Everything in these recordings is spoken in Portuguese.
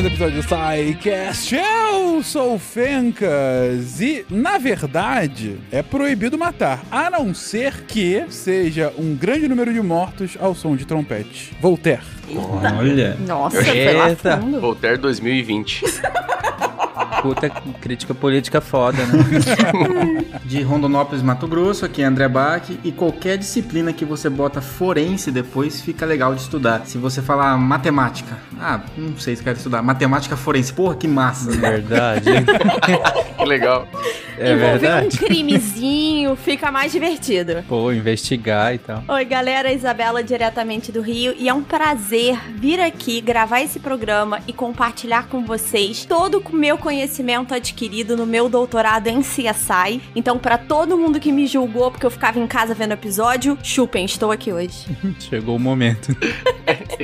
mais um episódio do SciCast. Eu sou o Fencas e, na verdade, é proibido matar, a não ser que seja um grande número de mortos ao som de trompete. Voltaire. Olha. Nossa, foi lá Eita. fundo. Voltaire 2020. Puta crítica política foda, né? De Rondonópolis, Mato Grosso, aqui é André Bach. E qualquer disciplina que você bota forense depois fica legal de estudar. Se você falar matemática, ah, não sei se quero estudar. Matemática forense, porra, que massa. né? Verdade. que legal. É Envolver verdade. um crimezinho fica mais divertido. Pô, investigar e tal. Oi, galera, Isabela diretamente do Rio e é um prazer vir aqui gravar esse programa e compartilhar com vocês todo o meu conhecimento adquirido no meu doutorado em CSI. Então, pra todo mundo que me julgou porque eu ficava em casa vendo episódio, chupem, estou aqui hoje. Chegou o momento.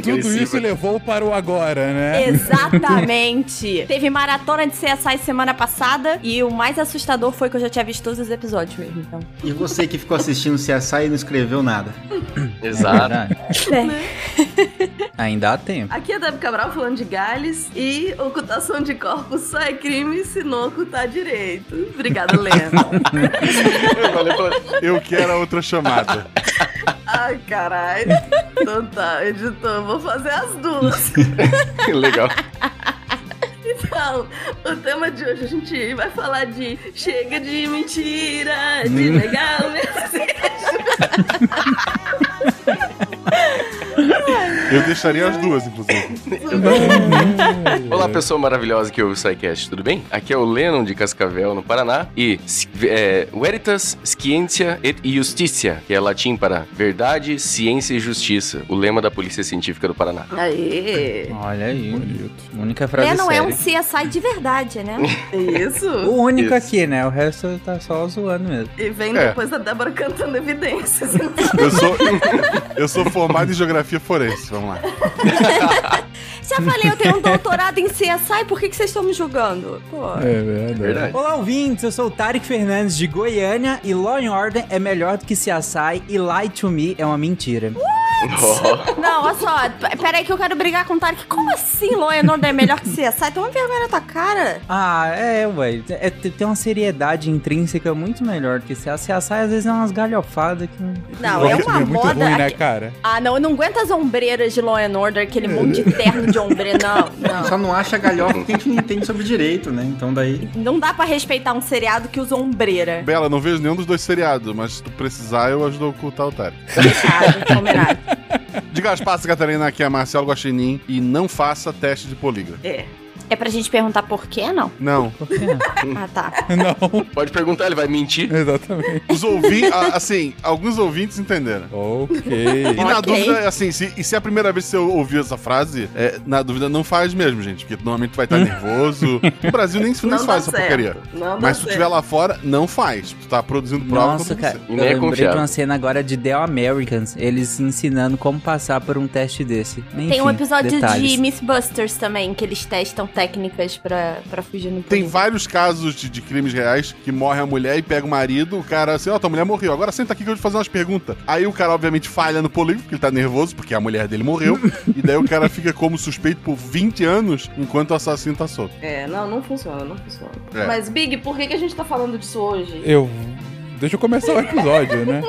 Tudo isso levou para o agora, né? Exatamente. Teve maratona de CSI semana passada e o mais assustador foi que eu já tinha visto todos os episódios mesmo. Então. E você que ficou assistindo CSI e não escreveu nada. É Exato. verdade. Ainda há tempo. Aqui é Deb Cabral falando de Gales e ocultação de corpos só é crime se não ocultar direito. Obrigada, Lena. Eu quero a outra chamada. Ai, caralho. Então tá, editor, vou fazer as duas. legal. Então, o tema de hoje a gente vai falar de chega de mentira, de legal Eu deixaria as duas, inclusive. Olá, pessoa maravilhosa que ouve o SciCast, tudo bem? Aqui é o Lennon de Cascavel, no Paraná. E é, Veritas, Scientia et Justitia, que é latim para Verdade, Ciência e Justiça, o lema da Polícia Científica do Paraná. Aê! Olha aí. Bonito. Única frase É, não é um séria. CSI de verdade, né? Isso. O único Isso. aqui, né? O resto tá só zoando mesmo. E vem É. depois a Débora cantando evidências. Eu sou, eu sou formado em geografia forense. Vamos lá. Já falei, eu tenho um doutorado em CSI, por que, que vocês estão me julgando? Pô. É verdade. Verdade. Olá, ouvintes. Eu sou o Tarek Fernandes de Goiânia e Law and Order é melhor do que CSI e Lie to Me é uma mentira. Oh, Não, olha só, peraí que eu quero brigar com o Tarek. Como assim Order é melhor que CSI? Toma vergonha na tua cara. Ah, é, ué. É, tem uma seriedade intrínseca muito melhor que CSI. CSI às vezes é umas galhofadas que... Não, Porque é uma é muito moda... ruim, né, cara? Ah, não, eu não aguento as ombreiras de Law and Order, aquele monte de terno de ombre, não, não. Só não acha galhofa porque a gente não entende sobre direito, né? Então daí... Não dá pra respeitar um seriado que usa ombreira. Bela, não vejo nenhum dos dois seriados, mas se tu precisar, eu ajudo a ocultar o Tarek. Combinado. Diga as passas, Catarina, aqui é Marcelo Guaxinim e não faça teste de polígrafo. É. É pra gente perguntar por quê, não? Não. Por quê? Ah, tá. Não, pode perguntar, ele vai mentir? exatamente. Os ouvintes, assim, alguns ouvintes entenderam. Ok. E na dúvida, assim, se, e se é a primeira vez que você ouviu essa frase, é, na dúvida não faz mesmo, gente, porque normalmente tu vai estar nervoso. No Brasil nem, nem Não se dá faz essa certo. porcaria. Não Mas se tu estiver lá fora, não faz. Tu tá produzindo prova Nossa, cara, você. E eu é lembrei de uma cena agora de The Americans, eles ensinando como passar por um teste desse. Tem um Enfim, episódio detalhes. de Mythbusters também, que eles testam técnicas pra, pra fugir no Tem vários casos de, de crimes reais que morre a mulher e pega o marido, o cara assim, ó, tua mulher morreu, agora senta aqui que eu vou te fazer umas perguntas. Aí o cara, obviamente, falha no polígrafo, porque ele tá nervoso, porque a mulher dele morreu, e daí o cara fica como suspeito por 20 anos, enquanto o assassino tá solto. É, não, não funciona, não funciona. É. Mas, Big, por que, que a gente tá falando disso hoje? Eu. Deixa eu começar o episódio, né?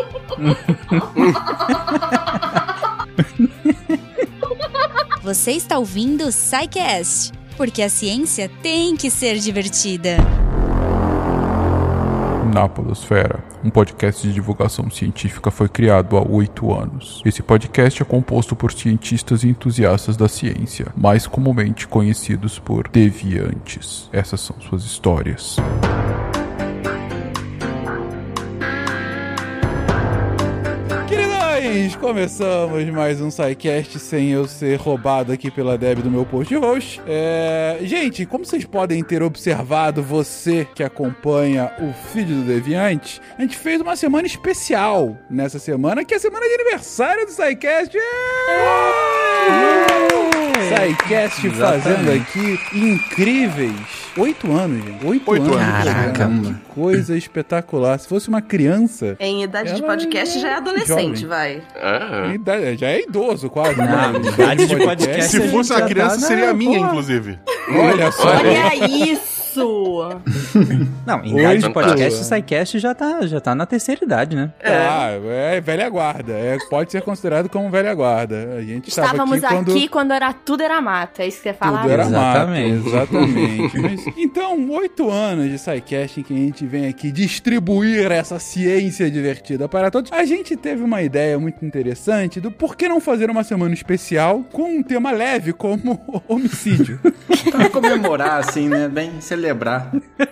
Você está ouvindo o SciCast, porque a ciência tem que ser divertida. Na Podosfera, um podcast de divulgação científica foi criado há oito anos. Esse podcast é composto por cientistas e entusiastas da ciência, mais comumente conhecidos por deviantes. Essas são suas histórias. Começamos mais um SciCast sem eu ser roubado aqui pela Deb do meu post host. É... Gente, como vocês podem ter observado, você que acompanha o feed do Deviante, a gente fez uma semana especial nessa semana, que é a semana de aniversário do SciCast. É! SciCast fazendo aqui incríveis. Oito anos, gente. Oito, Oito anos. Caraca. Que coisa espetacular. Se fosse uma criança. Em idade de podcast já é adolescente, vai. Ah, É. Já é idoso, quase. Não, né? idade de podcast. Se fosse uma criança, tá- seria a minha, porra. inclusive. Olha só. Olha isso! Não, em idade de podcast, o SciCast já tá, já tá na terceira idade, né? Ah, é velha guarda. É, pode ser considerado como velha guarda. A gente estava Estávamos aqui quando... aqui quando era tudo era mato, é isso que você falar? Tudo era Exatamente. mato, exatamente. Mas, então, oito anos de SciCast em que a gente vem aqui distribuir essa ciência divertida para todos. A gente teve uma ideia muito interessante do por que não fazer uma semana especial com um tema leve como homicídio. Pra comemorar, assim, né? Bem celebrar.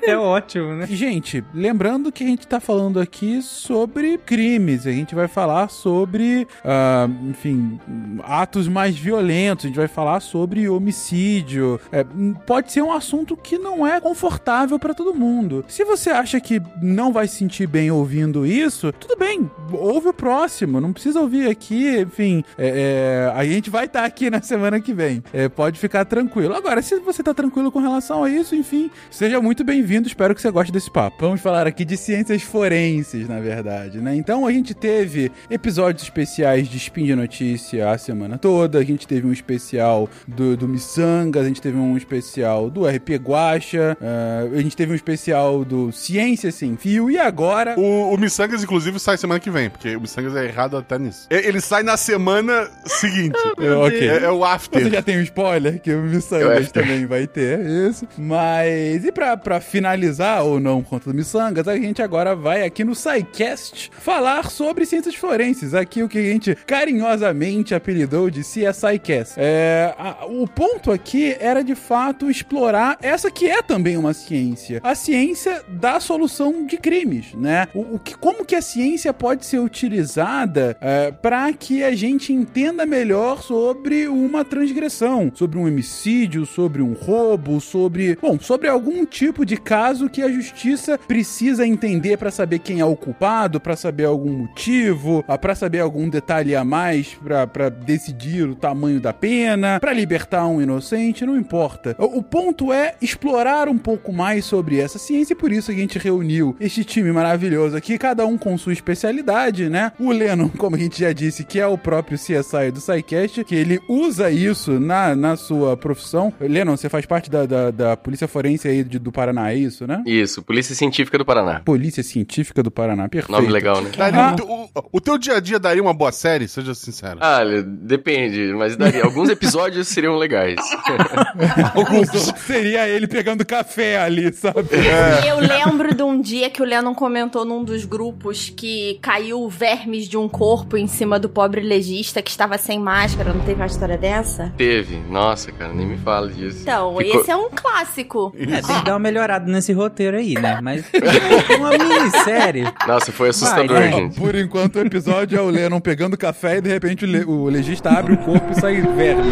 É ótimo, né? Gente, lembrando que a gente tá falando aqui sobre crimes, a gente vai falar sobre, ah, enfim, atos mais violentos, a gente vai falar sobre homicídio. É, pode ser um assunto que não é confortável pra todo mundo. Se você acha que não vai se sentir bem ouvindo isso, tudo bem, ouve o próximo, não precisa ouvir aqui, enfim, é, é, a gente vai estar aqui na semana que vem. É, pode ficar tranquilo. Agora, se você tá tranquilo com relação a isso, enfim, seja muito bem-vindo, espero que você goste desse papo. Vamos falar aqui de ciências forenses, na verdade, né? Então a gente teve episódios especiais de Spin de Notícia a semana toda, a gente teve um especial do, do Missangas, a gente teve um especial do RP Guacha, eh, a gente teve um especial do Ciência Sem Fio, e agora... O, o Missangas, inclusive, sai semana que vem, porque o Missangas é errado até nisso. Ele sai na semana seguinte. É, ok. É, é o Você after. já tem um spoiler que o Eu Missangas que- também vai ter, isso. Mas, e pra, pra finalizar, ou não, conta do Missangas, a gente agora vai aqui no SciCast falar sobre ciências forenses. Aqui o que a gente carinhosamente apelidou de CSICast. É, a- o ponto aqui era, de fato, explorar essa que é também uma ciência. A ciência da solução de crimes, né? O, o que, como que a ciência pode ser utilizada é, para que a gente entenda melhor sobre uma transgressão, sobre um homicídio, sobre um roubo, sobre, bom, sobre algum tipo de caso que a justiça precisa entender para saber quem é o culpado, para saber algum motivo, para saber algum detalhe a mais para decidir o tamanho da pena, para libertar um inocente, não importa. O, o ponto é explorar um pouco mais sobre essa ciência e por isso a gente reuniu este time maravilhoso aqui, cada um com sua especialidade, né? O Lennon, como a gente já disse, que é o próprio CSI do SciCast, que ele usa isso na, na sua profissão. Lennon, você faz parte da, da, da Polícia Forense aí de- do Paraná, é isso, né? Isso, Polícia Científica do Paraná. Polícia Científica do Paraná, perfeito. Nome legal, né? Daria- Ah. o, o teu dia a dia daria uma boa série? Seja sincero. Ah, depende, mas daria. Alguns episódios seriam legais. Seria ele pegando café ali, sabe? Eu lembro de um dia que o Lennon comentou num dos grupos que caiu vermes de um corpo em cima do pobre legista que estava sem máscara. Não teve uma história dessa? Teve. Nossa, cara, nem me fala disso. Então, Ficou- esse é um clássico. É, tem que dar uma melhorada nesse roteiro aí, né? Mas uma minissérie. Nossa, foi assustador, Vai, vai. gente. Por enquanto, o episódio é o Lennon pegando café e de repente o, le- o legista abre o corpo e sai verme.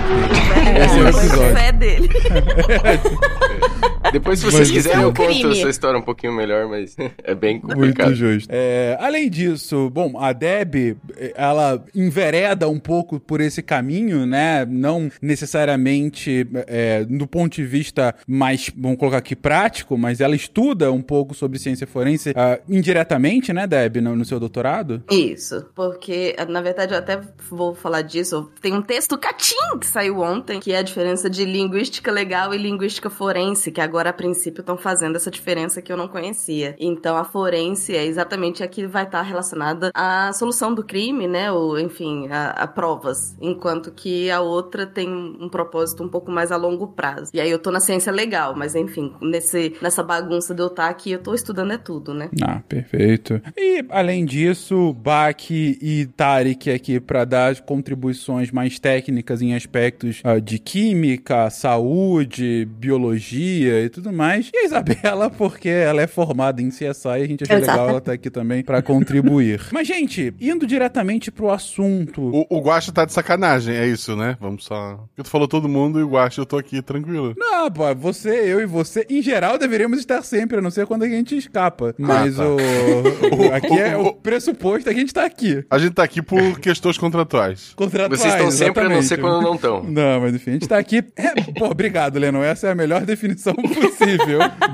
Esse é o Foi episódio. fé dele. Depois, se vocês Mas- quiserem, é um eu conto crime. essa história um pouquinho melhor, mas é bem Muito complicado. justo. É, além disso, bom, a Deb, ela envereda um pouco por esse caminho, né? Não necessariamente é, do ponto de vista mais, vamos colocar aqui, prático, mas ela estuda um pouco sobre ciência forense ah, indiretamente, né, Deb, no, no seu doutorado? Isso, porque na verdade eu até vou falar disso. Tem um texto catim que saiu ontem, que é a diferença de linguística legal e linguística forense, que agora a princípio estão fazendo essa diferença que eu não conhecia. Então a forense é exatamente a que vai estar relacionada à solução do crime, né? Ou enfim, a, a provas, enquanto que a outra tem um propósito um pouco mais a longo prazo. E aí eu tô na ciência legal, mas enfim, nesse, nessa bagunça de eu estar aqui, eu tô estudando é tudo, né? Ah, perfeito. E, além disso, Bach e Tarek aqui para dar contribuições mais técnicas em aspectos ah, de química, saúde, biologia tudo mais. E a Isabela, porque ela é formada em CSI e a gente achou Exato. legal ela estar aqui também pra contribuir. Mas, gente, indo diretamente pro assunto. O, o Guacha tá de sacanagem, é isso, né? Vamos só. Porque tu falou todo mundo e o Guacha eu tô aqui tranquilo. Não, pô, você, eu e você, em geral, deveríamos estar sempre, a não ser quando a gente escapa. Mas tá. o, o- Aqui é o pressuposto é que a gente tá aqui. A gente tá aqui por questões contratuais. Contratuais, Vocês estão sempre, a não ser quando não estão. Não, mas enfim, a gente tá aqui. É, pô, obrigado, Leno. Essa é a melhor definição possível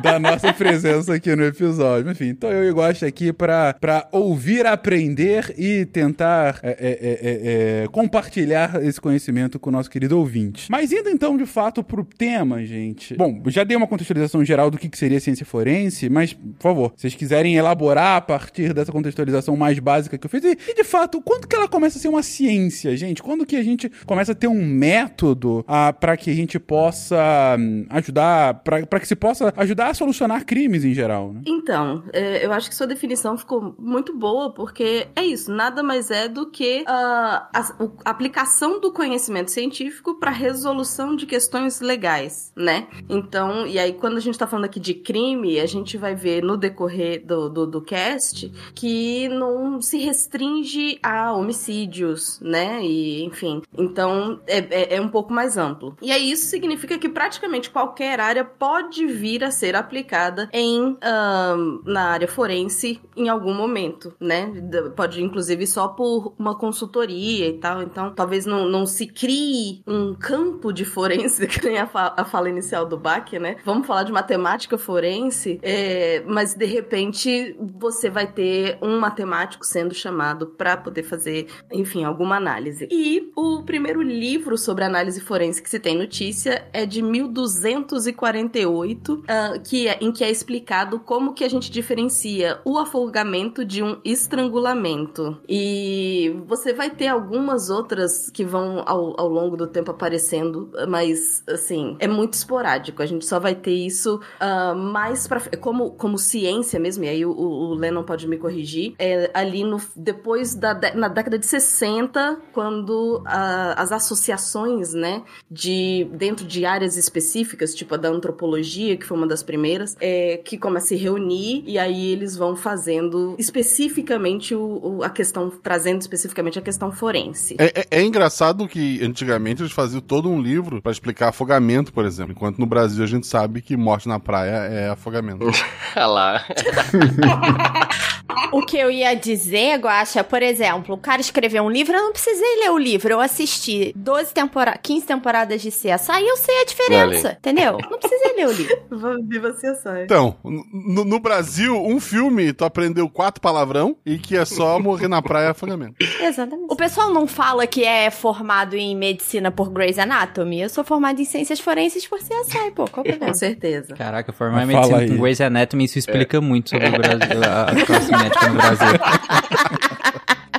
da nossa presença aqui no episódio. Enfim, então eu e Gosto aqui pra ouvir, aprender e tentar é, é, é, é, é, compartilhar esse conhecimento com o nosso querido ouvinte. Mas indo então de fato pro tema, gente. Bom, já dei uma contextualização geral do que, que seria ciência forense, mas, por favor, se vocês quiserem elaborar a partir dessa contextualização mais básica que eu fiz, e, e, de fato, quando que ela começa a ser uma ciência, gente? Quando que a gente começa a ter um método ah, para que a gente possa hum, ajudar, para que se possa ajudar a solucionar crimes em geral, né? Então, é, eu acho que sua definição ficou muito boa, porque é isso, nada mais é do que ah, a, o- a aplicação do conhecimento científico para resolução de questões legais, né? Então, e aí quando a gente tá falando aqui de crime, a gente vai ver no decorrer do, do, do cast que não se restringe a homicídios, né? E, enfim, então é, é, é um pouco mais amplo. E aí isso significa que praticamente qualquer área pode vir a ser aplicada em ahn, na área forense em algum momento, né? Pode inclusive só por uma consultoria e tal. Então talvez não, não se crie um campo de forense que nem a, fa- a fala inicial do Bach, né? Vamos falar de matemática forense, é, mas de repente você vai ter um matemático sendo chamado para poder fazer, enfim, alguma análise. E o primeiro livro sobre análise forense que se tem notícia é de 1248, ah, que é, em que é explicado como que a gente diferencia o afogamento de um estrangulamento. E você vai ter algumas outras que vão ao, ao longo do tempo aparecendo, mas assim, é muito esporádico. A gente só vai ter isso ah, mais pra f- como como ciência mesmo, e aí o, o Lennon pode me corrigir, é ali no depois da na década de 60, quando ah, as associações, né, de dentro de áreas específicas, tipo a da antropologia, que foi uma das primeiras, é, que começa a se reunir e aí eles vão fazendo especificamente o, o- a questão, trazendo especificamente a questão forense. É, é- é engraçado que antigamente eles faziam todo um livro pra explicar afogamento, por exemplo. Enquanto no Brasil a gente sabe que morte na praia é afogamento. Ah lá. O que eu ia dizer, Guaxa, por exemplo, o cara escreveu um livro, eu não precisei ler o livro. Eu assisti 12 tempora 15 temporadas de CSI e eu sei a diferença, entendeu? Não precisei ler o livro. Viva CSI. Então, no, no Brasil, um filme, tu aprendeu quatro palavrão e que é só morrer na praia é afogamento. Exatamente. O pessoal não fala que é formado em medicina por Grey's Anatomy? Eu sou formado em ciências forenses por CSI, pô. Qual problema? Com certeza. Caraca, formar Mas medicina com Grey's Anatomy, isso explica muito sobre o Brasil, a, a classe médica no Brasil.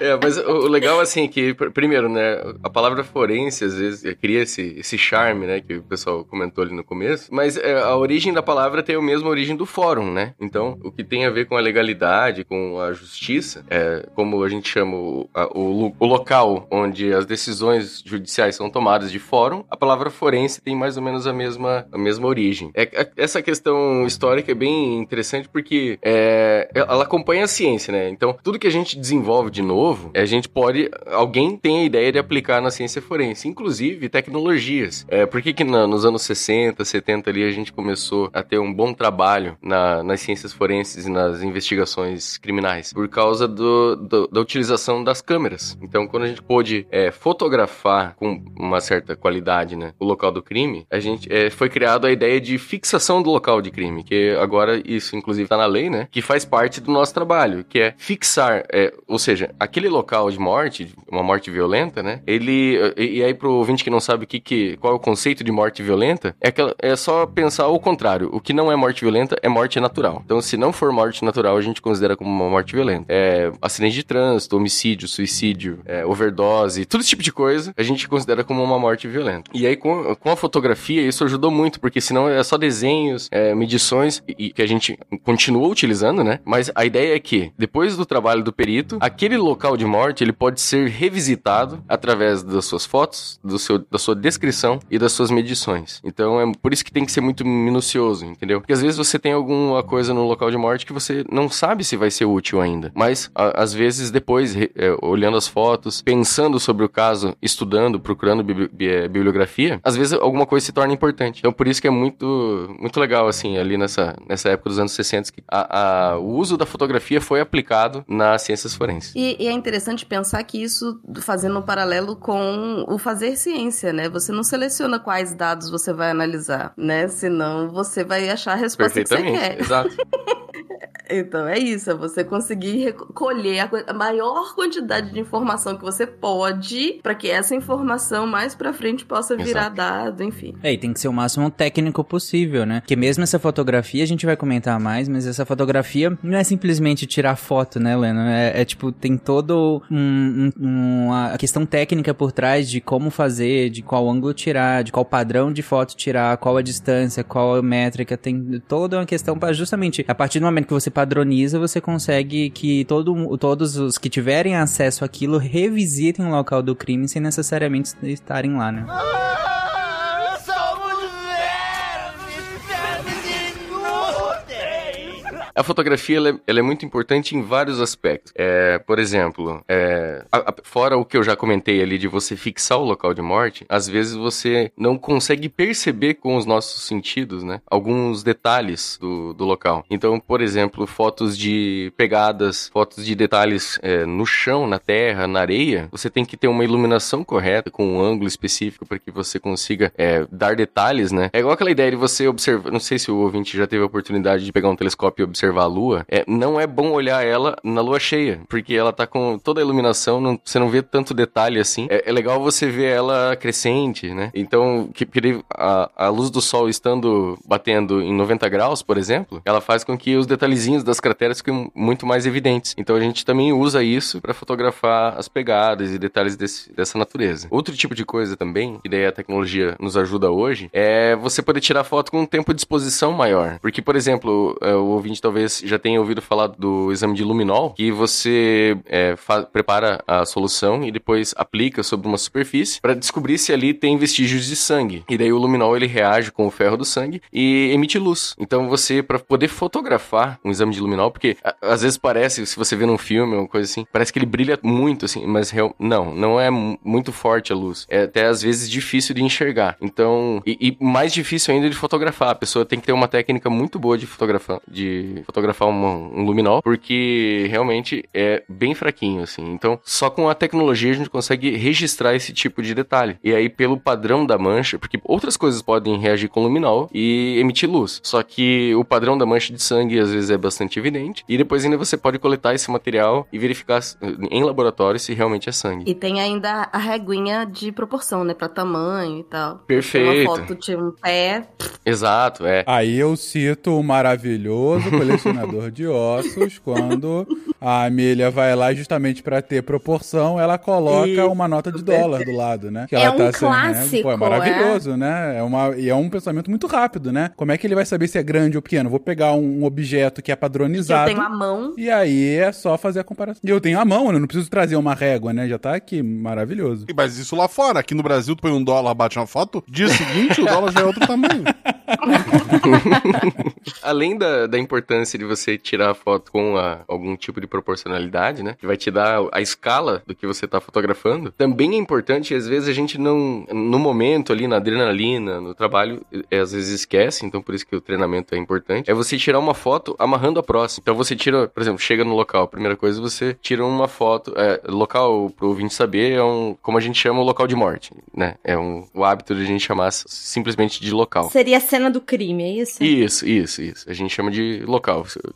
É, mas o legal, assim, é que, pr- primeiro, né, a palavra forense, às vezes, eh, cria esse, esse charme, né, que o pessoal comentou ali no começo, mas é, a origem da palavra tem a mesma origem do fórum, né? Então, o que tem a ver com a legalidade, com a justiça, é, como a gente chama o, a- o o local onde as decisões judiciais são tomadas de fórum, a palavra forense tem mais ou menos a mesma, a mesma origem. É, é- essa questão histórica é bem interessante porque é, ela acompanha a ciência, né? Então, tudo que a gente desenvolve de novo, a gente pode. Alguém tem a ideia de aplicar na ciência forense, inclusive tecnologias. É, por que, que na- nos anos 60, 70 ali a gente começou a ter um bom trabalho na- nas ciências forenses e nas investigações criminais? Por causa do- do- da utilização das câmeras. Então, quando a gente pôde é, fotografar com uma certa qualidade né, o local do crime, a gente é, foi criado a ideia de fixação do local de crime, que agora isso inclusive está na lei, né? Que faz parte do nosso trabalho, que é fixar, é, ou seja, aquele local de morte, uma morte violenta, né? Ele e, e aí pro ouvinte que não sabe o que, que qual é o conceito de morte violenta, é que é só pensar o contrário. O que não é morte violenta é morte natural. Então, se não for morte natural, a gente considera como uma morte violenta. É acidente de trânsito, homicídio, suicídio, é, overdose, todo esse tipo de coisa, a gente considera como uma morte violenta. E aí, com, com a fotografia, isso ajudou muito, porque senão é só desenhos, é, medições, e, e que a gente continua utilizando, né? Mas a ideia é que, depois do trabalho do perito, aquele local local de morte ele pode ser revisitado através das suas fotos, do seu, da sua descrição e das suas medições. Então é por isso que tem que ser muito minucioso, entendeu? Porque às vezes você tem alguma coisa no local de morte que você não sabe se vai ser útil ainda. Mas a, às vezes depois, é, olhando as fotos, pensando sobre o caso, estudando, procurando bibli- bi- é, bibliografia, às vezes alguma coisa se torna importante. Então por isso que é muito, muito legal, assim, ali nessa, nessa época dos anos 60, que a, a- o uso da fotografia foi aplicado nas ciências forenses. E, e é interessante pensar que isso, fazendo um paralelo com o fazer ciência, né? Você não seleciona quais dados você vai analisar, né? Senão você vai achar a resposta que você Perfeitamente, quer. exato. Então é isso, é você conseguir recolher a, maior quantidade de informação que você pode para que essa informação mais pra frente possa virar Exato. dado, enfim. É, e tem que ser o máximo técnico possível, né? Porque mesmo essa fotografia, a gente vai comentar mais, mas essa fotografia não é simplesmente tirar foto, né, Leno? É, é, tipo, tem todo um, um- uma questão técnica por trás de como fazer, de qual ângulo tirar, de qual padrão de foto tirar, qual a distância, qual a métrica, tem toda uma questão para justamente, a partir do momento que você padroniza, você consegue que todo, todos os que tiverem acesso àquilo revisitem o local do crime sem necessariamente estarem lá, né? A fotografia ela é, ela é muito importante em vários aspectos. É, por exemplo, é, a- a- fora o que eu já comentei ali de você fixar o local de morte, às vezes você não consegue perceber com os nossos sentidos, né? Alguns detalhes do, do local. Então, por exemplo, fotos de pegadas, fotos de detalhes é, no chão, na terra, na areia, você tem que ter uma iluminação correta, com um ângulo específico para que você consiga é, dar detalhes, né? É igual aquela ideia de você observar. Não sei se o ouvinte já teve a oportunidade de pegar um telescópio e observar a lua. É, não é bom olhar ela na lua cheia, porque ela tá com toda a iluminação, não- você não vê tanto detalhe assim. É, é legal você ver ela crescente, né? Então, que, que a, a luz do sol estando batendo em 90 graus, por exemplo, ela faz com que os detalhezinhos das crateras fiquem muito mais evidentes. Então a gente também usa isso para fotografar as pegadas e detalhes desse- dessa natureza. Outro tipo de coisa também, que daí a tecnologia nos ajuda hoje, é você poder tirar foto com um tempo de exposição maior. Porque, por exemplo, é, o ouvinte talvez já tenha ouvido falar do exame de luminol, que você é, prepara a solução e depois aplica sobre uma superfície para descobrir se ali tem vestígios de sangue. E daí o luminol ele reage com o ferro do sangue e emite luz. Então você, para poder fotografar um exame de luminol, porque às vezes parece, se você vê num filme ou coisa assim, parece que ele brilha muito, assim, mas real- não, não é mu- muito forte a luz. É até às vezes difícil de enxergar. Então, e, e mais difícil ainda de fotografar. A pessoa tem que ter uma técnica muito boa de fotografar, de fotografar uma- um luminol, porque realmente é bem fraquinho, assim. Então, só com a tecnologia a gente consegue registrar esse tipo de detalhe. E aí, pelo padrão da mancha, porque outras coisas podem reagir com luminol e emitir luz. Só que o padrão da mancha de sangue às vezes é bastante evidente. E depois ainda você pode coletar esse material e verificar eh, em laboratório se realmente é sangue. E tem ainda a reguinha de proporção, né? Pra tamanho e tal. Perfeito. Uma foto de um pé. Exato, é. Aí eu cito o maravilhoso colecionador de ossos, quando a Amelia vai lá justamente pra ter proporção, ela coloca Isso, uma nota de dólar do lado, né? Que É ela um sem régua. clássico, Pô, é maravilhoso, né? É uma, e é um pensamento muito rápido, né? Como é que ele vai saber se é grande ou pequeno? Vou pegar um, um objeto que é Que eu padronizado. tenho a mão. E aí é só fazer a comparação. E eu tenho a mão, né? Não preciso trazer uma régua, né? Já tá aqui, maravilhoso. E, Mas isso lá fora, aqui no Brasil, tu põe um dólar, bate uma foto, dia seguinte o dólar já é outro tamanho. Além da, da importância de você tirar a foto com a- algum tipo de proporcionalidade, né? Que vai te dar a escala do que você tá fotografando. Também é importante, às vezes a gente não, no momento ali, na adrenalina, no trabalho, é, às vezes esquece, então por isso que o treinamento é importante. É você tirar uma foto amarrando a próxima. Então você tira, por exemplo, chega no local, a primeira coisa você tira uma foto. É, local, pro ouvinte saber, é um, como a gente chama o local de morte, né? É um, o hábito de a gente chamar simplesmente de local. Seria a cena do crime, é isso? Isso, isso, isso. A gente chama de local.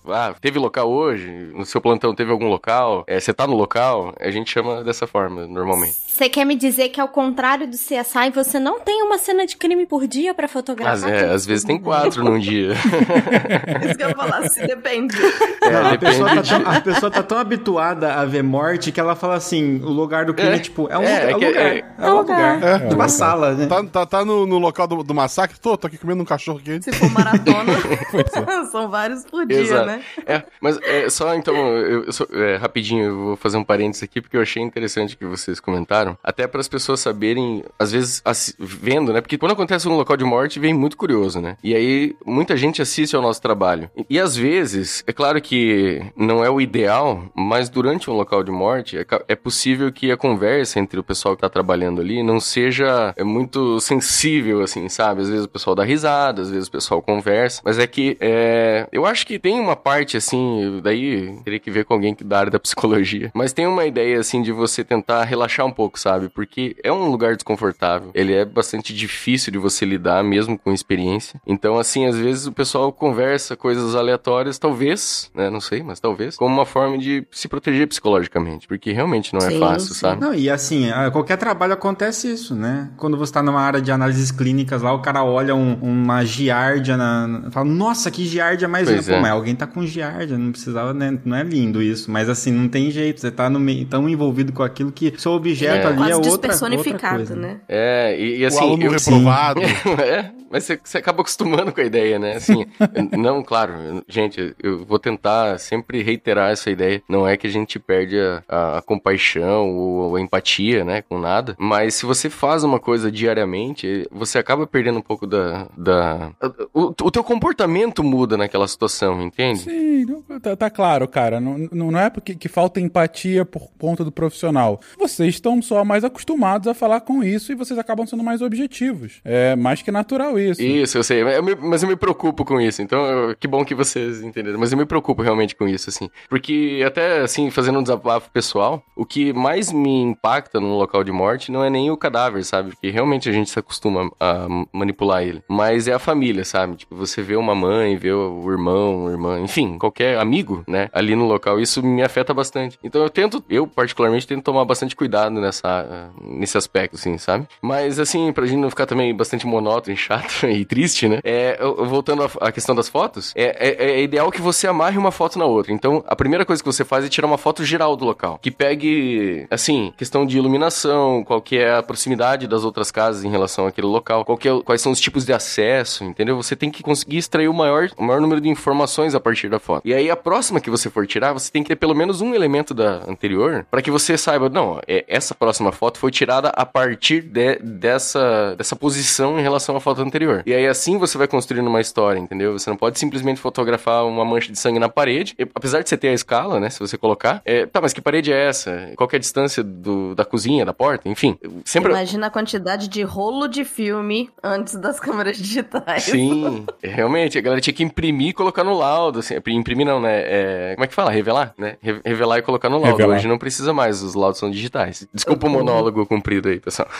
Ah, teve local hoje? No seu plantão teve algum local? É, você tá no local? A gente chama dessa forma, normalmente. Você quer me dizer que ao contrário do CSI, você não tem uma cena de crime por dia pra fotografar? Mas é, às vezes tem quatro num dia. Isso que eu ia falar, se depende. É, Não, a, pessoa tá depende tão, a pessoa tá tão habituada a ver morte que ela fala assim: o lugar do crime É. tipo, é um, É, lugar, é é um lugar. é- É, um lugar. É. Tipo a sala, né? Tá, tá, tá no, no local do, do massacre? Tô, tô aqui comendo um cachorro quente. Se for maratona. São vários por dia, Exato. né? É, mas é, só então, eu, eu só- é, rapidinho, eu vou fazer um parênteses aqui, porque eu achei interessante que vocês comentaram, até para as pessoas saberem, às vezes, vendo, né? Porque quando acontece um local de morte, vem muito curioso, né? E aí, muita gente assiste ao nosso trabalho. E, e às vezes, é claro que não é o ideal, mas durante um local de morte, é, é possível que a conversa entre o pessoal que tá trabalhando ali não seja é, muito sensível, assim, sabe? Às vezes o pessoal dá risada, às vezes o pessoal conversa, mas é que é, eu acho que tem uma parte, assim, daí teria que ver com alguém que da área da psicologia, mas tem uma ideia, assim, de você tentar relaxar um pouco, sabe? Porque é um lugar desconfortável, ele é bastante difícil de você lidar, mesmo com experiência. Então, assim, às vezes o pessoal conversa coisas aleatórias, talvez, né? Não sei, mas talvez, como uma forma de se proteger psicologicamente, porque realmente não é Sim, fácil, sim. sabe? Não, e assim, qualquer trabalho acontece isso, né? Quando você tá numa área de análises clínicas lá, o cara olha um- uma giardia na, fala, nossa, que giardia mais Pois é. Mas alguém tá com giardia, não precisava, né? Não é lindo isso, mas assim, não tem jeito, você tá no meio, tão envolvido com aquilo que seu objeto É. ali Quase é outra, outra despersonificado, coisa, né? É, e, e o assim. aluno eu- reprovado. é, mas você, você acaba acostumando com a ideia, né? Assim, não, claro, gente, eu vou tentar sempre reiterar essa ideia. Não é que a gente perde a, a- a compaixão ou a empatia, né, com nada. Mas se você faz uma coisa diariamente, você acaba perdendo um pouco da. da o, o teu comportamento muda naquela situação, entende? Sim, tá, tá claro, cara. Não, não não é porque que falta empatia por conta do profissional. Vocês estão só mais acostumados a falar com isso e vocês acabam sendo mais objetivos. É mais que natural isso. Isso, eu sei, mas eu me, mas eu me preocupo com isso, então que bom que vocês entenderam, mas eu me preocupo realmente com isso, assim, porque até, assim, fazendo um desabafo pessoal, o que mais me impacta no local de morte não é nem o cadáver, sabe, porque realmente a gente se acostuma a manipular ele, mas é a família, sabe, tipo, você vê uma mãe, vê o irmão, irmã, enfim, qualquer amigo, né, ali no local, isso me afeta bastante, então eu tento, eu particularmente tento tomar bastante cuidado nessa, nesse aspecto, assim, sabe, mas assim, pra gente não ficar também bastante monótono e chato e triste, né? É, voltando à à questão das fotos, é, é- é ideal que você amarre uma foto na outra. Então, a primeira coisa que você faz é tirar uma foto geral do local. Que pegue, assim, questão de iluminação, qual que é a proximidade das outras casas em relação àquele local, qual que é- quais são os tipos de acesso, entendeu? Você tem que conseguir extrair o maior, o maior número de informações a partir da foto. E aí, a próxima que você for tirar, você tem que ter pelo menos um elemento da anterior para que você saiba, não, é, essa próxima foto foi tirada a partir de- dessa, dessa posição em relação à foto anterior. E aí assim você vai construindo uma história, entendeu? Você não pode simplesmente fotografar uma mancha de sangue na parede, e, apesar de você ter a escala, né, se você colocar, é, tá, mas que parede é essa? Qual que é a distância do, da cozinha, da porta? Enfim, sempre... Imagina a quantidade de rolo de filme antes das câmeras digitais. Sim, realmente, a galera tinha que imprimir e colocar no laudo, assim, imprimir não, né, é, como é que fala? Revelar, né? Re- Revelar e colocar no laudo. Revelar. Hoje não precisa mais, os laudos são digitais. Desculpa o monólogo comprido aí, pessoal.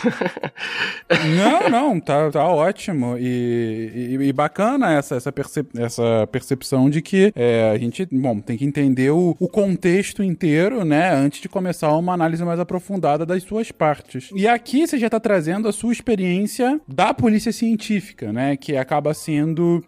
Não, não, tá, tá ótimo. E, e- e bacana essa, essa, percep- essa percepção de que é, a gente, bom, tem que entender o, o contexto inteiro, né, antes de começar uma análise mais aprofundada das suas partes. E aqui você já tá trazendo a sua experiência da polícia científica, né, que acaba sendo,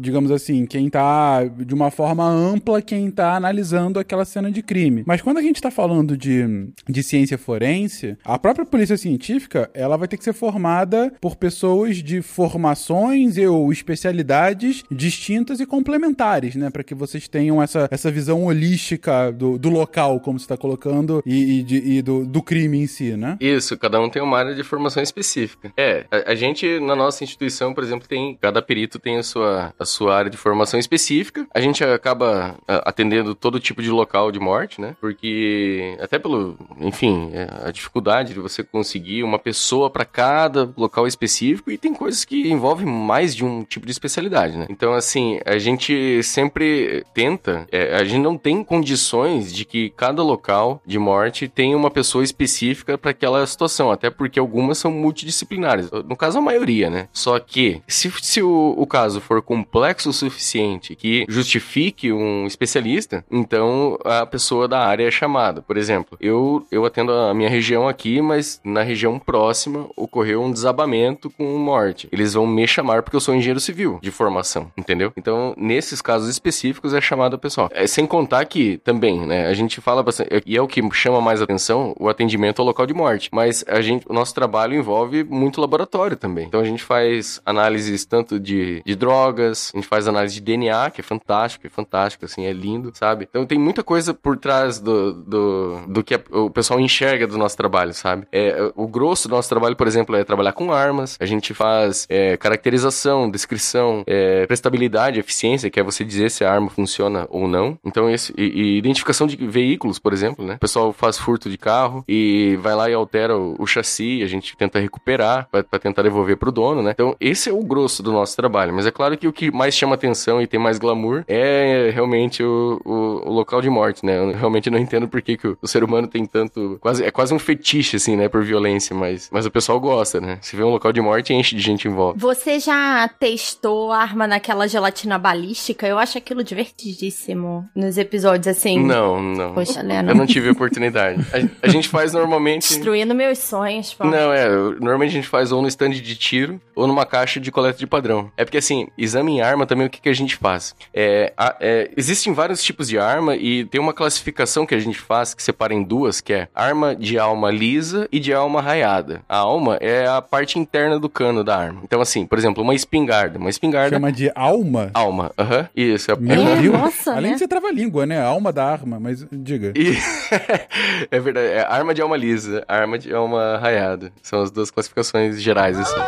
digamos assim, quem tá, de uma forma ampla, quem tá analisando aquela cena de crime. Mas quando a gente tá falando de, de ciência forense, a própria polícia científica, ela vai ter que ser formada por pessoas de formações ou especialidades distintas e complementares, né? Para que vocês tenham essa, essa visão holística do, do local, como você está colocando, e, e de- e do, do crime em si, né? Isso, cada um tem uma área de formação específica. É, a, a gente, na nossa instituição, por exemplo, tem. Cada perito tem a sua, a sua área de formação específica. A gente acaba atendendo todo tipo de local de morte, né? Porque, até pelo. Enfim, é, a dificuldade de você conseguir uma pessoa para cada local específico e tem coisas que envolvem mais de um tipo de especialidade, né? Então, assim, a gente sempre tenta. é, a gente não tem condições de que cada local de morte tenha uma pessoa específica para aquela situação, até porque algumas são multidisciplinares. No caso, a maioria, né? Só que, se, se o, o caso for complexo o suficiente que justifique um especialista, então a pessoa da área é chamada. Por exemplo, eu, eu atendo a minha região aqui, mas na região próxima ocorreu um desabamento com morte. Eles vão vão me chamar porque eu sou engenheiro civil de formação, entendeu? Então, nesses casos específicos é chamado o pessoal. É, sem contar que também, né, a gente fala bastante, e é o que chama mais atenção, o atendimento ao local de morte. Mas a gente, o nosso trabalho envolve muito laboratório também. Então a gente faz análises tanto de, de drogas, a gente faz análise de DNA, que é fantástico, é fantástico, assim, é lindo, sabe? Então tem muita coisa por trás do, do, do que a, o pessoal enxerga do nosso trabalho, sabe? É, o grosso do nosso trabalho, por exemplo, é trabalhar com armas, a gente faz é, caracterização, descrição, é, prestabilidade, eficiência, que é você dizer se a arma funciona ou não. Então, esse, e, e identificação de veículos, por exemplo, né? O pessoal faz furto de carro e vai lá e altera o, o chassi, a gente tenta recuperar para tentar devolver pro dono, né? Então, esse é o grosso do nosso trabalho. Mas é claro que o que mais chama atenção e tem mais glamour é realmente o, o, o local de morte, né? Eu realmente não entendo por que, que o, o, ser humano tem tanto. Quase, é quase um fetiche, assim, né? Por violência, mas, mas o pessoal gosta, né? Se vê um local de morte, enche de gente em volta. Você já testou arma naquela gelatina balística? Eu acho aquilo divertidíssimo nos episódios, assim. Não, não. Poxa, Lena. Eu não tive oportunidade. A, a gente faz normalmente. Destruindo meus sonhos, pô. Não, é. Normalmente a gente faz ou no stand de tiro ou numa caixa de coleta de padrão. É porque, assim, exame em arma também o que, que a gente faz? É, a, é, existem vários tipos de arma e tem uma classificação que a gente faz que separa em duas, que é arma de alma lisa e de alma raiada. A alma é a parte interna do cano da arma. Então, assim, por exemplo, uma espingarda. Uma espingarda. Chama de alma? Alma, aham. Uh -huh. Isso. É, Meu Deus. Nossa, Além né? de ser trava-língua, né? A alma da arma, mas diga. E... é verdade. É arma de alma lisa, arma de alma raiada. São as duas classificações gerais, assim.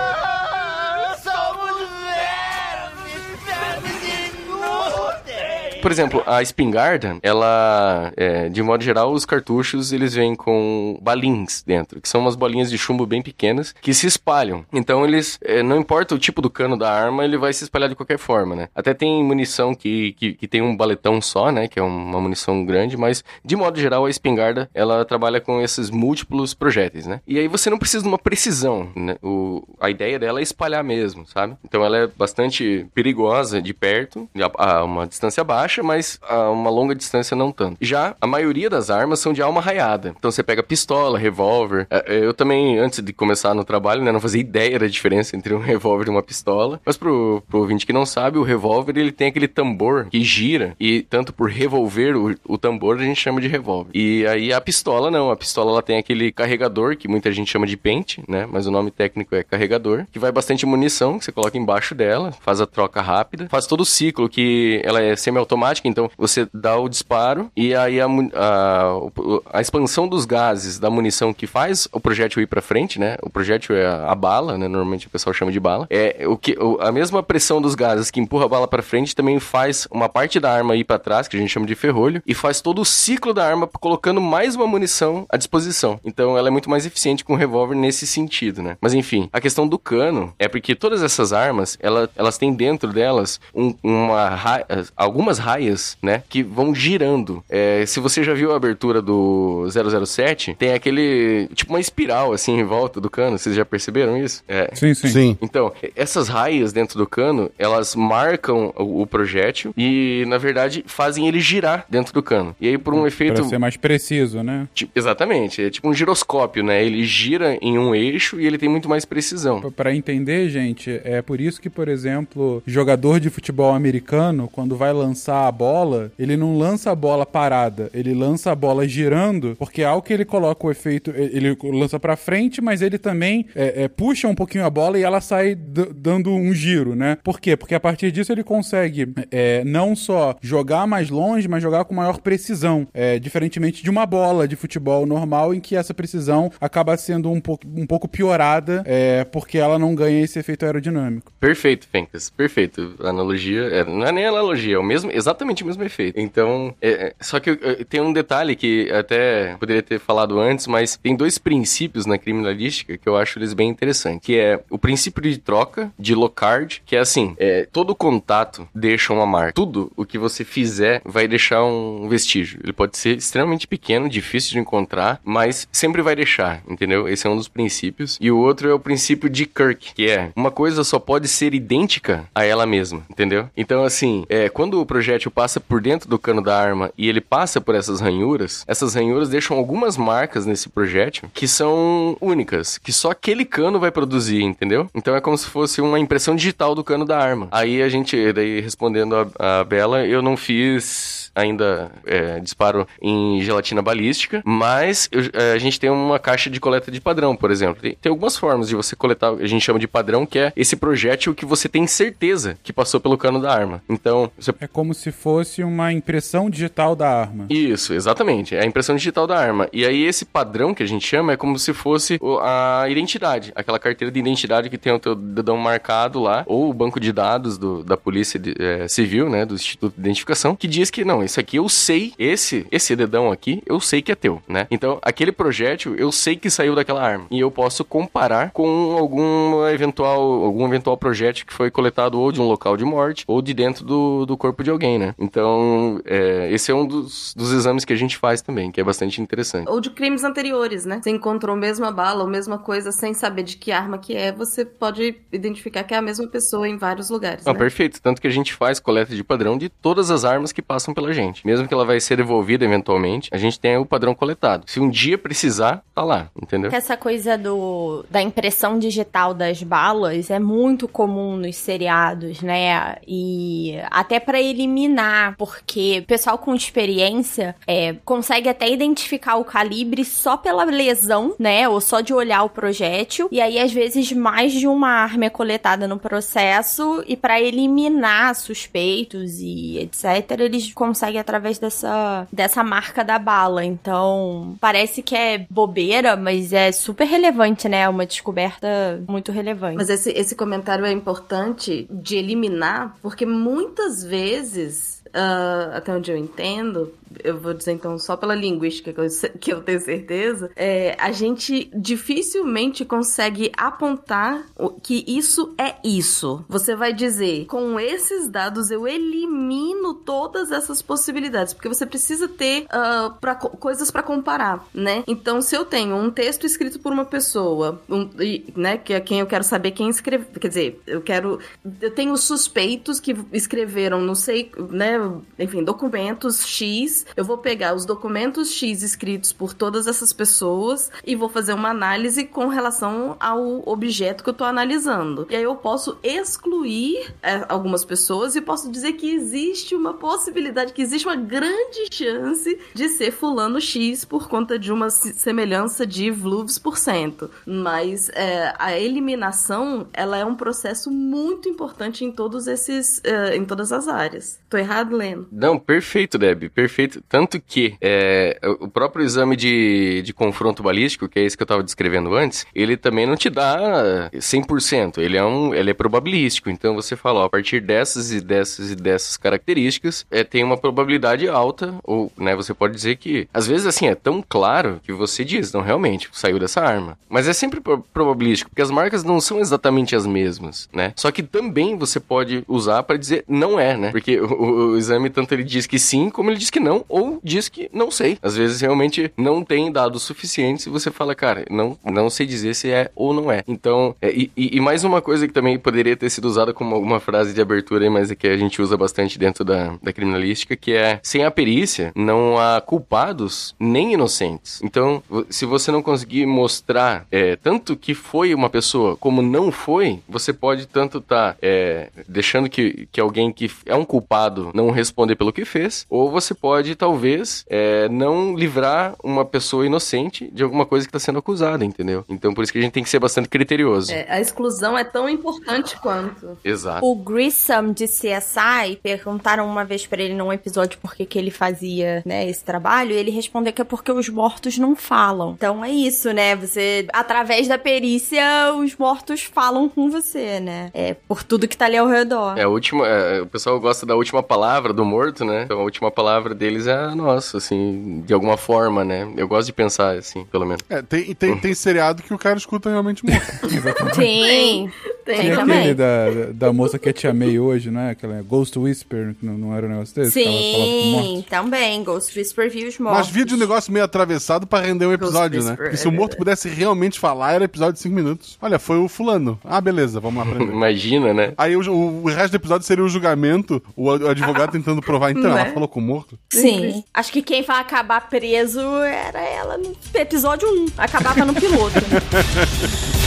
Por exemplo, a espingarda, ela, é, de modo geral, os cartuchos eles vêm com balins dentro, que são umas bolinhas de chumbo bem pequenas que se espalham. Então eles, é, não importa o tipo do cano da arma, ele vai se espalhar de qualquer forma, né? Até tem munição que, que, que tem um baletão só, né? Que é uma munição grande, mas de modo geral a espingarda ela trabalha com esses múltiplos projéteis, né? E aí você não precisa de uma precisão, né? O, a ideia dela é espalhar mesmo, sabe? Então ela é bastante perigosa de perto, a, a uma distância baixa, mas a uma longa distância não tanto. Já a maioria das armas são de alma raiada. Então você pega pistola, revólver. Eu também, antes de começar no trabalho, né, não fazia ideia da diferença entre um revólver e uma pistola. Mas pro, pro ouvinte que não sabe, o revólver ele tem aquele tambor que gira e tanto por revolver o, o tambor a gente chama de revólver. E aí a pistola não, a pistola ela tem aquele carregador que muita gente chama de pente, né? Mas o nome técnico é carregador, que vai bastante munição que você coloca embaixo dela, faz a troca rápida, faz todo o ciclo que ela é semiautomática automática, então você dá o disparo e aí a, a, a, expansão dos gases da munição que faz o projétil ir para frente, né? O projétil é a, a, bala, né? Normalmente o pessoal chama de bala. É o que a mesma pressão dos gases que empurra a bala para frente também faz uma parte da arma ir para trás, que a gente chama de ferrolho, e faz todo o ciclo da arma colocando mais uma munição à disposição. Então ela é muito mais eficiente com o revólver nesse sentido, né? Mas enfim, a questão do cano é porque todas essas armas, ela, elas têm dentro delas um, uma ra algumas raias, né, que vão girando. É, se você já viu a abertura do 007, tem aquele, tipo uma espiral assim em volta do cano, vocês já perceberam isso? É. Sim, sim. Sim. Então, essas raias dentro do cano, elas marcam o, o projétil e, na verdade, fazem ele girar dentro do cano. E aí, por um efeito... Pra ser mais preciso, né? Tipo, exatamente, é tipo um giroscópio, né? Ele gira em um eixo e ele tem muito mais precisão. Para entender, gente, é por isso que, por exemplo, jogador de futebol americano, quando vai lançar a bola, ele não lança a bola parada, ele lança a bola girando, porque ao que ele coloca o efeito, ele lança para frente, mas ele também é, é, puxa um pouquinho a bola e ela sai dando um giro, né? Por quê? Porque a partir disso ele consegue é, não só jogar mais longe, mas jogar com maior precisão, é, diferentemente de uma bola de futebol normal, em que essa precisão acaba sendo um pouco, um pouco piorada, é, porque ela não ganha esse efeito aerodinâmico. Perfeito, Fencas, perfeito. Analogia, é, não é nem analogia, é o mesmo, exatamente o mesmo efeito. Então, é, é, só que é, tem um detalhe que até poderia ter falado antes, mas tem dois princípios na criminalística que eu acho eles bem interessantes, que é o princípio de troca, de locard, que é assim, é, todo contato deixa uma marca. Tudo o que você fizer vai deixar um vestígio. Ele pode ser extremamente pequeno, difícil de encontrar, mas sempre vai deixar, entendeu? Esse é um dos princípios. E o outro é o princípio de Kirk, que é uma coisa só pode ser idêntica a ela mesma, entendeu? Então, assim, é, quando o projeto projétil passa por dentro do cano da arma e ele passa por essas ranhuras, essas ranhuras deixam algumas marcas nesse projétil que são únicas, que só aquele cano vai produzir, entendeu? Então é como se fosse uma impressão digital do cano da arma. Aí a gente, daí respondendo a, a Bela, eu não fiz ainda é, disparo em gelatina balística, mas eu, é, a gente tem uma caixa de coleta de padrão, por exemplo. Tem, tem, algumas formas de você coletar, a gente chama de padrão, que é esse projétil que você tem certeza que passou pelo cano da arma. Então, você... É como se fosse uma impressão digital da arma. Isso, exatamente. É a impressão digital da arma. E aí esse padrão que a gente chama é como se fosse a identidade, aquela carteira de identidade que tem o teu dedão marcado lá, ou o banco de dados do, da Polícia de, é, Civil, né, do Instituto de Identificação, que diz que não, isso aqui eu sei, esse, esse dedão aqui, eu sei que é teu, né? Então, aquele projétil, eu sei que saiu daquela arma. E eu posso comparar com algum eventual, algum eventual projétil que foi coletado ou de um local de morte, ou de dentro do, do corpo de alguém, né? Então, é, esse é um dos, dos exames que a gente faz também, que é bastante interessante. Ou de crimes anteriores, né? Você encontrou a mesma bala ou mesma coisa sem saber de que arma que é, você pode identificar que é a mesma pessoa em vários lugares. Ah, né? perfeito. Tanto que a gente faz coleta de padrão de todas as armas que passam pela gente. Mesmo que ela vai ser devolvida eventualmente, a gente tem o padrão coletado. Se um dia precisar, tá lá, entendeu? Essa coisa do, da impressão digital das balas é muito comum nos seriados, né? E até para eliminar, porque o pessoal com experiência é, consegue até identificar o calibre só pela lesão, né? Ou só de olhar o projétil. E aí, às vezes, mais de uma arma é coletada no processo. E para eliminar suspeitos e etc., eles conseguem através dessa, dessa marca da bala. Então, parece que é bobeira, mas é super relevante, né? É uma descoberta muito relevante. Mas esse, esse comentário é importante de eliminar, porque muitas vezes Uh, até onde eu entendo, eu vou dizer então só pela linguística que eu, que eu tenho certeza, é, a gente dificilmente consegue apontar que isso é isso. Você vai dizer, com esses dados eu elimino todas essas possibilidades, porque você precisa ter uh, pra, coisas para comparar, né? Então, se eu tenho um texto escrito por uma pessoa, um, né, que é quem eu quero saber quem escreveu, quer dizer, eu quero, eu tenho suspeitos que escreveram, não sei, né, enfim, documentos X. Eu vou pegar os documentos X escritos por todas essas pessoas e vou fazer uma análise com relação ao objeto que eu tô analisando. E aí eu posso excluir é, algumas pessoas e posso dizer que existe uma possibilidade, que existe uma grande chance de ser fulano X por conta de uma semelhança de vluvs por cento. Mas é, a eliminação, ela é um processo muito importante em todos esses, uh, em todas as áreas. Tô errado, Leno? Não, perfeito, Deb, perfeito. Tanto que é, o próprio exame de, de confronto balístico, que é esse que eu estava descrevendo antes, ele também não te dá 100%, ele é, um, ele é probabilístico. Então você fala, ó, a partir dessas e dessas e dessas características, é, tem uma probabilidade alta, ou né, você pode dizer que, às vezes assim, é tão claro que você diz, não, realmente, saiu dessa arma. Mas é sempre probabilístico, porque as marcas não são exatamente as mesmas, né? Só que também você pode usar para dizer não é, né? Porque o, o exame tanto ele diz que sim, como ele diz que não, ou diz que não sei. Às vezes realmente não tem dados suficientes e você fala, cara, não, não sei dizer se é ou não é. Então, é, e, e, mais uma coisa que também poderia ter sido usada como alguma frase de abertura, mas é que a gente usa bastante dentro da, da criminalística, que é sem a perícia não há culpados nem inocentes. Então, se você não conseguir mostrar é, tanto que foi uma pessoa como não foi, você pode tanto estar tá, é, deixando que, que alguém que é um culpado não responder pelo que fez, ou você pode, talvez, é, não livrar uma pessoa inocente de alguma coisa que está sendo acusada, entendeu? Então, por isso que a gente tem que ser bastante criterioso. É, a exclusão é tão importante quanto. Exato. O Grissom de CSI perguntaram uma vez para ele num episódio por que, que ele fazia, né, esse trabalho, e ele respondeu que é porque os mortos não falam. Então é isso, né? Você, através da perícia, os mortos falam com você, né? É por tudo que tá ali ao redor. É a última. É, o pessoal gosta da última palavra do morto, né? Então a última palavra deles é a nossa, assim, de alguma forma, né? Eu gosto de pensar assim, pelo menos. É, tem, tem, tem seriado que o cara escuta realmente morto. Sim. Tem Tinha também. aquele da, da moça que eu te amei hoje, não é? Aquela Ghost Whisper, não, não era um negócio desse? Ela Sim, também. Ghost Whisper viu os mortos. Mas vídeo um negócio meio atravessado pra render um episódio, né? Whisper, Porque se é o morto pudesse realmente falar, era episódio de 5 minutos. Olha, foi o fulano. Ah, beleza, vamos lá aprender. Imagina, né? Aí o, o- o resto do episódio seria o julgamento, o, o advogado tentando provar. Então, ela Né? falou com o morto? Sim. Acho que quem vai acabar preso era ela no episódio 1. Acabava no piloto.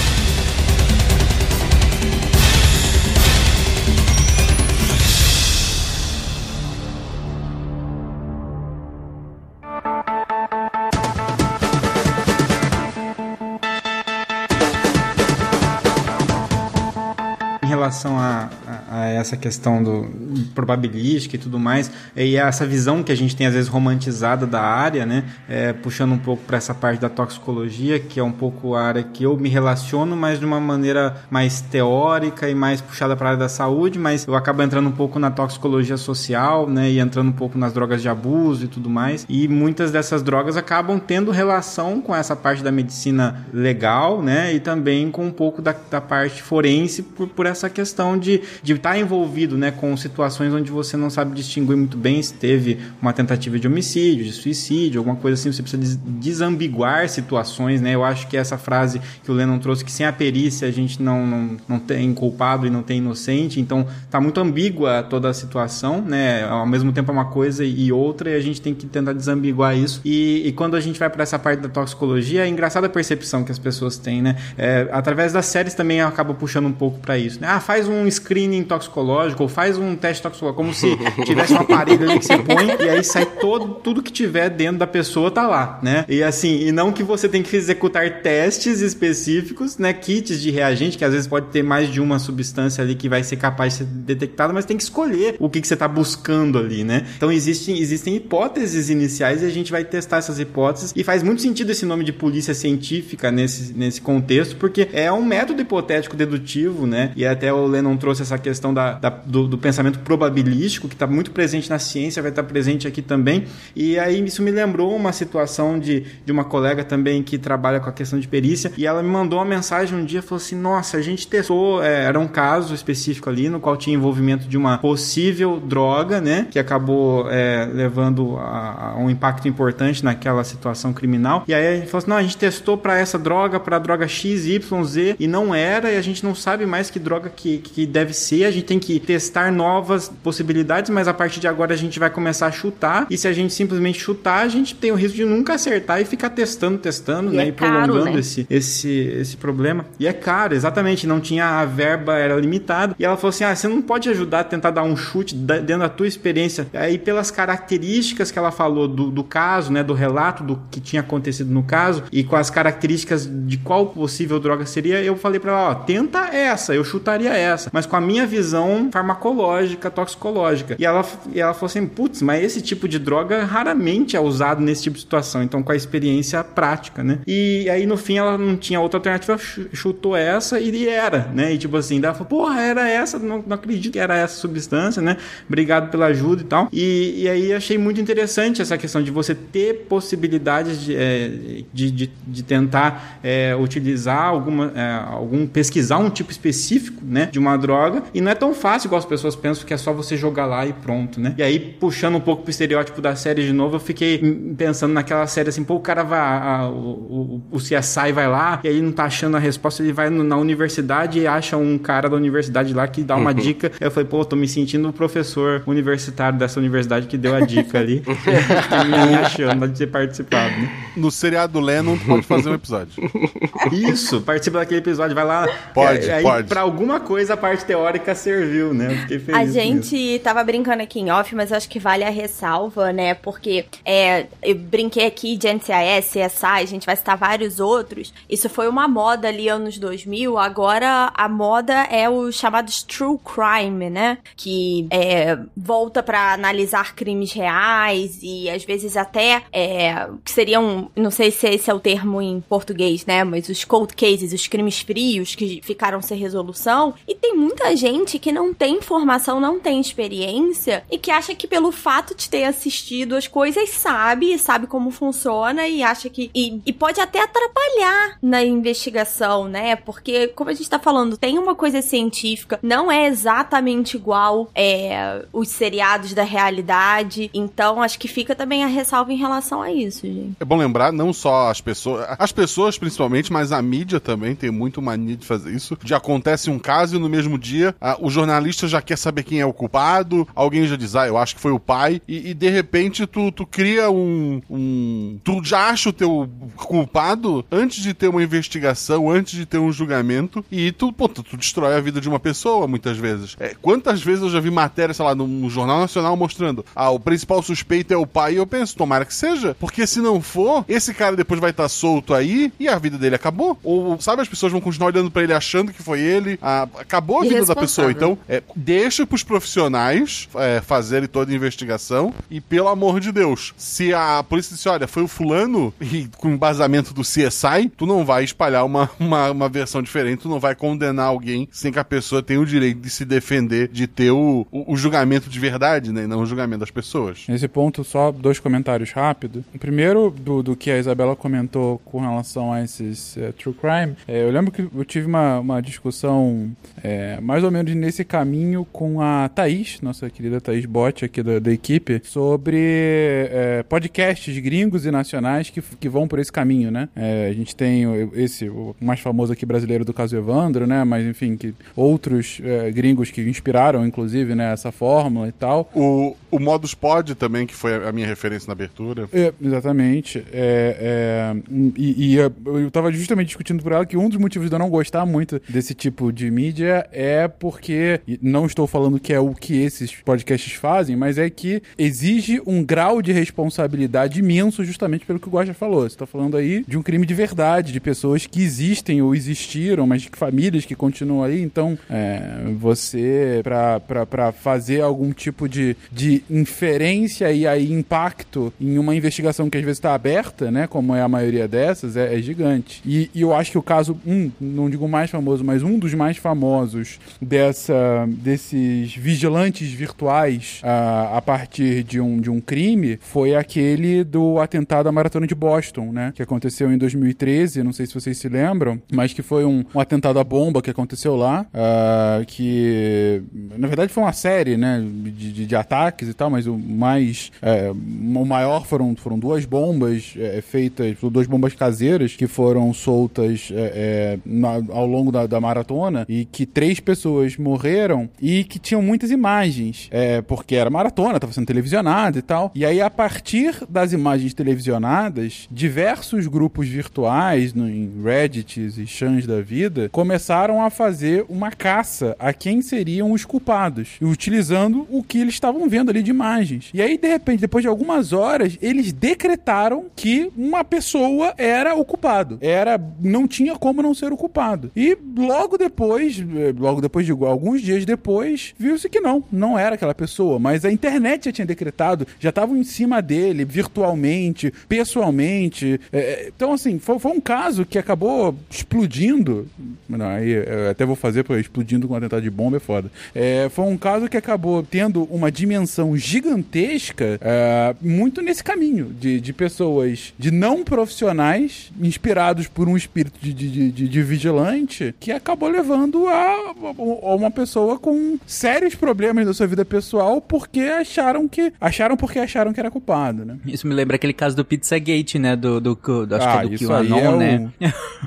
relação a, a- essa questão do probabilística e tudo mais, e essa visão que a gente tem às vezes romantizada da área, né, é, puxando um pouco para essa parte da toxicologia, que é um pouco a área que eu me relaciono, mas de uma maneira mais teórica e mais puxada para a área da saúde, mas eu acabo entrando um pouco na toxicologia social, né, e entrando um pouco nas drogas de abuso e tudo mais, e muitas dessas drogas acabam tendo relação com essa parte da medicina legal, né, e também com um pouco da, da parte forense por, por essa questão de de estar envolvido, né, com situações onde você não sabe distinguir muito bem se teve uma tentativa de homicídio, de suicídio, alguma coisa assim, você precisa des- desambiguar situações, né? Eu acho que essa frase que o Lennon trouxe que sem a perícia a gente não, não, não tem culpado e não tem inocente, então tá muito ambígua toda a situação, né? Ao mesmo tempo é uma coisa e outra e a gente tem que tentar desambiguar isso. E, e quando a gente vai para essa parte da toxicologia, é engraçada a percepção que as pessoas têm, né? É, através das séries também acaba puxando um pouco para isso, né? Ah, faz um screening toxicológico ou faz um teste toxicológico, como se tivesse um aparelho ali que você põe e aí sai todo, tudo que tiver dentro da pessoa tá lá, né? E assim, e não que você tem que executar testes específicos, né? Kits de reagente, que às vezes pode ter mais de uma substância ali que vai ser capaz de ser detectada, mas tem que escolher o que, que você tá buscando ali, né? Então existem, existem hipóteses iniciais e a gente vai testar essas hipóteses e faz muito sentido esse nome de polícia científica nesse, nesse contexto, porque é um método hipotético dedutivo, né? E até o Lennon trouxe essa questão da, da- do, do pensamento probabilístico, que está muito presente na ciência, vai estar presente aqui também. E aí isso me lembrou uma situação de, de uma colega também que trabalha com a questão de perícia, e ela me mandou uma mensagem um dia, falou assim, nossa, a gente testou, é, era um caso específico ali, no qual tinha envolvimento de uma possível droga, né? Que acabou é, levando a, a um impacto importante naquela situação criminal. E aí a gente falou assim, não, a gente testou para essa droga, para droga X, Y, Z, e não era, e a gente não sabe mais que droga que, que deve ser, a gente tem que testar novas possibilidades, mas a partir de agora a gente vai começar a chutar, e se a gente simplesmente chutar, a gente tem o risco de nunca acertar e ficar testando, testando, E né? é e prolongando caro, né? esse, esse, esse problema. E é caro, exatamente, não tinha a verba, era limitada. E ela falou assim: ah, você não pode ajudar a tentar dar um chute dentro da tua experiência. Aí, pelas características que ela falou do, do caso, né? Do relato do que tinha acontecido no caso, e com as características de qual possível droga seria, eu falei pra ela: ó, tenta essa, eu chutaria essa, mas com a minha visão farmacológica, toxicológica. E ela, e ela falou assim: putz, mas esse tipo de droga raramente é usado nesse tipo de situação. Então, com a experiência prática, né? E aí, no fim, ela não tinha outra alternativa, chu- chutou essa e era, né? E tipo assim, ela falou: porra, era essa, não, não acredito que era essa substância, né? Obrigado pela ajuda e tal. E, e aí, achei muito interessante essa questão de você ter possibilidades de, é, de, de, de tentar é, utilizar alguma, é, algum, pesquisar um tipo específico, né? De uma droga. E não é tão fácil igual as pessoas pensam que é só você jogar lá e pronto, né? E aí, puxando um pouco pro estereótipo da série de novo, eu fiquei pensando naquela série assim, pô, o cara vai, a- o, o, o CSI vai lá, e aí ele não tá achando a resposta, ele vai na universidade e acha um cara da universidade lá que dá uma dica. Eu falei, pô, tô me sentindo o professor universitário dessa universidade que deu a dica ali. me achando de ter participado, né? No seriado do Lennon, tu pode fazer um episódio. Isso, participa daquele episódio, vai lá. Pode, É, aí, pode. Pra alguma coisa a parte teórica serviu, né? Eu fiquei feliz. A gente isso. tava brincando aqui em off, mas acho que vale a ressalva, né? Porque é, eu brinquei aqui de NCIS, CSI, a gente vai citar vários outros. Isso foi uma moda ali anos 2000. Agora a moda é os chamados true crime, né? Que é, volta pra analisar crimes reais e às vezes até é, que seriam, não sei se esse é o termo em português, né? Mas os cold cases, os crimes frios que ficaram sem resolução. E tem muita gente que não tem informação, não tem experiência e que acha que pelo fato de ter assistido as coisas sabe, sabe como funciona e acha que. E, e pode até atrapalhar na investigação, né? Porque, como a gente tá falando, tem uma coisa científica, não é exatamente igual é, os seriados da realidade. Então, acho que fica também a ressalva em relação a isso, gente. É bom lembrar, não só as pessoas, as pessoas principalmente, mas a mídia também tem muito mania de fazer isso. De acontece um caso e no mesmo dia ah, o jornalista já quer saber quem é o culpado, alguém já diz, ah, eu acho que foi o pai, e, e de repente tu, tu cria um, um. Tu já acha o teu culpado antes de ter uma investigação, antes de ter um julgamento, e tu, pô, tu, tu destrói a vida de uma pessoa muitas vezes. É, quantas vezes eu já vi matéria, sei lá, no, no Jornal Nacional mostrando, ah, o principal suspeito é o pai, e eu penso, tomara que seja, porque se não for, esse cara depois vai estar solto aí e a vida dele acabou. Ou, sabe, as pessoas vão continuar olhando para ele achando que foi ele, ah, acabou a vida da pessoa. Então, é, deixa pros profissionais é, fazerem toda a investigação e, pelo amor de Deus, se a polícia disse, olha, foi o fulano, e com embasamento do CSI, tu não vai espalhar uma, uma, uma versão diferente, tu não vai condenar alguém sem que a pessoa tenha o direito de se defender, de ter o, o, o julgamento de verdade, né? E não o julgamento das pessoas. Nesse ponto, só dois comentários rápidos. O primeiro, do, do que a Isabela comentou com relação a esses é, true crime, é, eu lembro que eu tive uma, uma discussão é, mais ou menos nesse caminho com a Thaís, nossa querida Thaís Botti aqui da, da equipe, sobre é, podcasts gringos e nacionais que, que vão por esse caminho, né? É, a gente tem esse, o mais famoso aqui brasileiro do caso Evandro, né? Mas enfim, que outros é, gringos que inspiraram, inclusive, né, essa fórmula e tal. O, o Modus Pod também, que foi a minha referência na abertura. É, exatamente. É, é, e, e eu, eu tava justamente discutindo por ela que um dos motivos de eu não gostar muito desse tipo de mídia é porque, não estou falando que é o que esses podcasts fazem, mas é que exige um grau de responsabilidade imenso justamente pelo que o Gosta falou. Você está falando aí de um crime de verdade, de pessoas que existem ou existiram, mas de famílias que continuam aí. Então, é, você, para fazer algum tipo de, de inferência e aí impacto em uma investigação que às vezes está aberta, né, como é a maioria dessas, é, é gigante. E, e, eu acho que o caso, um, não digo mais famoso, mas um dos mais famosos dessa, desses vigilantes virtuais a, a partir de um, de um crime foi aquele do atentado à maratona de Boston, né, que aconteceu em 2013, não sei se vocês se lembram, mas que foi um, um atentado à bomba que aconteceu lá, uh, que na verdade foi uma série, né, de, de, de ataques e tal, mas o mais, é, o maior foram, foram duas bombas é, feitas, duas bombas caseiras que foram soltas é, é, na, ao longo da, da, maratona e que três pessoas morreram e que tinham muitas imagens, é, porque era maratona, estava sendo televisionada e tal. E aí, a partir das imagens televisionadas, diversos grupos virtuais no, em Reddits e chans da vida começaram a fazer uma caça a quem seriam os culpados, utilizando o que eles estavam vendo ali de imagens. E aí, de repente, depois de algumas horas, eles decretaram que uma pessoa era o culpado. Era, não tinha como não ser o culpado. E logo depois, eh, logo depois de alguns dias depois, viu-se que não, não era aquela pessoa, mas a internet já tinha decretado, já estavam em cima dele, virtualmente, pessoalmente. É, então, assim, foi, foi, um caso que acabou explodindo. Não, aí eu até vou fazer, porque explodindo com um atentado de bomba é foda. É, foi um caso que acabou tendo uma dimensão gigantesca, é, muito nesse caminho de, de pessoas de não profissionais, inspirados por um espírito de, de, de, de vigilante, que acabou levando a, a, uma pessoa com sérios problemas na sua vida pessoal porque acharam que. Acharam porque acharam que era culpado, né? Isso me lembra aquele caso do Pizzagate, né? Do, do, do acho ah, que é do QAnon, é né?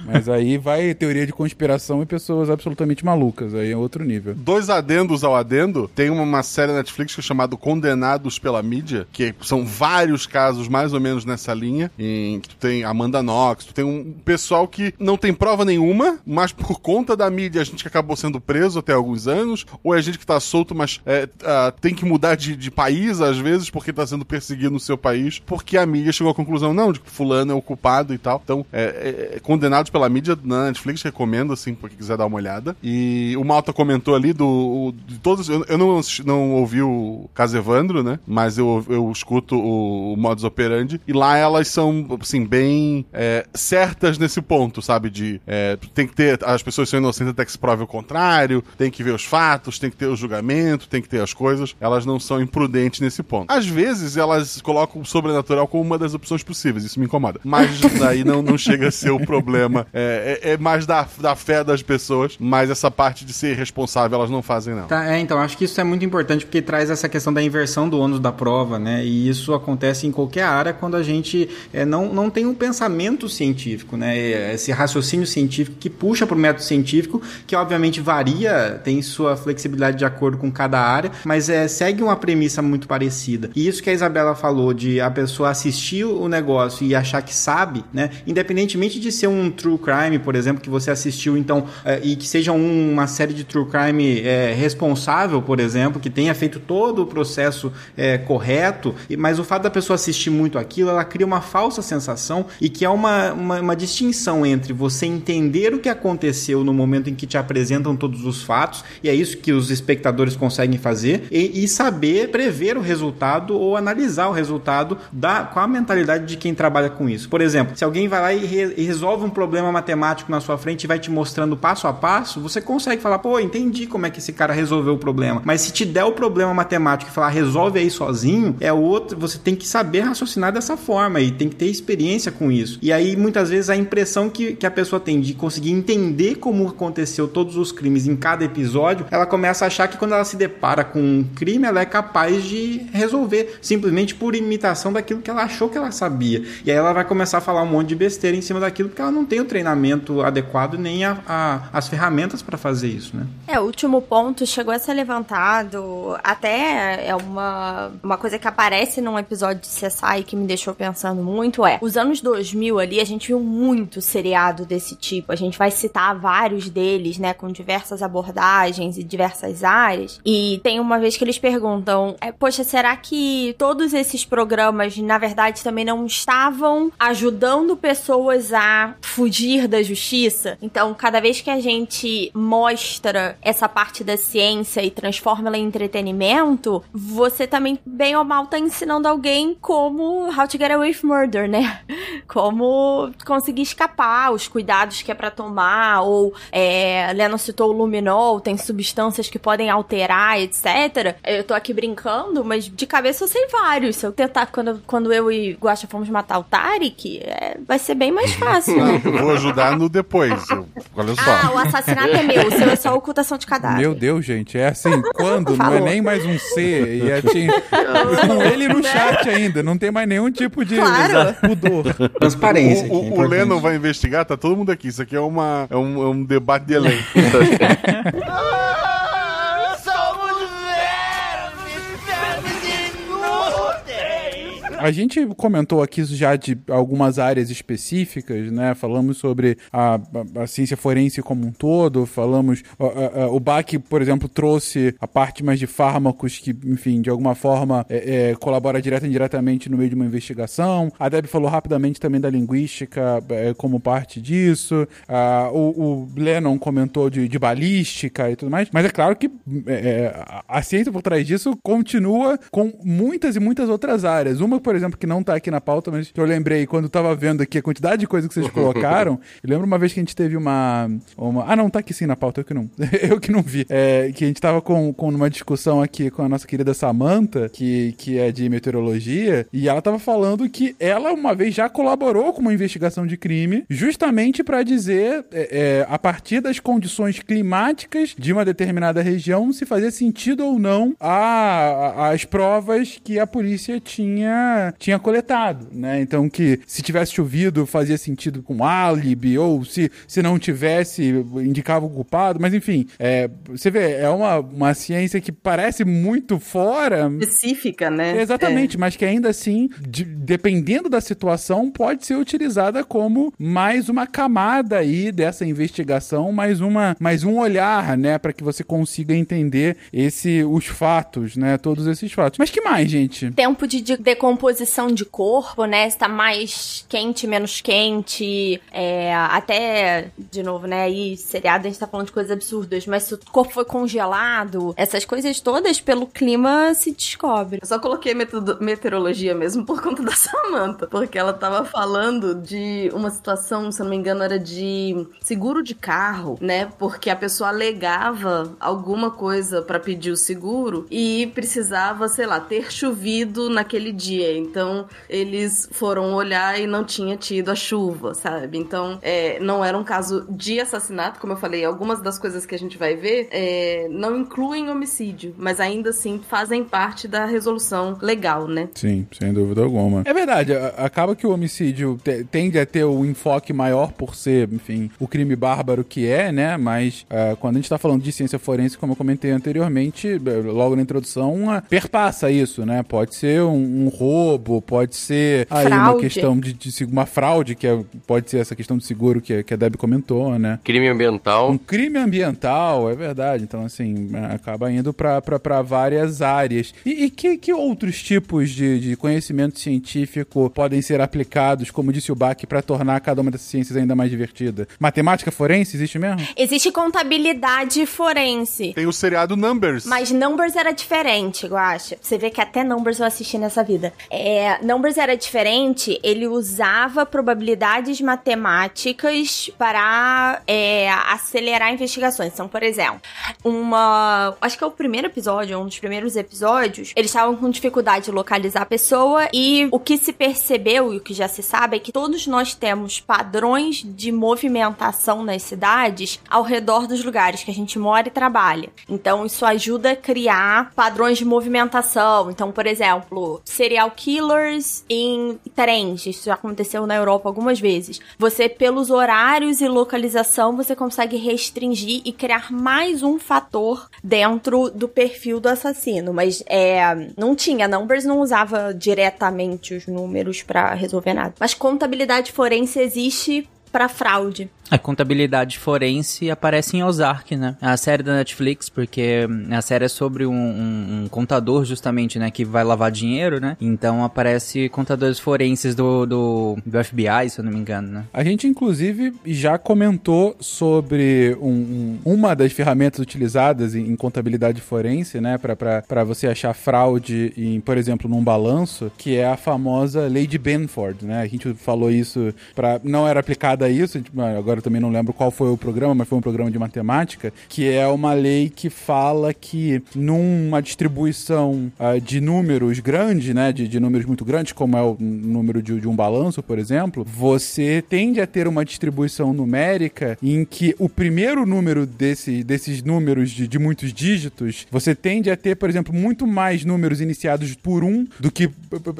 Mas aí vai teoria de conspiração e pessoas absolutamente malucas. Aí é outro nível. Dois adendos ao adendo. Tem uma série Netflix que é chamada Condenados pela Mídia, que são vários casos mais ou menos nessa linha, em que tu tem Amanda Knox, tu tem um pessoal que não tem prova nenhuma, mas por conta da mídia a gente que acabou sendo preso até alguns anos, ou é gente que tá solto, mas é, uh, tem que mudar de, de, país às vezes porque tá sendo perseguido no seu país, porque a mídia chegou à conclusão, não, de que fulano é o culpado e tal. Então, é, é, é Condenados pela Mídia na Netflix, recomendo, assim, pra quem quiser dar uma olhada. E o Malta comentou ali do, de todos, eu, eu não, não ouvi o caso Evandro, né, mas eu, eu escuto o, o Modus Operandi, e lá elas são, assim, bem é, certas nesse ponto, sabe? De é, tem que ter. As pessoas são inocentes até que se prove o contrário, tem que ver os fatos, tem que ter os julgamento, tem que ter as coisas. Elas não são imprudentes nesse ponto. Às vezes, elas colocam o sobrenatural como uma das opções possíveis. Isso me incomoda. Mas daí não, não chega a ser o problema. É, é, é mais da, da fé das pessoas, mas essa parte de ser responsável elas não fazem, não. Tá, é, então, acho que isso é muito importante porque traz essa questão da inversão do ônus da prova, né? E isso acontece em qualquer área quando a gente é, não, não tem um pensamento científico, né? Esse raciocínio científico que puxa para o método científico, que obviamente varia, tem sua flexibilidade de acordo com cada área, mas é, segue uma premissa muito parecida. E isso que a Isabela falou de a pessoa assistir o negócio e achar que sabe, né? Independentemente de ser um true crime, por exemplo, que você assistiu, então, é, e que seja um, uma série de true crime é, responsável, por exemplo, que tenha feito todo o processo é, correto, mas o fato da pessoa assistir muito aquilo, ela cria uma falsa sensação e que é uma, uma, uma distinção entre você entender o que aconteceu no momento em que te apresentam todos os fatos, e é isso que os espectadores conseguem fazer, e, e saber prever o resultado ou analisar o resultado da, com a mentalidade de quem trabalha com isso. Por exemplo, se alguém vai lá e, re, e resolve um problema matemático na sua frente e vai te mostrando passo a passo, você consegue falar, pô, entendi como é que esse cara resolveu o problema. Mas se te der o problema matemático e falar, resolve aí sozinho, é outro, você tem que saber raciocinar dessa forma e tem que ter experiência com isso. E aí, muitas vezes, a impressão que, que a pessoa tem de conseguir entender como aconteceu todos os crimes em cada episódio, ela começa a achar que quando ela se depara com um crime, ela é capaz de resolver, simplesmente por imitação daquilo que ela achou que ela sabia. E aí ela vai começar a falar um monte de besteira em cima daquilo, porque ela não tem o treinamento adequado nem a, a as ferramentas para fazer isso, né? É, o último ponto chegou a ser levantado, até é uma, uma coisa que aparece num episódio de CSI que me deixou pensando muito, é, os anos 2000 ali, a gente viu muito seriado desse tipo, a gente vai citar vários deles, né, com diversas abordagens e diversas áreas, e tem uma vez que eles perguntam, é, poxa, será que todos esses programas, na verdade, também não estavam ajudando pessoas a fugir da justiça? Então, cada vez que a gente mostra essa parte da ciência e transforma ela em entretenimento, você também, bem ou mal, tá ensinando alguém como how to get away with murder, né? Como conseguir escapar, os cuidados que é para tomar, ou é, Lennon citou o luminol, tem substâncias que podem alterar, etc. Eu tô aqui brincando, mas de cabeça eu sei vários. Se eu tentar, quando, quando eu e Guacha fomos matar o Tarek, é, vai ser bem mais fácil. né? Eu vou ajudar no depois. Eu- olha só. Ah, o assassinato é meu, o seu é só ocultação de cadáver. Meu Deus, gente, é assim, quando não é nem mais um C, e é tinha, com ele no chat ainda, não tem mais nenhum tipo de Claro. pudor. Transparência. O, é o, o. Lennon vai investigar, tá todo mundo aqui. Isso aqui é, uma, é, um, é um debate de elenco. Ah! A gente comentou aqui já de algumas áreas específicas, né? Falamos sobre a, a- a ciência forense como um todo, falamos. a- o Bach, por exemplo, trouxe a parte mais de fármacos que, enfim, de alguma forma é, é, colabora direta e indiretamente no meio de uma investigação. A Deb falou rapidamente também da linguística é, como parte disso. O, o Lennon comentou de, de balística e tudo mais. Mas é claro que é, a- a ciência por trás disso continua com muitas e muitas outras áreas. Uma, por exemplo, que não tá aqui na pauta, mas que eu lembrei quando eu tava vendo aqui a quantidade de coisas que vocês colocaram. eu lembro uma vez que a gente teve uma. uma ah, não, tá aqui sim na pauta, eu que não. eu que não vi. É, que a gente tava com, com uma discussão aqui com a nossa querida Samantha, que, que é de meteorologia, e ela tava falando que ela uma vez já colaborou com uma investigação de crime, justamente para dizer, é, é, a partir das condições climáticas de uma determinada região, se fazia sentido ou não a, a- as provas que a polícia tinha, tinha coletado, né? Então que se tivesse chovido fazia sentido com álibi, ou se, se não tivesse, indicava o culpado, mas enfim, é, você vê, é uma, uma ciência que parece muito fora, Específica, né? Exatamente, mas que ainda assim, de- dependendo da situação, pode ser utilizada como mais uma camada aí dessa investigação, mais uma, mais um olhar, né, para que você consiga entender esse, os fatos, né, todos esses fatos. Mas que mais, gente? Tempo de de posição de corpo, né? Se tá mais quente, menos quente. É, até, de novo, né? Aí, seriado, a gente tá falando de coisas absurdas, mas se o corpo foi congelado, essas coisas todas, pelo clima, se descobre. Eu só coloquei meteorologia mesmo por conta da Samantha, porque ela tava falando de uma situação, se eu não me engano, era de seguro de carro, né? Porque a pessoa alegava alguma coisa pra pedir o seguro e precisava, sei lá, ter chovido naquele dia. Então, eles foram olhar e não tinha tido a chuva, sabe? Então, é, não era um caso de assassinato, como eu falei, algumas das coisas que a gente vai ver é, não incluem homicídio, mas ainda assim fazem parte da resolução legal, né? Sim, sem dúvida alguma. É verdade, acaba que o homicídio te- tende a ter o enfoque maior por ser, enfim, o crime bárbaro que é, né? Mas ah, quando a gente tá falando de ciência forense, como eu comentei anteriormente, eh, logo na introdução, ah, perpassa isso, né? Pode ser um, um roubo, pode ser aí uma questão de, de uma fraude, que é- pode ser essa questão de seguro que, a- que a Deb comentou, né? Crime ambiental. Um crime ambiental, é verdade. Então, assim, é, acaba indo para várias áreas. E, e que, que outros tipos de, de conhecimento científico podem ser aplicados, como disse o Bach, para tornar cada uma dessas ciências ainda mais divertida? Matemática forense existe mesmo? Existe contabilidade forense. Tem o seriado Numbers. Mas Numbers era diferente, eu acho. Você vê que até Numbers eu assisti nessa vida. É, Numbers era diferente, ele usava probabilidades matemáticas para é, acelerar investigações. Então, por exemplo, uma. Acho que é o primeiro episódio, um dos primeiros episódios, eles estavam com dificuldade de localizar a pessoa e o que se percebeu e o que já se sabe é que todos nós temos padrões de movimentação nas cidades ao redor dos lugares que a gente mora e trabalha. Então, isso ajuda a criar padrões de movimentação. Então, por exemplo, serial killers em trens. Isso já aconteceu na Europa algumas vezes. Você, pelos horários e localização, você consegue restringir e criar mais um fator dentro do perfil do assassino. Mas é, não tinha, Numbers não usava diretamente os números pra resolver nada. Mas contabilidade forense existe pra fraude. A contabilidade forense aparece em Ozark, né? A série da Netflix, porque a série é sobre um, um- um contador, justamente, né? Que vai lavar dinheiro, né? Então aparece contadores forenses do, do, do FBI, se eu não me engano, né? A gente, inclusive, já comentou sobre um- um- uma das ferramentas utilizadas em, em contabilidade forense, né, para você achar fraude, em, por exemplo, num balanço, que é a famosa lei de Benford, né? A gente falou isso para não era aplicada isso, a gente- agora também não lembro qual foi o programa, mas foi um programa de matemática, que é uma lei que fala que numa distribuição ah, de números grande, né, de, de números muito grandes, como é o número de, de um balanço, por exemplo, você tende a ter uma distribuição numérica em que o primeiro número desse, desses números de, de muitos dígitos, você tende a ter, por exemplo, muito mais números iniciados por um do que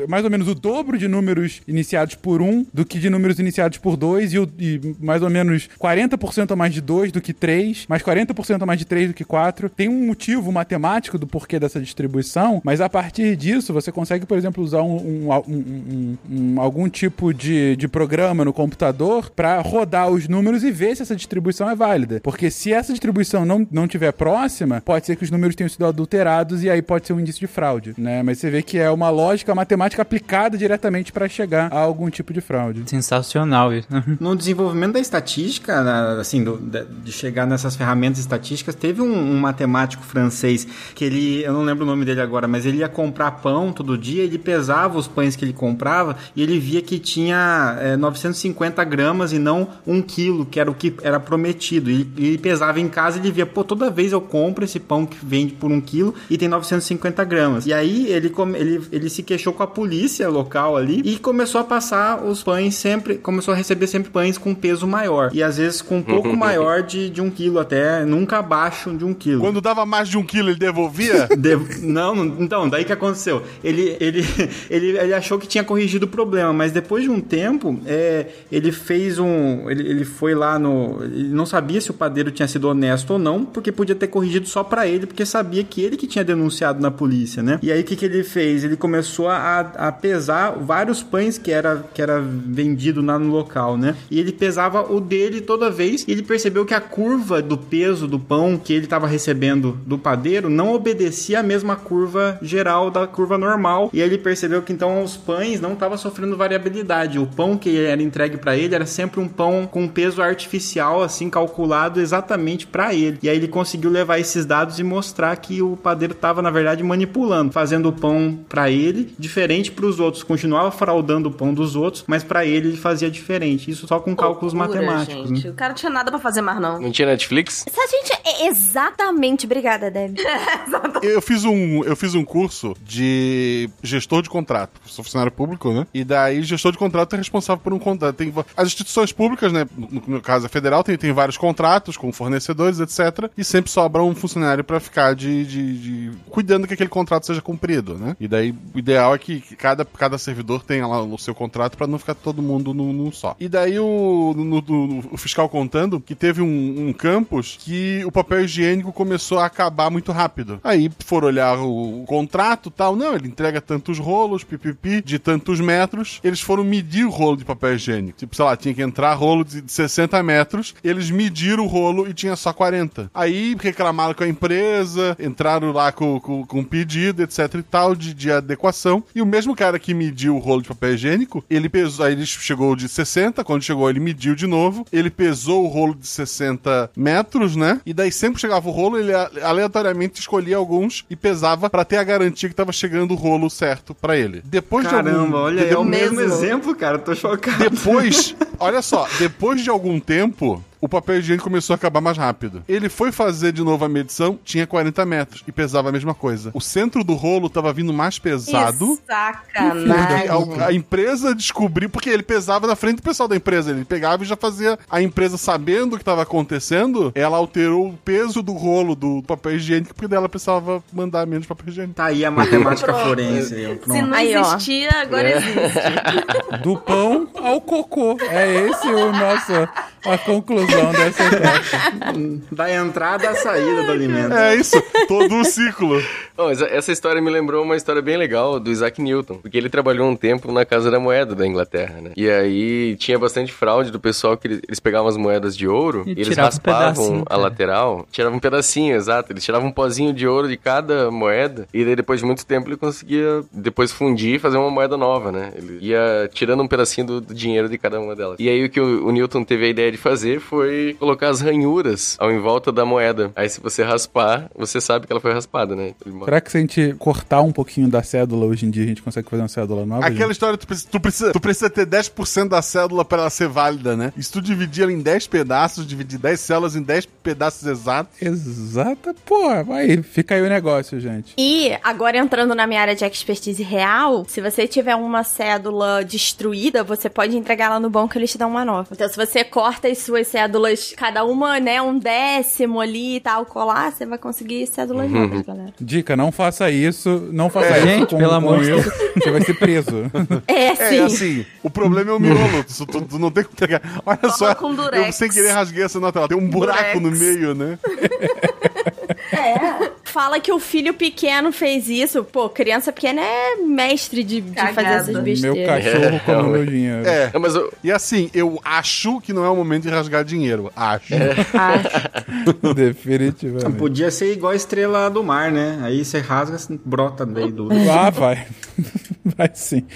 mais ou menos o dobro de números iniciados por um do que de números iniciados por dois e, e mais ou menos 40% a mais de dois do que três, mais 40% a mais de três do que quatro. Tem um motivo matemático do porquê dessa distribuição, mas a partir disso você consegue, por exemplo, usar um, um- um- um- um- algum tipo de, de programa no computador para rodar os números e ver se essa distribuição é válida. Porque se essa distribuição não, não tiver próxima, pode ser que os números tenham sido adulterados e aí pode ser um indício de fraude, né? Mas você vê que é uma lógica matemática aplicada diretamente para chegar a algum tipo de fraude. Sensacional isso. No desenvolvimento da estatística, na- assim, do- de, chegar nessas ferramentas estatísticas, teve um, um matemático francês que ele, eu não lembro o nome dele agora, mas ele ia comprar pão todo dia, ele pesava os pães que ele comprava e ele via que tinha é, 950 gramas e não um quilo, que era o que era prometido. E ele pesava em casa e ele via, pô, toda vez eu compro esse pão que vende por um quilo e tem 950 gramas. E aí ele, ele, ele se queixou com a polícia local ali e começou a passar os pães sempre, começou a receber sempre pães com peso maior. E às vezes com um pouco maior de, de um quilo, até nunca abaixo de um quilo. Quando dava mais de um quilo, ele devolvia? De- Não, não- então, daí que aconteceu. Ele, ele, ele, ele achou que tinha corrigido o problema, mas depois de um tempo, é, ele fez um. Ele, ele foi lá no. Ele não sabia se o padeiro tinha sido honesto ou não, porque podia ter corrigido só pra ele, porque sabia que ele que tinha denunciado na polícia, né? E aí o que, que ele fez? Ele começou a, a pesar vários pães que era, que era vendido lá no local, né? E ele pesava o dele toda vez e ele percebeu que a curva do peso do pão que ele estava recebendo do padeiro não obedecia a mesma curva geral da curva normal. E aí ele percebeu que então os pães não estavam sofrendo variabilidade. O pão que era entregue para ele era sempre um pão com peso artificial, assim, calculado exatamente para ele. E aí ele conseguiu levar esses dados e mostrar que o padeiro estava, na verdade, manipulando, fazendo o pão para ele, diferente para os outros. Continuava fraudando o pão dos outros, mas para ele ele fazia diferente. Isso só com cálculos Loucura, Gente. Né? O cara não tinha nada pra fazer mais, não. Não tinha Netflix? Se a gente. é Exatamente, obrigada, Deb. Eu fiz um, eu fiz um curso de gestor de contrato. Sou funcionário público, né? E daí, gestor de contrato é responsável por um contrato. Tem, as instituições públicas, né? No, no caso, a federal tem, tem vários contratos com fornecedores, etc. E sempre sobra um funcionário pra ficar de, de, de- cuidando que aquele contrato seja cumprido, né? E daí, o ideal é que cada, cada servidor tenha lá o seu contrato pra não ficar todo mundo num, num só. E daí, o, no- no- o fiscal contando que teve um, um campus que o papel higiênico começou a acabar muito rápido. Aí foram olhar o, o contrato tal. Não, ele entrega tantos rolos, pipipi, de tantos metros. Eles foram medir o rolo de papel higiênico. Tipo, sei lá, tinha que entrar rolo de de 60 metros. Eles mediram o rolo e tinha só 40. Aí reclamaram com a empresa, entraram lá com, com, com pedido, etc e tal, de, de adequação. E o mesmo cara que mediu o rolo de papel higiênico, ele pesou, aí ele chegou de 60, quando chegou ele mediu de novo, ele pesou o rolo de 60 metros, né? E daí sempre chegava o rolo, ele aleatoriamente escolhia alguns e pesava pra ter a garantia que tava chegando o rolo certo pra ele. Depois de Caramba, algum, olha, de- é o mesmo mesmo. exemplo, cara. Tô chocado. depois, olha só, depois de algum tempo, o papel higiênico começou a acabar mais rápido. Ele foi fazer de novo a medição, tinha 40 metros e pesava a mesma coisa. O centro do rolo tava vindo mais pesado. Que sacanagem. A, a empresa descobriu, porque ele pesava na frente do pessoal da empresa. Ele pegava e já fazia. A empresa, sabendo o que estava acontecendo, ela alterou o peso do rolo do papel higiênico, porque dela precisava mandar menos papel higiênico. Tá aí a matemática forense. aí, Se não Aí, existia, agora existe. Do pão ao cocô. É esse o nosso, a conclusão dessa história. Da entrada à saída do alimento. É isso, todo o ciclo. Bom, mas essa história me lembrou uma história bem legal do Isaac Newton, porque ele trabalhou um tempo na Casa da Moeda da Inglaterra, né? E aí tinha bastante fraude do pessoal que eles, eles pegavam as moedas de ouro E e, eles um raspavam pedacinho, a cara. lateral, tiravam um pedacinho, exato. Eles tiravam um pozinho de ouro de cada moeda e daí depois de muito tempo ele conseguia depois fundir e fazer uma moeda nova, né? Ele ia tirando um pedacinho do, do dinheiro de cada uma delas. E aí o que o, o Newton teve a ideia de fazer foi colocar as ranhuras ao em volta da moeda. Aí se você raspar, você sabe que ela foi raspada, né? Será que se a gente cortar um pouquinho da cédula hoje em dia, a gente consegue fazer uma cédula nova? Aquela gente? história, tu precisa, tu, precisa, tu precisa ter 10% da cédula pra ela ser válida, né? E se tu dividir ela em 10 pedaços, dividir 10 células em 10 pedaços exatos. Exata, pô, aí fica aí o negócio, gente. E agora entrando na minha área de expertise real, se você tiver uma cédula destruída, você pode entregar ela no banco e eles te dão uma nova. Então, se você corta as suas cédulas, cada uma, né, um décimo ali e tal, colar, você vai conseguir cédulas novas, galera. Dica, não faça isso, não faça isso Gente, com, pelo com amor de eu, você vai ser preso. É, sim. É assim, o problema é o miolo. Tu, tu- tu não tem que pegar. Olha Toma só, com eu durex. sem querer rasguei essa nota. Ela tem um buraco Durex. no meio, né? Fala que o filho pequeno fez isso. Pô, criança pequena é mestre de, de fazer essas Meu besteiras. cachorro come meu dinheiro. É. Não, mas eu, E assim, eu acho que não é o momento de rasgar dinheiro. Acho. Acho. Definitivamente. Podia ser igual a estrela do mar, né? Aí você rasga, brota no meio do. Ah, vai. Vai sim.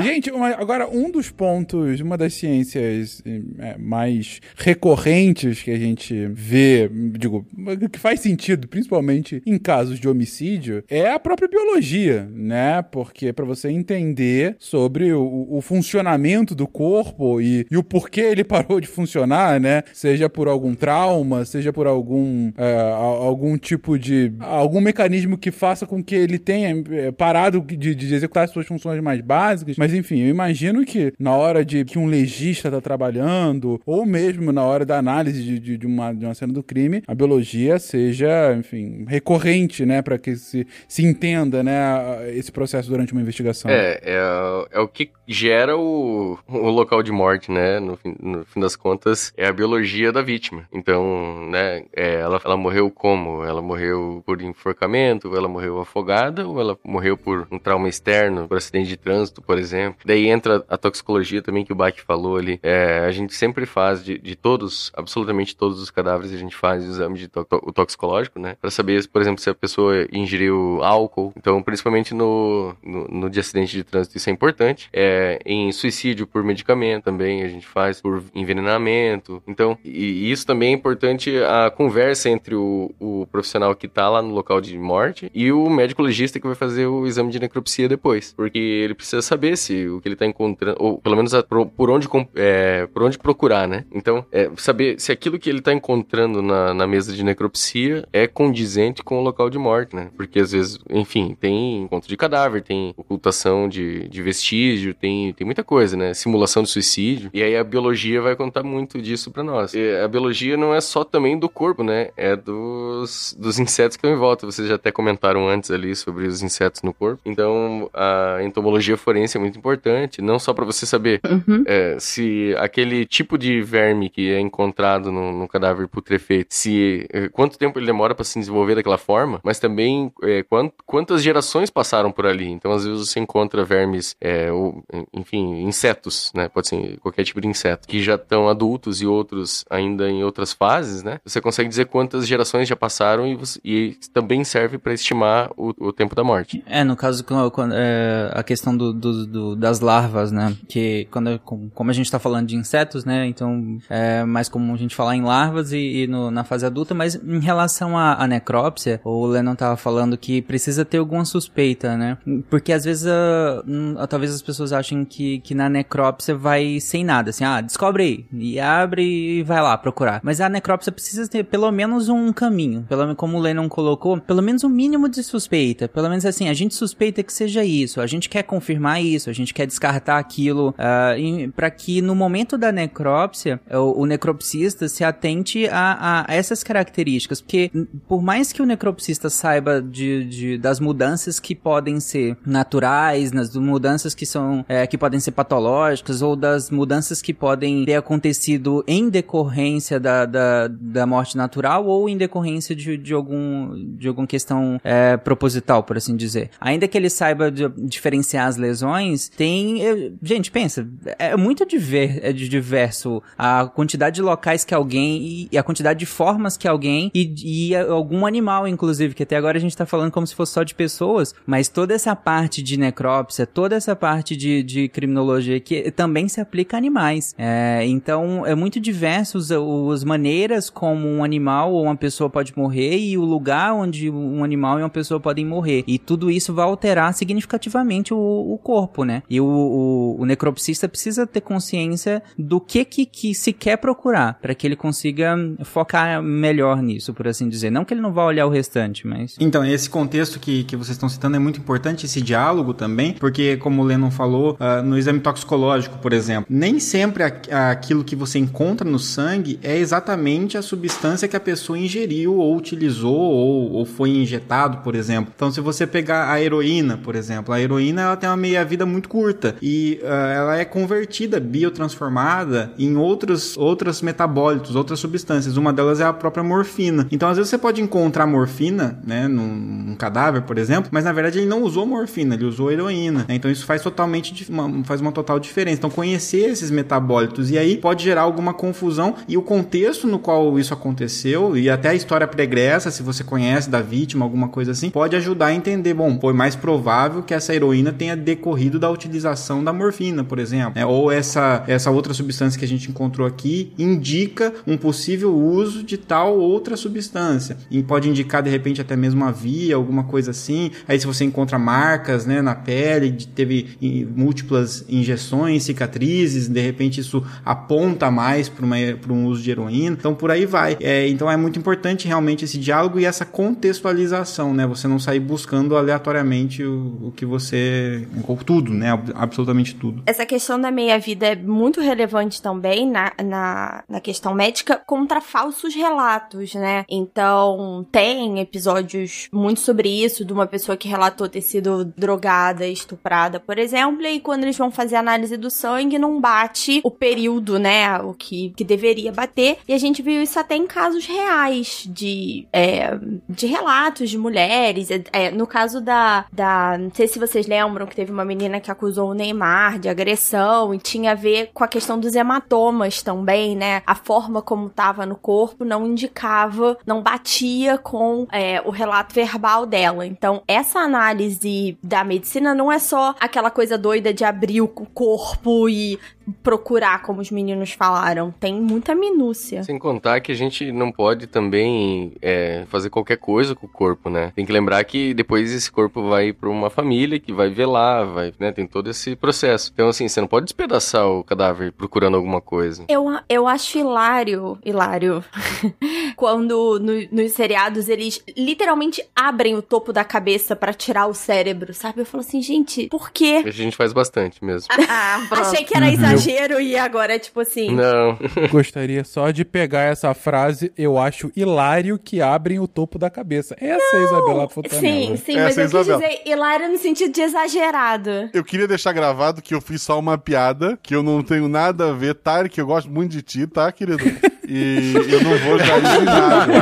Gente, uma- agora um dos pontos, uma das ciências é, mais recorrentes que a gente vê, digo, que faz sentido, principalmente em casos de homicídio, é a própria biologia, né? Porque para você entender sobre o, o funcionamento do corpo e, e o porquê ele parou de funcionar, né? Seja por algum trauma, seja por algum, é, algum tipo de. algum mecanismo que faça com que ele tenha é, parado de, de executar as suas funções mais básicas. Mas enfim, eu imagino que na hora de que um legista tá trabalhando, ou mesmo na hora da análise de, de, de uma, de uma cena do crime, a biologia seja, enfim, recorrente, né? Pra que se, se entenda, né, esse processo durante uma investigação. É, é, é o que gera o, o local de morte, né? No fim, no fim das contas, é a biologia da vítima. Então, né, é, ela, ela morreu como? Ela morreu por enforcamento, ela morreu afogada, ou ela morreu por um trauma externo, por acidente de trânsito, por exemplo. Daí entra a toxicologia também que o Bach falou ali. É, a gente sempre faz de, de, todos, absolutamente todos os cadáveres, a gente faz o exame de to o toxicológico, né? Pra saber, por exemplo, se a pessoa ingeriu álcool. Então, principalmente no, no, no de acidente de trânsito, isso é importante. É, em suicídio por medicamento também a gente faz, por envenenamento. Então, e, e isso também é importante a conversa entre o, o profissional que tá lá no local de morte e o médico legista que vai fazer o exame de necropsia depois. Porque ele precisa saber o que ele tá encontrando, ou pelo menos a, por, por, onde, é, por onde procurar, né? Então, é, saber se aquilo que ele tá encontrando na, na mesa de necropsia é condizente com o local de morte, né? Porque às vezes, enfim, tem encontro de cadáver, tem ocultação de, de vestígio, tem, tem muita coisa, né? Simulação de suicídio. E aí a biologia vai contar muito disso para nós. E a biologia não é só também do corpo, né? É dos, dos insetos que estão em volta. Vocês já até comentaram antes ali sobre os insetos no corpo. Então, a entomologia forense é muito importante, não só para você saber uhum. é, se aquele tipo de verme que é encontrado no, no cadáver putrefeito, se é, quanto tempo ele demora para se desenvolver daquela forma, mas também é, quant, quantas gerações passaram por ali. Então, às vezes você encontra vermes, é, ou, enfim, insetos, né? Pode ser qualquer tipo de inseto, que já estão adultos e outros ainda em outras fases, né? Você consegue dizer quantas gerações já passaram e, você, e também serve para estimar o, o, tempo da morte. É, no caso, quando, é, a questão do, do, do, das larvas, né? Que quando, como a gente está falando de insetos, né? Então é mais comum a gente falar em larvas e, e no, na fase adulta, mas em relação à, à necrópsia, o Lennon tava falando que precisa ter alguma suspeita, né? Porque às vezes, uh, talvez as pessoas achem que, que na necrópsia vai sem nada, assim, ah, descobre aí, e abre e vai lá procurar. Mas a necrópsia precisa ter pelo menos um caminho, pelo como o Lennon colocou, pelo menos um mínimo de suspeita, pelo menos assim, a gente suspeita que seja isso, a gente quer confirmar isso, a gente quer descartar aquilo, uh, para que no momento da necrópsia, o, o necropsista se atente a, a, essas características, porque por mais que o necropsista saiba de, de das mudanças que podem ser naturais, nas mudanças que são é, que podem ser patológicas ou das mudanças que podem ter acontecido em decorrência da, da, da morte natural ou em decorrência de, de algum de alguma questão é, proposital, por assim dizer. Ainda que ele saiba de, diferenciar as lesões, tem é, gente pensa é muito diver, é diverso a quantidade de locais que alguém e, a quantidade de formas que alguém e, e, algum animal inclusive que até agora a gente tá falando como se fosse só de pessoas, mas toda essa parte de necrópsia, toda essa parte de, de criminologia que também se aplica a animais. É, então é muito diverso os, as maneiras como um animal ou uma pessoa pode morrer e o lugar onde um animal e uma pessoa podem morrer. E tudo isso vai alterar significativamente o, o corpo, né? E o, o, o, necropsista precisa ter consciência do que que, que se quer procurar para que ele consiga focar melhor nisso, por assim dizer. Não que ele não vá olhar o restante, mas. Então, esse contexto que, que vocês estão citando é muito importante, esse diálogo também, porque, como o Lennon falou, uh, no exame toxicológico, por exemplo, nem sempre a, aquilo que você encontra no sangue é exatamente a substância que a pessoa ingeriu ou utilizou ou, ou foi injetado, por exemplo. Então, se você pegar a heroína, por exemplo, a heroína ela tem uma meia-vida muito curta e uh, ela é convertida, biotransformada em outros, outros metabólitos, outras substâncias. Uma delas é a própria morfina. Então, às vezes você pode encontrar morfina, né, num, num cadáver, por exemplo, mas na verdade ele não usou morfina, ele usou heroína. Né? Então, isso faz totalmente uma, faz uma total diferença. Então, conhecer esses metabólitos e aí pode gerar alguma confusão e o contexto no qual isso aconteceu e até a história pregressa, se você conhece da vítima, alguma coisa assim, pode ajudar a entender, bom, foi mais provável que essa heroína tenha decorrido da utilização da morfina, por exemplo, né? ou essa, essa outra substância que a gente encontrou aqui indica um possível uso de tal outra substância e pode indicar de repente até mesmo uma via, alguma coisa assim. Aí se você encontra marcas, né, na pele, teve múltiplas injeções, cicatrizes, de repente isso aponta mais para um uso de heroína. Então por aí vai. É, então é muito importante realmente esse diálogo e essa contextualização, né? Você não sair buscando aleatoriamente o, o que você. tudo, tudo, né? Ab- Absolutamente tudo. Essa questão da meia-vida é muito relevante também na, na, na questão médica contra falsos relatos, né? Então, tem episódios muito sobre isso, de uma pessoa que relatou ter sido drogada, estuprada, por exemplo, e quando eles vão fazer a análise do sangue, não bate o período, né? O que, que deveria bater. E a gente viu isso até em casos reais de, é, de relatos de mulheres. É, no caso da, da. Não sei se vocês lembram que teve uma menina que acusou o Neymar de agressão e tinha a ver com a questão dos hematomas também, né? A forma como tava no corpo não indicava, não batia com é, o relato verbal dela. Então, essa análise da medicina não é só aquela coisa doida de abrir o corpo e procurar, como os meninos falaram. Tem muita minúcia. Sem contar que a gente não pode também é, fazer qualquer coisa com o corpo, né? Tem que lembrar que depois esse corpo vai para uma família que vai velar, vai, né? Tem todo esse processo. Então, assim, você não pode despedaçar o cadáver procurando alguma coisa. Eu, eu acho hilário, hilário, quando no- nos seriados eles literalmente abrem o topo da cabeça pra tirar o cérebro, sabe? Eu falo assim, gente, por quê? A gente faz bastante mesmo. Ah, pronto. Achei que era exagero e agora é tipo assim. Não. Gostaria só de pegar essa frase, eu acho hilário que abrem o topo da cabeça. Essa é a Isabela Fontanella. Sim, sim, Essa mas é eu quis dizer hilário no sentido de exagerado. Eu queria deixar gravado que eu fiz só uma piada, que eu não tenho nada a ver, Tarek, eu gosto muito de ti, tá, querido? E eu não vou jair em nada.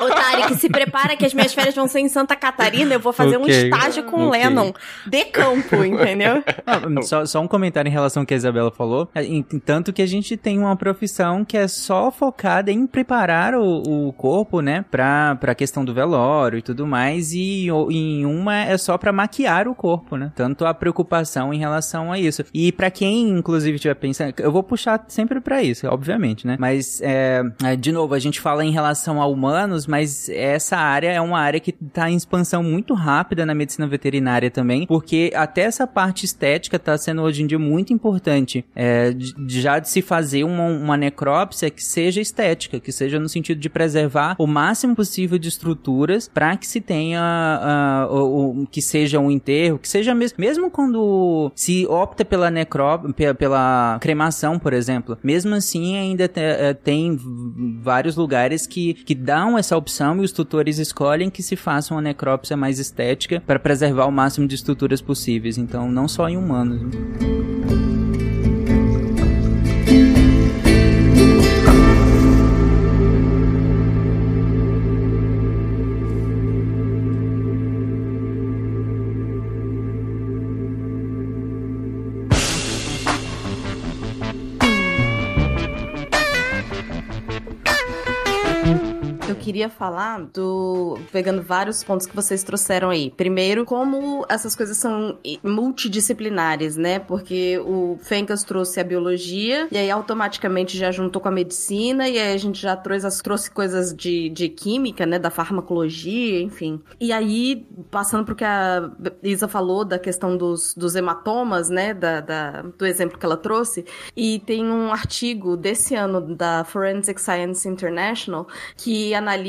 Ô, Tarek, se prepara que as minhas férias vão ser em Santa Catarina, eu vou fazer um Ok. estágio com o Ok. Lennon de campo, entendeu? Ah, só, só um comentário em relação ao que a Isabela falou. É, Tanto que a gente tem uma profissão que é só focada em preparar o, o corpo, né? Pra, pra questão do velório e tudo mais. E em uma é só pra maquiar o corpo, né? Tanto a preocupação em relação a isso. E pra quem, inclusive, estiver pensando. Eu vou puxar sempre pra isso, obviamente, né? Mas, é, é, de novo, a gente fala em relação a humanos, mas essa área é uma área que tá em expansão muito rápida na medicina veterinária também, porque até essa parte estética tá sendo hoje em dia muito importante. É, de- já de se fazer uma, uma necrópsia que seja estética, que seja no sentido de preservar o máximo possível de estruturas para que se tenha ah, o, que seja um enterro, que seja mesmo, mesmo quando se opta pela necró pe- pela cremação, por exemplo, mesmo assim ainda te- eh, tem vários lugares que, que dão essa opção e os tutores escolhem que se faça uma necrópsia mais estética para preservar o máximo de estruturas possíveis. Então, não só em humanos. Queria falar do. pegando vários pontos que vocês trouxeram aí. Primeiro, como essas coisas são multidisciplinares, né? Porque o Fencas trouxe a biologia, e aí automaticamente já juntou com a medicina, e aí a gente já trouxe, trouxe coisas de, de química, né? Da farmacologia, enfim. E aí, passando pro que a Isa falou da questão dos, dos hematomas, né? Da, da- do exemplo que ela trouxe, e tem um artigo desse ano da Forensic Science International que analisa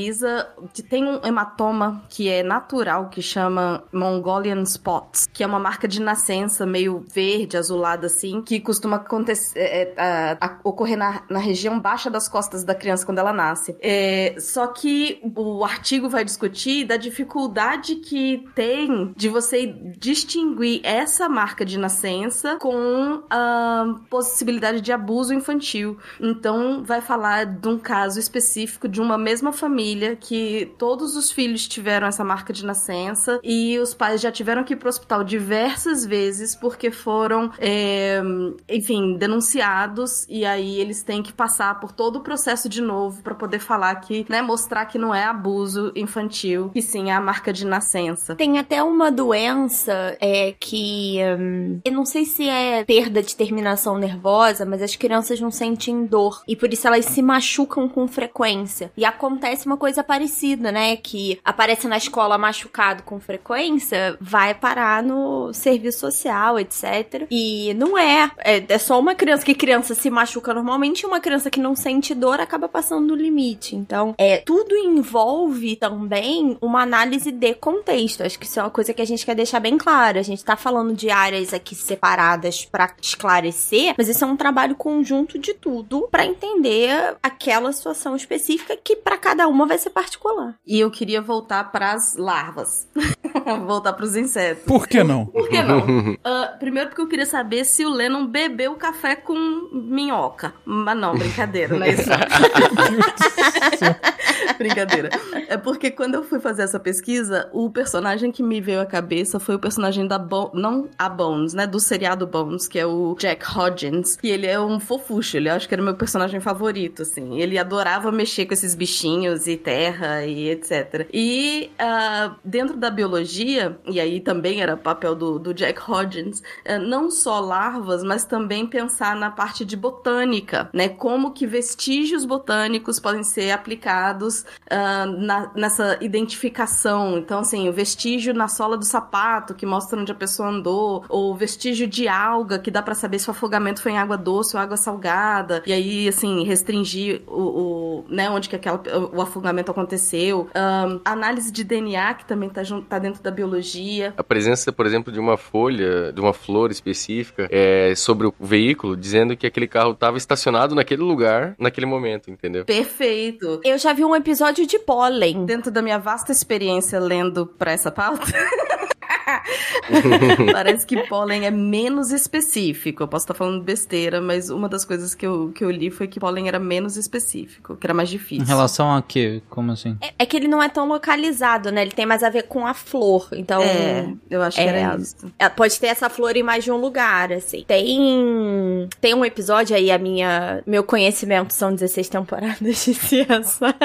que tem um hematoma que é natural que chama Mongolian Spots, que é uma marca de nascença meio verde, azulada assim, que costuma acontecer é, é, a- a- ocorrer na, na região baixa das costas da criança quando ela nasce. É, só que o artigo vai discutir da dificuldade que tem de você distinguir essa marca de nascença com a possibilidade de abuso infantil. Então, vai falar de um caso específico de uma mesma família que todos os filhos tiveram essa marca de nascença e os pais já tiveram que ir pro hospital diversas vezes porque foram, é, enfim, denunciados e aí eles têm que passar por todo o processo de novo para poder falar que, né, mostrar que não é abuso infantil, e sim é a marca de nascença. Tem até uma doença é, que. hum, eu não sei se é perda de terminação nervosa, mas as crianças não sentem dor. E por isso elas se machucam com frequência. E acontece uma coisa parecida, né? Que aparece na escola machucado com frequência, vai parar no serviço social, etc. E não é. É, é só uma criança que criança se machuca normalmente e uma criança que não sente dor acaba passando do limite. Então, é, tudo envolve também uma análise de contexto. Acho que isso é uma coisa que a gente quer deixar bem clara. A gente tá falando de áreas aqui separadas para esclarecer, mas isso é um trabalho conjunto de tudo para entender aquela situação específica que para cada uma vai ser particular. E eu queria voltar para as larvas. voltar para os insetos. Por que não? Por que não? Uh, primeiro porque eu queria saber se o Lennon bebeu café com minhoca. Mas não, brincadeira, não é isso? brincadeira. É porque quando eu fui fazer essa pesquisa, o personagem que me veio à cabeça foi o personagem da Bo não a Bones, né, do seriado Bones, que é o Jack Hodgins, e ele é um fofucho, ele acho que era o meu personagem favorito, assim. Ele adorava mexer com esses bichinhos e terra e etc. E uh, dentro da biologia, e aí também era papel do, do Jack Hodgins, uh, não só larvas, mas também pensar na parte de botânica, né? Como que vestígios botânicos podem ser aplicados uh, na, nessa identificação. Então, assim, o vestígio na sola do sapato, que mostra onde a pessoa andou, ou vestígio de alga, que dá para saber se o afogamento foi em água doce ou água salgada, e aí, assim, restringir o, o né, onde que aquela, o afogamento aconteceu. Um, análise de DNA, que também tá, tá dentro da biologia. A presença, por exemplo, de uma folha, de uma flor específica é, sobre o veículo, dizendo que aquele carro estava estacionado naquele lugar, naquele momento, entendeu? Perfeito. Eu já vi um episódio de pólen. Dentro da minha vasta experiência lendo pra essa pauta. Parece que pólen é menos específico. Eu posso estar falando besteira, mas uma das coisas que eu, que eu li foi que pólen era menos específico, que era mais difícil. Em relação a quê? Como assim? É, é que ele não é tão localizado, né? Ele tem mais a ver com a flor. Então. É, eu acho é, que era isso. É, pode ter essa flor em mais de um lugar, assim. Tem. Tem um episódio aí, a minha. Meu conhecimento são 16 temporadas de ciência.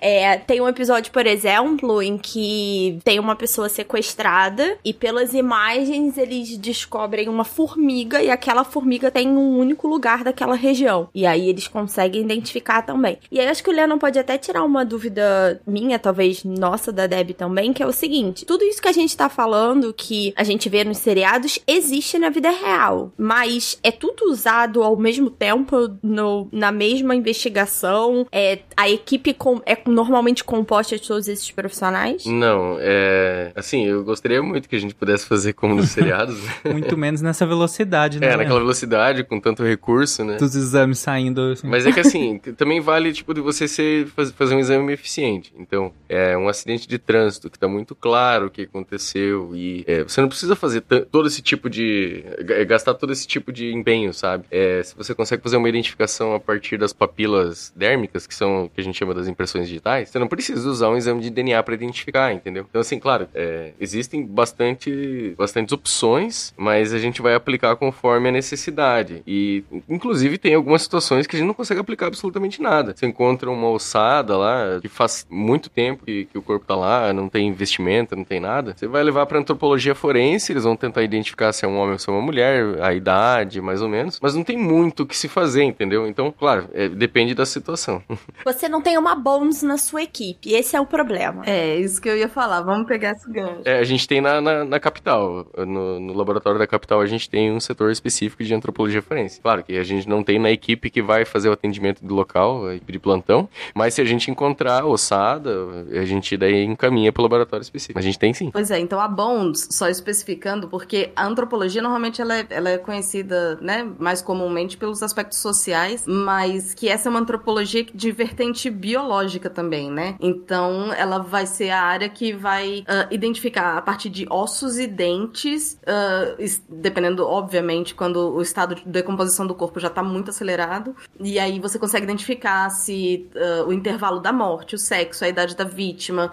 é, tem um episódio, por exemplo, em que tem uma pessoa sequestrada e pelas imagens eles descobrem uma formiga e aquela formiga tem um único lugar daquela região. E aí eles conseguem identificar também. E aí acho que o Lennon pode até tirar uma dúvida minha, talvez nossa, da Deb também, que é o seguinte: tudo isso que a gente tá falando, que a gente vê nos seriados, existe na vida real. Mas é tudo usado ao mesmo tempo no, na mesma investigação. É, a equipe com, é normalmente composta de todos esses profissionais? Não, é. Assim, eu gostaria muito que a gente pudesse fazer como nos seriados. Né? muito menos nessa velocidade, né? É, naquela velocidade, com tanto recurso, né? Dos exames saindo. Assim. Mas é que assim, também vale, tipo, de você ser, fazer um exame eficiente. Então, é um acidente de trânsito que tá muito claro o que aconteceu e é, você não precisa fazer todo esse tipo de. gastar todo esse tipo de empenho, sabe? É, se você consegue fazer uma identificação a partir das papilas dérmicas, que são que a gente chama das impressões digitais, você não precisa usar um exame de DNA para identificar, entendeu? Então, assim, claro, é, existem bastante, bastantes opções, mas a gente vai aplicar conforme a necessidade. E, inclusive, tem algumas situações que a gente não consegue aplicar absolutamente nada. Você encontra uma ossada lá, que faz muito tempo que, que o corpo tá lá, não tem investimento, não tem nada. Você vai levar pra antropologia forense, eles vão tentar identificar se é um homem ou se é uma mulher, a idade, mais ou menos. Mas não tem muito o que se fazer, entendeu? Então, claro, é, depende da situação. Você não tem uma Bones na sua equipe, esse é o problema. É, isso que eu ia falar. Vamos pegar esse gancho. É, a gente tem na, na, na capital. No, no, laboratório da capital, a gente tem um setor específico de antropologia forense. Claro que a gente não tem na equipe que vai fazer o atendimento do local, a equipe de plantão, mas se a gente encontrar ossada, a gente daí encaminha pro laboratório específico. A gente tem sim. Pois é, então a Bones, só especificando, porque a antropologia normalmente ela é, ela é conhecida, né, mais comumente pelos aspectos sociais, mas que essa é uma antropologia de vertente biológica também, né? Então ela vai ser a área que vai uh, identificar a partir de ossos e dentes, uh, dependendo, obviamente, quando o estado de decomposição do corpo já tá muito acelerado, e aí você consegue identificar se uh, o intervalo da morte, o sexo, a idade da vítima,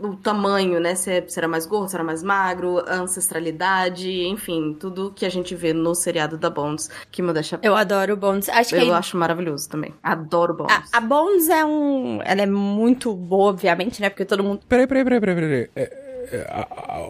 o tamanho, né, se, é, se era mais gordo, se era mais magro, a ancestralidade, enfim, tudo que a gente vê no seriado da Bones, que me deixa... Eu adoro Bones. Acho eu que... acho maravilhoso também. Adoro Bones. A, a Bones é um... Ela é muito boa, obviamente, né, porque todo mundo... Peraí, peraí, peraí, peraí, peraí. É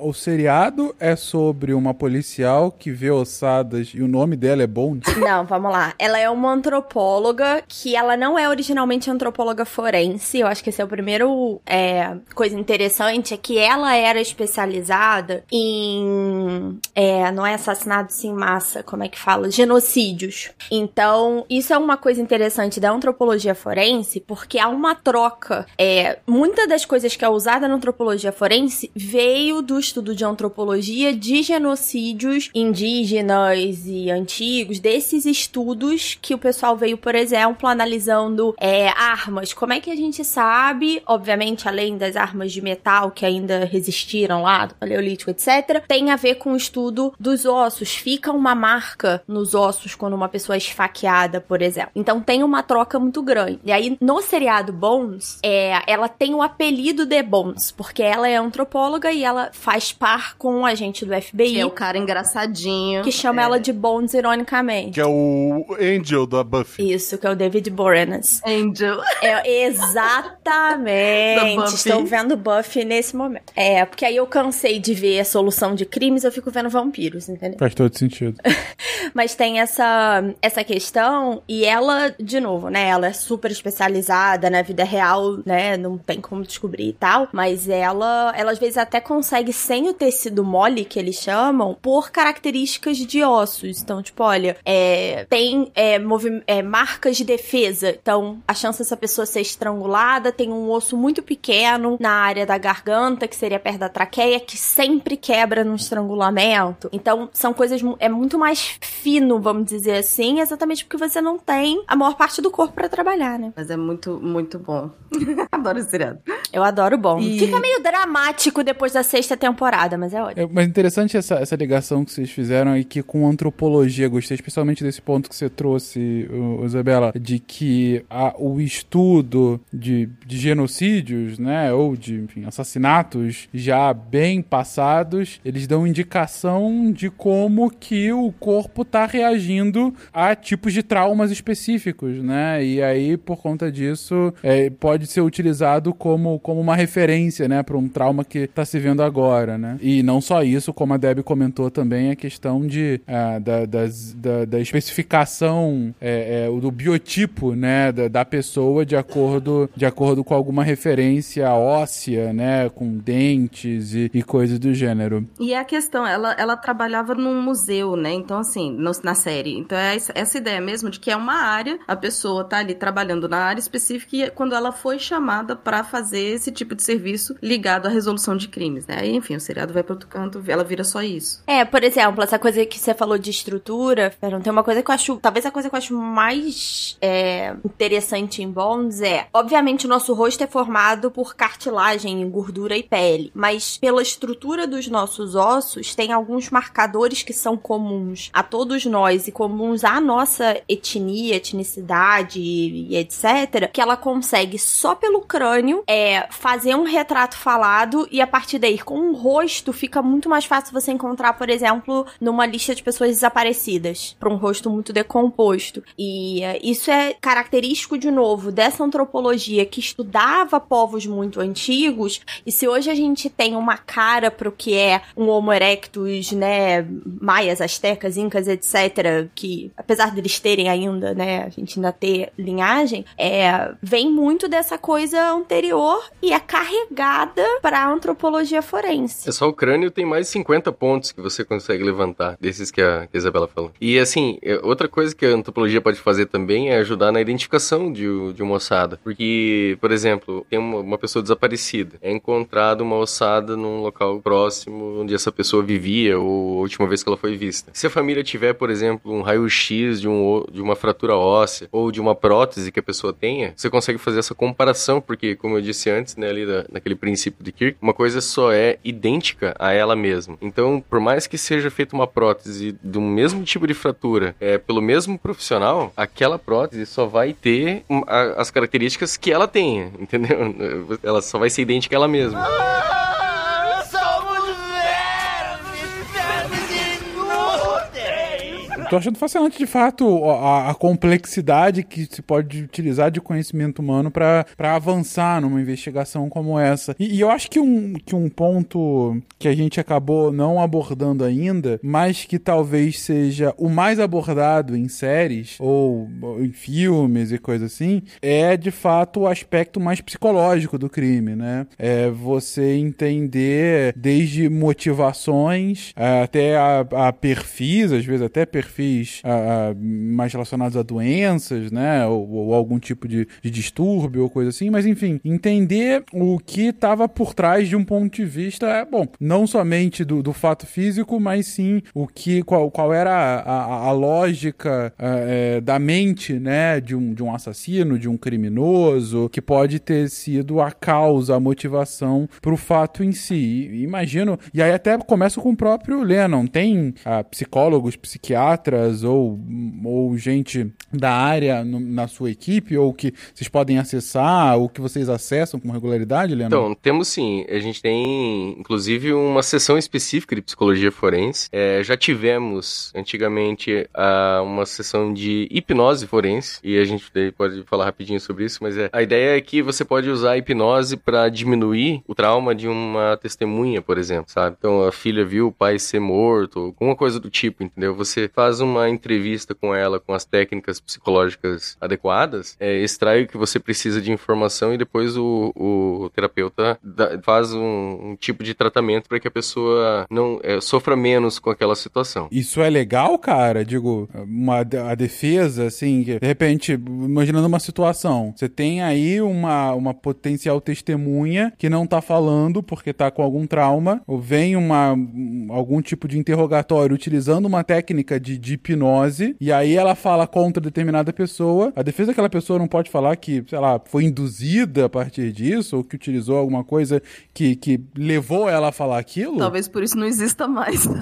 o seriado é sobre uma policial que vê ossadas e o nome dela é Bones. Não, vamos lá. Ela é uma antropóloga que ela não é originalmente antropóloga forense. Eu acho que esse é o primeiro é, coisa interessante, é que ela era especializada em é, não é assassinatos em massa, como é que fala? Genocídios. Então, isso é uma coisa interessante da antropologia forense, porque há uma troca. É, muita das coisas que é usada na antropologia forense veio do estudo de antropologia de genocídios indígenas e antigos, desses estudos que o pessoal veio, por exemplo, analisando é, armas. Como é que a gente sabe, obviamente, além das armas de metal que ainda resistiram lá, do Paleolítico, etc., tem a ver com o estudo dos ossos. Fica uma marca nos ossos quando uma pessoa é esfaqueada, por exemplo. Então tem uma troca muito grande. E aí, no seriado Bones, é, ela tem o apelido de Bones, porque ela é antropóloga e ela faz par com um agente do FBI Que é o cara engraçadinho. que chama É. ela de Bones ironicamente. Que é o Angel da Buffy. Isso, que é o David Boreanaz. Angel. É, exatamente. Estou vendo Buffy nesse momento. É, porque aí eu cansei de ver a solução de crimes, eu fico vendo vampiros, entendeu? Faz todo sentido. Mas tem essa, essa questão, e ela, de novo, né? Ela é super especializada na vida real, né? Não tem como descobrir e tal. Mas ela, ela às vezes até consegue sem o tecido mole, que eles chamam, por características de ossos. Então, tipo, olha, é, tem é, é, marcas de defesa. Então, a chance dessa pessoa ser estrangulada tem um osso muito pequeno na área da garganta, que seria perto da traqueia, que sempre quebra no estrangulamento. Então, são coisas. É muito mais fino, vamos dizer assim, exatamente porque você não tem a maior parte do corpo pra trabalhar, né? Mas é muito, muito bom. Adoro esse seriado. Eu adoro bom. E- Fica meio dramático depois da sexta temporada, mas é ótimo. É, mas interessante essa, essa ligação que vocês fizeram aí que com antropologia, gostei especialmente desse ponto que você trouxe, Isabela, de que a- o estudo de, de genocídios, né, ou de enfim, assassinatos já bem passados, eles dão indicação de como que o corpo tá reagindo a tipos de traumas específicos, né, e aí por conta disso é, pode ser utilizado como, como uma referência, né, para um trauma que tá se vendo agora, né? E não só isso, como a Debbie comentou também, a questão de ah, da, das- da, da especificação é, é, do biotipo, né, da, da pessoa de acordo de acordo com alguma referência óssea, né, com dentes e, e coisas do gênero. E a questão, ela, ela trabalhava num museu, né? Então, assim, no- na série. Então, é essa, ideia mesmo de que é uma área, a pessoa tá ali trabalhando na área específica e é quando ela foi chamada pra fazer esse tipo de serviço ligado à resolução de crimes, né? Enfim, o seriado vai pro outro canto, ela vira só isso. É, por exemplo, essa coisa que você falou de estrutura, Fernão, tem uma coisa que eu acho, talvez a coisa que eu acho mais é, interessante em Bones é, obviamente, o nosso rosto é formado por cartilagem, gordura e pele, mas pela estrutura dos nossos ossos, tem alguns marcadores que são comuns a todos nós e comuns à nossa etnia, etnicidade e, e etc, que ela consegue só pelo crânio é, fazer um retrato falado e a partir daí, com um rosto, fica muito mais fácil você encontrar, por exemplo, numa lista de pessoas desaparecidas, para um rosto muito decomposto. E é, isso é característico, de novo, dessa antropologia que estudava povos muito antigos. E se hoje a gente tem uma cara pro que é um Homo erectus, né, maias, astecas, incas, etc., que apesar deles terem ainda, né, a gente ainda ter linhagem, é, vem muito dessa coisa anterior e é carregada pra antropologia forense. É só o crânio tem mais 50 pontos que você consegue levantar, desses que a, Isabela falou. E assim, é, outra coisa que a antropologia pode fazer também é ajudar na identificação de, de uma ossada. Porque, por exemplo, tem uma, uma pessoa desaparecida, é encontrada uma ossada num local próximo onde essa pessoa vivia ou a última vez que ela foi vista. Se a família tiver, por exemplo, um raio-x de, um, de uma fratura óssea ou de uma prótese que a pessoa tenha, você consegue fazer essa comparação, porque, como eu disse antes, né, ali da- naquele princípio de Kirk, uma coisa só é idêntica a ela mesma. Então, por mais que seja feita uma prótese do mesmo tipo de fratura, é, pelo mesmo profissional, aquela prótese só vai ter as características que ela tenha, entendeu? Ela só vai ser idêntica a ela mesma. Tô achando fascinante, de fato, a, a complexidade que se pode utilizar de conhecimento humano para avançar numa investigação como essa. E, e, eu acho que um, que um ponto que a gente acabou não abordando ainda, mas que talvez seja o mais abordado em séries ou, em filmes e coisas assim, é de fato o aspecto mais psicológico do crime, né? É você entender desde motivações até a, a perfis, às vezes até perfis a, a, mais relacionados a doenças, né? Ou, ou algum tipo de, de, distúrbio ou coisa assim, mas enfim, entender o que estava por trás de um ponto de vista, é, bom, não somente do, do fato físico, mas sim o que, qual, qual era a, a lógica é, da mente, né? De um, de um assassino, de um criminoso, que pode ter sido a causa, a motivação para o fato em si. Imagino, e aí até começa com o próprio Lennon, tem ah, psicólogos, psiquiatras ou, ou gente da área no, na sua equipe, ou que vocês podem acessar, ou que vocês acessam com regularidade, Lennon? Então, temos sim. A gente tem, inclusive, uma sessão específica de psicologia forense. É, já tivemos, antigamente, uma sessão de hipnose forense, e a gente pode falar rapidinho sobre isso, mas é, a ideia é que você pode usar a hipnose para diminuir o trauma de uma testemunha, por exemplo, sabe? Então, a filha viu o pai ser morto, alguma coisa do tipo, entendeu? Você faz uma entrevista com ela com as técnicas psicológicas adequadas, é, extrai o que você precisa de informação e depois o, o terapeuta faz um, um, tipo de tratamento para que a pessoa não é, sofra menos com aquela situação. Isso é legal, cara? Digo, uma, a defesa, assim, de repente, imaginando uma situação, você tem aí uma, uma potencial testemunha que não tá falando porque tá com algum trauma, ou vem uma, algum tipo de interrogatório utilizando uma técnica de, de hipnose, e aí ela fala contra determinada pessoa, a defesa daquela pessoa não pode falar que, sei lá, foi induzida a partir disso, ou que utilizou alguma coisa que, que levou ela a falar aquilo? Talvez por isso não exista mais.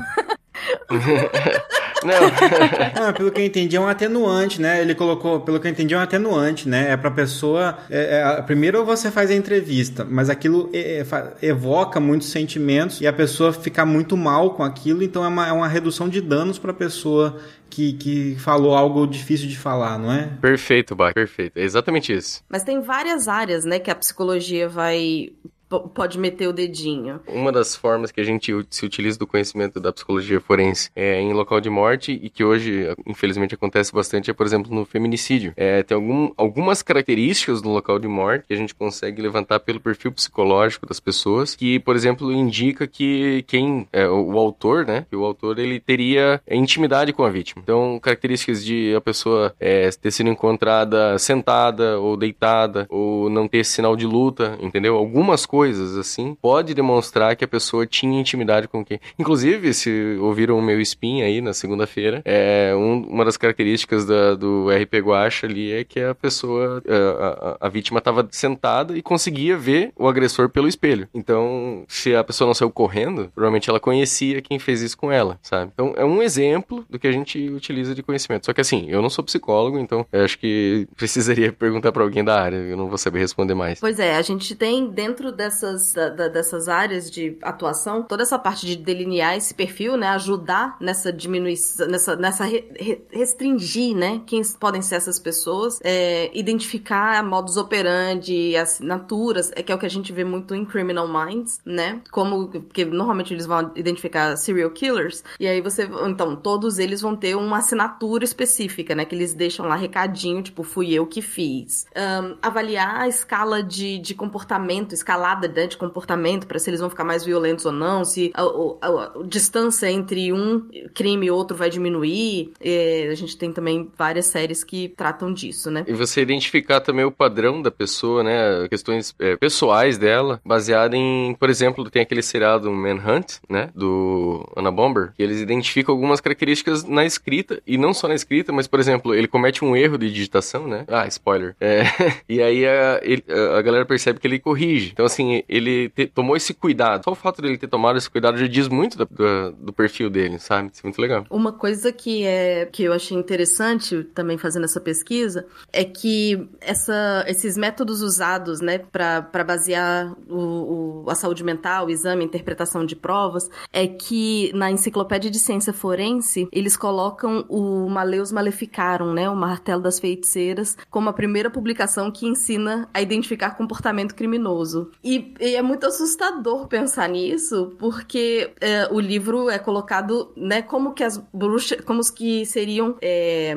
Não. ah, pelo que eu entendi, é um atenuante, né? Ele colocou, pelo que eu entendi, é um atenuante, né? É pra pessoa. É, é, primeiro você faz a entrevista, mas aquilo é, é evoca muitos sentimentos e a pessoa fica muito mal com aquilo, então é uma, é uma redução de danos pra pessoa que, que falou algo difícil de falar, não é? Perfeito, Bach, perfeito. É exatamente isso. Mas tem várias áreas, né, que a psicologia vai pode meter o dedinho. Uma das formas que a gente se utiliza do conhecimento da psicologia forense é em local de morte e que hoje, infelizmente, acontece bastante é, por exemplo, no feminicídio. É, tem algum, algumas características do local de morte que a gente consegue levantar pelo perfil psicológico das pessoas que, por exemplo, indica que quem é, o, autor, né, que o autor ele teria intimidade com a vítima. Então, características de a pessoa é, ter sido encontrada sentada ou deitada ou não ter sinal de luta, entendeu? Algumas coisas coisas, assim, pode demonstrar que a pessoa tinha intimidade com quem. Inclusive, se ouviram o meu spin aí na segunda-feira, é um, uma das características da, do RP Guacha ali é que a pessoa, a, a, a vítima estava sentada e conseguia ver o agressor pelo espelho. Então, se a pessoa não saiu correndo, provavelmente ela conhecia quem fez isso com ela, sabe? Então, é um exemplo do que a gente utiliza de conhecimento. Só que assim, eu não sou psicólogo, então acho que precisaria perguntar para alguém da área, eu não vou saber responder mais. Pois é, a gente tem dentro dessa dessas, da, da, dessas áreas de atuação, toda essa parte de delinear esse perfil, né, ajudar nessa diminuição, nessa, nessa re, re, restringir, né, quem podem ser essas pessoas, é, identificar modus operandi, assinaturas, é que é o que a gente vê muito em Criminal Minds, né, como, porque normalmente eles vão identificar serial killers, e aí você, então, todos eles vão ter uma assinatura específica, né, que eles deixam lá recadinho, tipo, fui eu que fiz. Um, avaliar a escala de, de comportamento, escalada né, de comportamento para se eles vão ficar mais violentos ou não, se a, a, a distância entre um crime e outro vai diminuir. E a gente tem também várias séries que tratam disso, né? E você identificar também o padrão da pessoa, né? Questões é, pessoais dela, baseada em, por exemplo, tem aquele seriado Manhunt, né? Do Anna Bomber, que eles identificam algumas características na escrita, e não só na escrita, mas, por exemplo, ele comete um erro de digitação, né? Ah, spoiler. É, e aí a, ele, a galera percebe que ele corrige. Então, assim, assim, ele te- tomou esse cuidado. Só o fato dele ter tomado esse cuidado já diz muito do, do- do perfil dele, sabe? Isso é muito legal. Uma coisa que é que eu achei interessante também fazendo essa pesquisa é que essa, esses métodos usados, né, para basear o, o- a saúde mental, o exame, a interpretação de provas, é que na enciclopédia de ciência forense eles colocam o Maleus Maleficarum, né, o martelo das feiticeiras, como a primeira publicação que ensina a identificar comportamento criminoso. E, e é muito assustador pensar nisso, porque é, o livro é colocado, né, como que as bruxas, como os que seriam, é,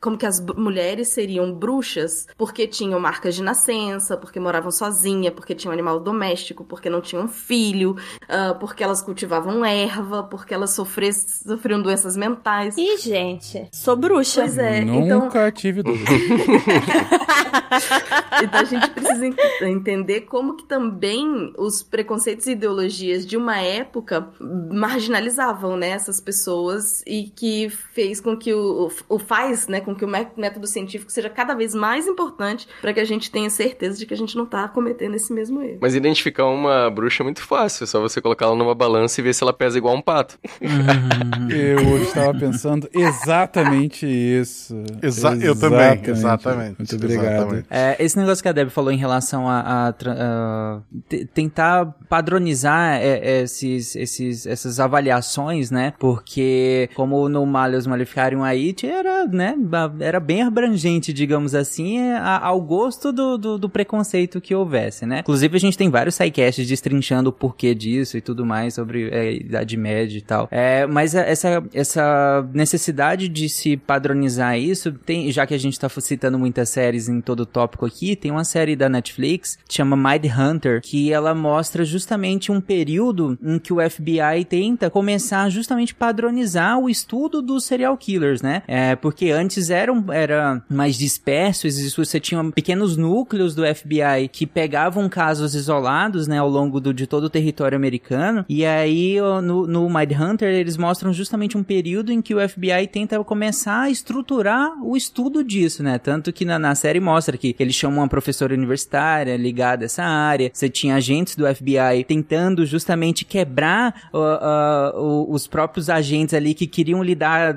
como que as mulheres seriam bruxas, porque tinham marcas de nascença, porque moravam sozinha, porque tinham animal doméstico, porque não tinham filho, ah, porque elas cultivavam erva, porque elas sofres- sofriam doenças mentais. Ih, gente, sou bruxa. Pois é, então Nunca tive dúvida. Então a gente precisa en- entender como que também os preconceitos e ideologias de uma época marginalizavam né, essas pessoas e que fez com que o, o faz, né, com que o mé- método científico seja cada vez mais importante para que a gente tenha certeza de que a gente não tá cometendo esse mesmo erro. Mas identificar uma bruxa é muito fácil. É só você colocar ela numa balança e ver se ela pesa igual um pato. Eu estava pensando exatamente isso. Exa- eu também, exatamente, Muito obrigado. exatamente. É, esse negócio que a Deb falou em relação a, a a tentar padronizar é, esses, esses, essas avaliações, né? Porque como no Malleus Maleficarium aí era, né? Era bem abrangente, digamos assim, é, a- ao gosto do, do, do preconceito que houvesse, né? Inclusive a gente tem vários sidecasts destrinchando o porquê disso e tudo mais sobre é, Idade Média e tal. É, mas a- essa, essa necessidade de se padronizar isso, tem, já que a gente tá citando muitas séries em todo o tópico aqui, tem uma série da Netflix que chama Mind Hunter, que ela mostra justamente um período em que o FBI tenta começar justamente padronizar o estudo dos serial killers, né? É, porque antes eram, era mais disperso, você tinha pequenos núcleos do FBI que pegavam casos isolados, né, ao longo do, de todo o território americano, e aí no, no Mind Hunter eles mostram justamente um período em que o FBI tenta começar a estruturar o estudo disso, né, tanto que na, na série mostra que eles chamam uma professora universitária ligada a essa área, você tinha agentes do FBI tentando justamente quebrar ó, o- os próprios agentes ali que queriam lidar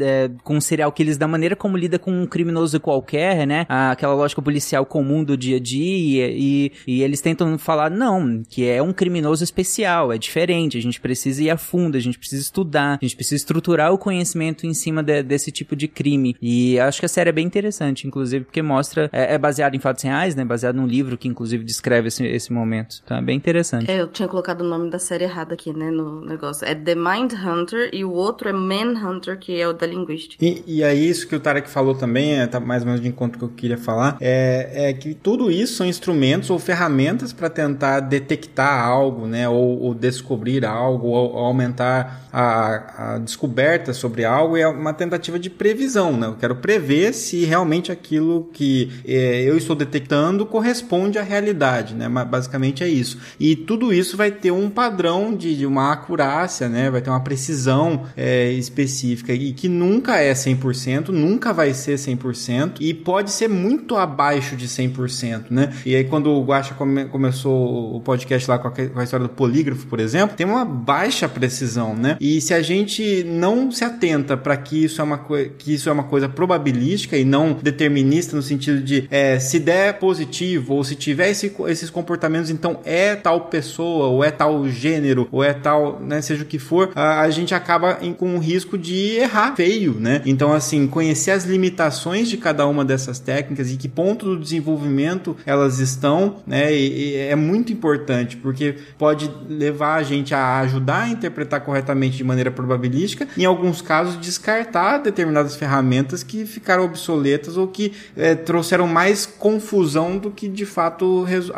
é, com serial killers da maneira como lida com um criminoso qualquer, né? Aquela lógica policial comum do dia a dia e, e eles tentam falar, não, que é um criminoso especial, é diferente, a gente precisa ir a fundo, a gente precisa estudar, a gente precisa estruturar o conhecimento em cima de- desse tipo de crime. E acho que a série é bem interessante, inclusive, porque mostra, é, é baseado em fatos reais, né? Baseado num livro que inclusive descreve esse, esse momento. Então é bem interessante. É, eu tinha colocado o nome da série errado aqui, né, no negócio. É The Mind Hunter e o outro é Man Hunter, que é o da linguística. E, e aí, isso que o Tarek falou também, é, tá mais ou menos de encontro que eu queria falar, é, é que tudo isso são instrumentos ou ferramentas para tentar detectar algo, né, ou, ou descobrir algo, ou, ou aumentar a, a descoberta sobre algo, e é uma tentativa de previsão, né, eu quero prever se realmente aquilo que é, eu estou detectando corresponde à realidade, né, mas basicamente é isso. E tudo isso vai ter um padrão de, de uma acurácia, né, vai ter uma precisão é, específica e que nunca é 100%, nunca vai ser 100% e pode ser muito abaixo de 100%, né? E aí quando o Guaxa come, começou o podcast lá com a, com a história do polígrafo, por exemplo, tem uma baixa precisão, né? E se a gente não se atenta para que isso é uma que isso é uma coisa probabilística e não determinista no sentido de é, se der positivo ou se tiver esse, esses comportamentos, então é tal pessoa ou é tal gênero ou é tal, né, seja o que for, a, a gente acaba em- com o risco de errar feio, né? Então, assim, conhecer as limitações de cada uma dessas técnicas e que ponto do desenvolvimento elas estão, né? E, e é muito importante porque pode levar a gente a ajudar a interpretar corretamente de maneira probabilística, em alguns casos descartar determinadas ferramentas que ficaram obsoletas ou que eh, trouxeram mais confusão do que de fato res-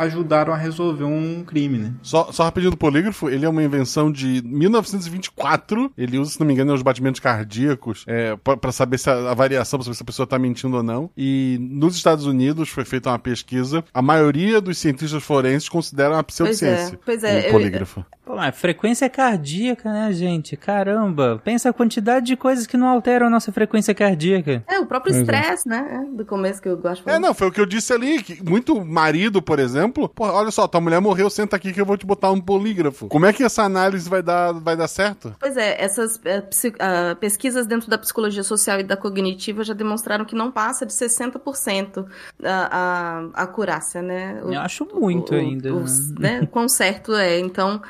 ajudaram a resolver um crime, né? Só, só rapidinho do polígrafo, ele é uma invenção de 1924. Ele usa, se não me engano, os batimentos cardíacos é, pra, pra saber se a, a variação, pra saber se a pessoa tá mentindo ou não. E nos Estados Unidos foi feita uma pesquisa. A maioria dos cientistas forenses consideram a pseudociência. pois é, o eu- polígrafo. Pô, mas frequência cardíaca, né, gente? Caramba, pensa a quantidade de coisas que não alteram a nossa frequência cardíaca. É, o próprio Pois é. estresse, né? é, Do começo que eu gosto de É, não, foi o que eu disse ali. Que muito marido, por exemplo, pô, olha só, tua mulher morreu, senta aqui que eu vou te botar um polígrafo. Como é que essa análise vai dar, vai dar certo? Pois é, essas é, ah, pesquisas dentro da psicologia social e da cognitiva já demonstraram que não passa de 60% a, a, a acurácia, né? O- Eu acho muito o- ainda. os- né? né? Quão certo é. Então,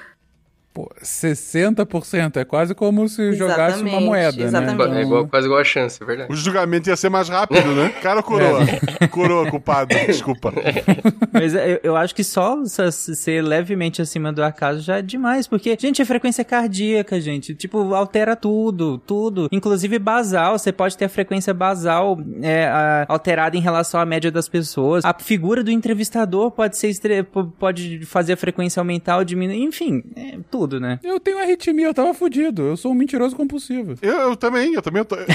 60% é quase como se jogasse uma Exatamente, moeda, exatamente. né? É igual, quase igual a chance, é verdade. O julgamento ia ser mais rápido, né? Cara ou coroa? É. Coroa, culpado. Desculpa. Mas eu, eu acho que só ser levemente acima do acaso já é demais, porque, gente, é frequência cardíaca, gente. Tipo, altera tudo, tudo. Inclusive basal, você pode ter a frequência basal é, a- alterada em relação à média das pessoas. A figura do entrevistador pode ser pode fazer a frequência aumentar ou diminuir. Enfim, é tudo, né? Eu tenho arritmia, eu tava fudido. Eu sou um mentiroso compulsivo. Eu, eu também, eu também. Eu tô...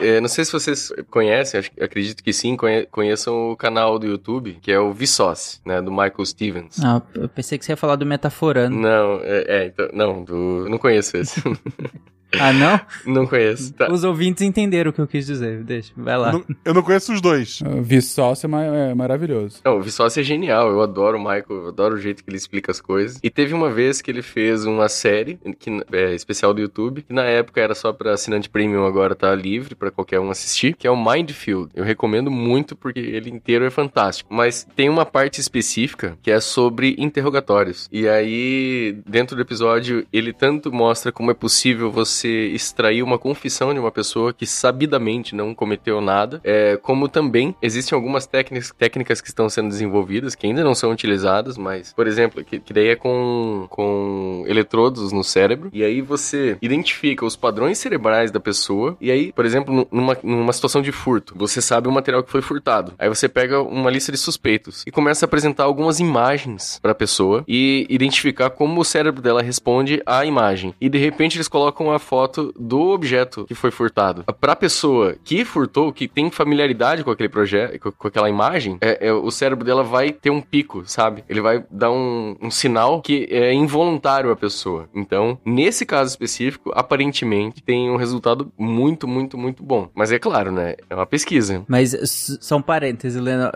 É, não sei se vocês conhecem, acho, acredito que sim, conhe- conheçam o canal do YouTube, que é o Vsauce, né, do Michael Stevens. Ah, eu pensei que você ia falar do metaforando. Não, é, é, então, não, do, não conheço esse. Ah, não? não conheço. Tá. Os ouvintes entenderam o que eu quis dizer. Deixa, vai lá. Não- eu não conheço os dois. Uh, Vsauce é, ma- é maravilhoso. Não, o Vsauce é genial, eu adoro o Michael, eu adoro o jeito que ele explica as coisas. E teve uma vez que ele fez uma série que, é, especial do YouTube, que na época era só pra assinante premium, agora tá livre pra qualquer um assistir, que é o Mindfield. Eu recomendo muito porque ele inteiro é fantástico. Mas tem uma parte específica que é sobre interrogatórios. E aí, dentro do episódio, ele tanto mostra como é possível você extrair uma confissão de uma pessoa que sabidamente não cometeu nada, é, como também existem algumas técnicas, técnicas que estão sendo desenvolvidas, que ainda não são utilizadas, mas, por exemplo, que, que daí é com, com eletrodos no cérebro, e aí você identifica os padrões cerebrais da pessoa, e aí, por exemplo, nu- numa, numa situação de furto, você sabe o material que foi furtado, aí você pega uma lista de suspeitos e começa a apresentar algumas imagens para a pessoa e identificar como o cérebro dela responde à imagem. E de repente eles colocam a foto do objeto que foi furtado. Para a pessoa que furtou, que tem familiaridade com aquele projeto, com, com aquela imagem, é, é, o cérebro dela vai ter um pico, sabe? Ele vai dar um, um sinal que é involuntário à pessoa. Então, nesse caso específico, aparentemente tem um resultado muito, muito, muito bom. Mas é claro, né? É uma pesquisa. Mas s- só um parêntese, Lena,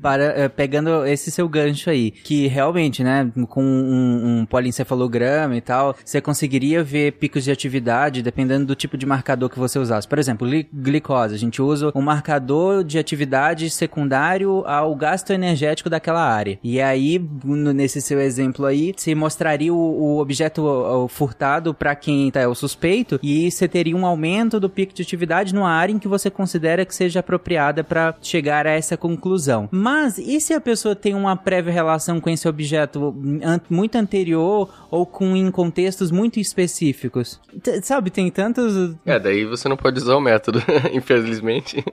para, eh, pegando esse seu gancho aí, que realmente, né, com um, um e tal, você conseguiria ver picos de atividade dependendo do tipo de marcador que você usasse. Por exemplo, gli- glicose, a gente usa um marcador de atividade secundário ao gasto energético daquela área. E aí, nesse seu exemplo aí, você mostraria o, o objeto furtado para quem tá, é o suspeito e você teria um aumento do pico de atividade numa área em que você considera que seja apropriada para chegar a essa conclusão. Mas e se a pessoa tem uma prévia relação com esse objeto muito anterior ou com em contextos muito específicos? Sabe, tem tantos É, daí você não pode usar o método, infelizmente.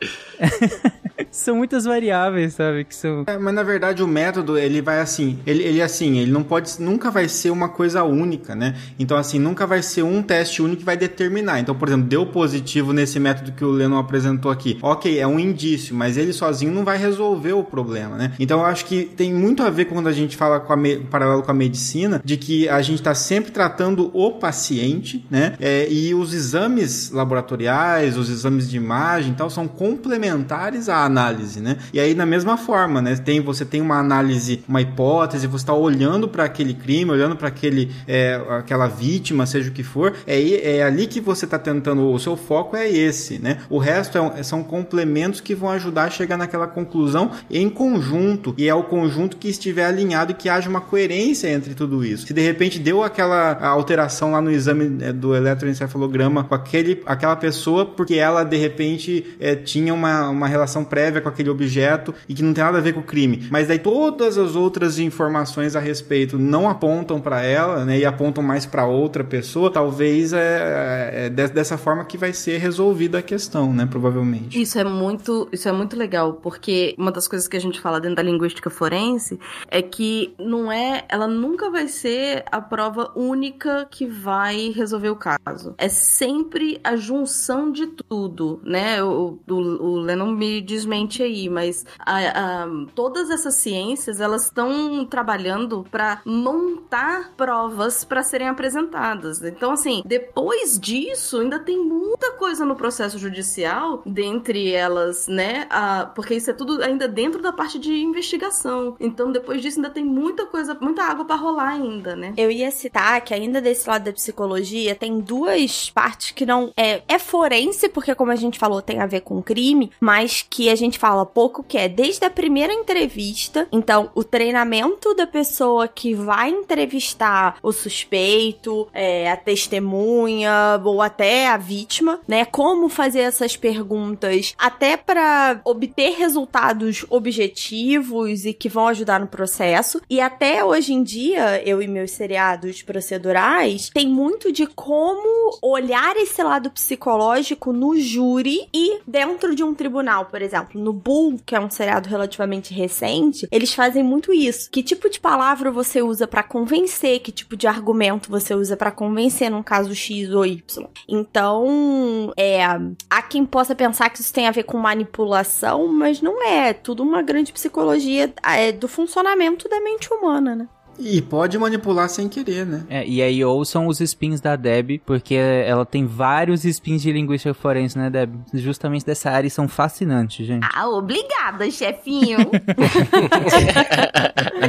são muitas variáveis, sabe, que são É, mas na verdade o método, ele vai assim, ele, ele assim, ele não pode, nunca vai ser uma coisa única, né? Então assim, nunca vai ser um teste único que vai determinar. Então, por exemplo, deu positivo nesse método que o Lennon apresentou aqui. Ok, é um indício, mas ele sozinho não vai resolver o problema, né? Então eu acho que tem muito a ver quando a gente fala com me- paralelo com a medicina, de que a gente está sempre tratando o paciente, né? É, e os exames laboratoriais, os exames de imagem e tal, são complementares à análise, né? E aí, na mesma forma, né? Tem, você tem uma análise, uma hipótese, você está olhando para aquele crime, olhando para aquele, é, aquela vítima, seja o que for, é, é ali que você está tentando, o seu foco é esse, né? O resto é são complementos que vão ajudar a chegar naquela conclusão em conjunto, e é o conjunto que estiver alinhado e que haja uma coerência entre tudo isso. Se de repente deu aquela alteração lá no exame é, do eletroencefalograma com aquele, aquela pessoa, porque ela de repente é, tinha uma, uma relação prévia com aquele objeto e que não tem nada a ver com o crime, mas daí todas as outras informações a respeito não apontam para ela, né, e apontam mais para outra pessoa, talvez é, é de- dessa forma que vai ser resolvida a questão, né, provavelmente. Isso é muito, isso é muito legal, porque uma das coisas que a gente fala dentro da linguística forense é que não é, ela nunca vai ser a prova única que vai resolver o caso. É sempre a junção de tudo, né? O, o, o Lennon me rapidamente aí, mas a, a, todas essas ciências elas estão trabalhando para montar provas para serem apresentadas. Então, assim, depois disso, ainda tem muita coisa no processo judicial, dentre elas, né? A, porque isso é tudo ainda dentro da parte de investigação. Então, depois disso, ainda tem muita coisa, muita água para rolar ainda, né? Eu ia citar que ainda desse lado da psicologia tem duas partes que não é é forense porque como a gente falou tem a ver com crime, mas que a gente fala pouco que é desde a primeira entrevista. Então, o treinamento da pessoa que vai entrevistar o suspeito, é, a testemunha ou até a vítima, né? Como fazer essas perguntas até para obter resultados objetivos e que vão ajudar no processo. E até hoje em dia, eu e meus seriados procedurais, tem muito de como olhar esse lado psicológico no júri e dentro de um tribunal, por exemplo. No Bull, que é um seriado relativamente recente, eles fazem muito isso. Que tipo de palavra você usa para convencer? Que tipo de argumento você usa para convencer num caso X ou Y? Então, é, há quem possa pensar que isso tem a ver com manipulação, mas não é. É tudo uma grande psicologia é, do funcionamento da mente humana, né? E pode manipular sem querer, né? É, e aí ouçam os spins da Deb, porque ela tem vários spins de linguística forense, né, Deb? Justamente dessa área e são fascinantes, gente. Ah, obrigada, chefinho.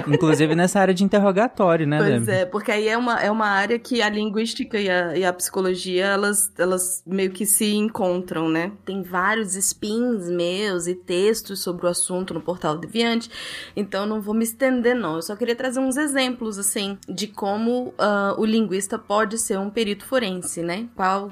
Inclusive nessa área de interrogatório, né, Pois Deb? é, porque aí é uma, é uma área que a linguística e a, e a psicologia, elas, elas meio que se encontram, né? Tem vários spins meus e textos sobre o assunto no Portal Deviante, então não vou me estender não, eu só queria trazer uns exemplos, assim, de como ah, o linguista pode ser um perito forense, né? Qual,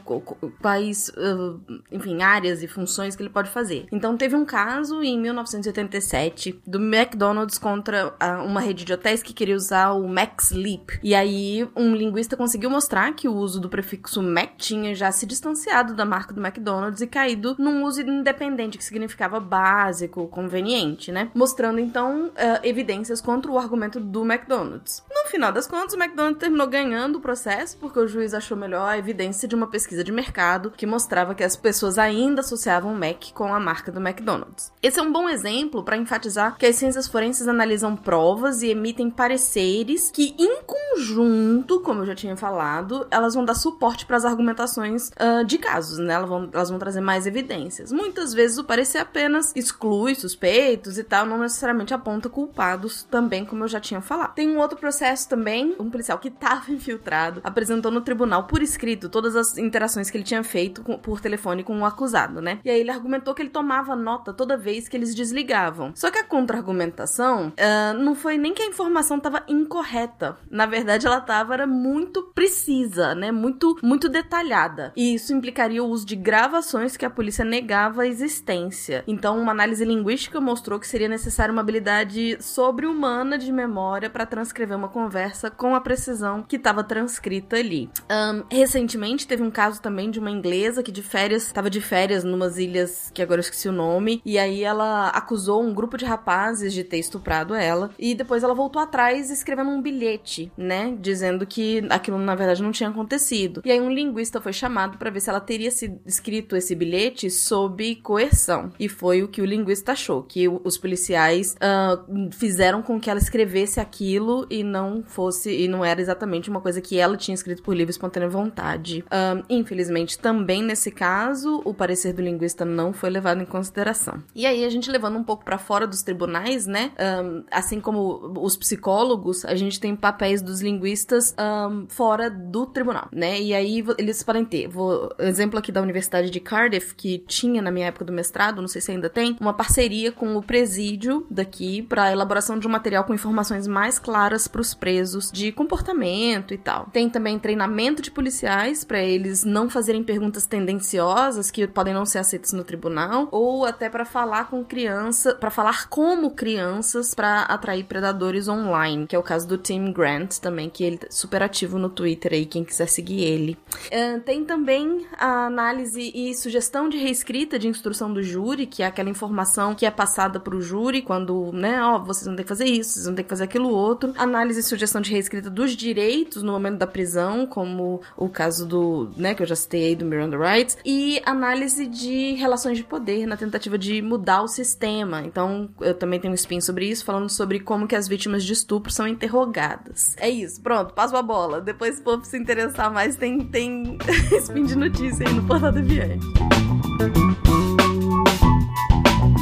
quais, ah, enfim, áreas e funções que ele pode fazer. Então teve um caso em 1987 do McDonald's contra ah, uma rede de hotéis que queria usar o Max Leap. E aí um linguista conseguiu mostrar que o uso do prefixo Mac tinha já se distanciado da marca do McDonald's e caído num uso independente, que significava básico, conveniente, né? Mostrando então evidências contra o argumento do McDonald's. No final das contas, o McDonald's terminou ganhando o processo porque o juiz achou melhor a evidência de uma pesquisa de mercado que mostrava que as pessoas ainda associavam o Mac com a marca do McDonald's. Esse é um bom exemplo para enfatizar que as ciências forenses analisam provas e emitem pareceres que, em conjunto, como eu já tinha falado, elas vão dar suporte para as argumentações ah, de casos, né? Elas vão, elas vão trazer mais evidências. Muitas vezes o parecer apenas exclui suspeitos e tal, não necessariamente aponta culpados também, como eu já tinha falado. Tem um outro processo também, um policial que estava infiltrado apresentou no tribunal por escrito todas as interações que ele tinha feito com- por telefone com o acusado, né? E aí ele argumentou que ele tomava nota toda vez que eles desligavam. Só que a contra-argumentação ah, não foi nem que a informação estava incorreta. Na verdade, ela estava era muito precisa, né? Muito, muito detalhada. E isso implicaria o uso de gravações que a polícia negava a existência. Então, uma análise linguística mostrou que seria necessária uma habilidade sobre-humana de memória para transcrever uma conversa com a precisão que estava transcrita ali. Ahn, recentemente teve um caso também de uma inglesa que de férias estava de férias numas ilhas que agora eu esqueci o nome e aí ela acusou um grupo de rapazes de ter estuprado ela e depois ela voltou atrás escrevendo um bilhete, né, dizendo que aquilo na verdade não tinha acontecido. E aí um linguista foi chamado para ver se ela teria sido escrito esse bilhete sob coerção e foi o que o linguista achou que os policiais ah, fizeram com que ela escrevesse aquilo e não fosse e não era exatamente uma coisa que ela tinha escrito por livre espontânea vontade. Ahn, infelizmente, também nesse caso, o parecer do linguista não foi levado em consideração. E aí, a gente levando um pouco pra fora dos tribunais, né? Ahn, assim como os psicólogos, a gente tem papéis dos linguistas ahn, fora do tribunal, né? E aí eles podem ter, vou, exemplo aqui da Universidade de Cardiff, que tinha na minha época do mestrado, não sei se ainda tem, uma parceria com o presídio daqui para elaboração de um material com informações mais claras para os presos de comportamento e tal. Tem também treinamento de policiais para eles não fazerem perguntas tendenciosas que podem não ser aceitas no tribunal ou até para falar com criança, para falar como crianças para atrair predadores online, que é o caso do Tim Grant também, que ele tá super ativo no Twitter aí, quem quiser seguir ele. Ah, tem também a análise e sugestão de reescrita de instrução do júri, que é aquela informação que é passada pro júri quando, né, ó, vocês vão ter que fazer isso, vocês vão ter que fazer aquilo outro. Análise e sugestão de reescrita dos direitos no momento da prisão, como o caso do, né, que eu já citei do Miranda Rights, e análise de relações de poder na tentativa de mudar o sistema. Então, eu também tenho um spin sobre isso, falando sobre como que as vítimas de estupro são interrogadas. É isso, pronto, passo a bola. Depois, se for se interessar mais, tem, tem spin de notícia aí no Portal Deviante.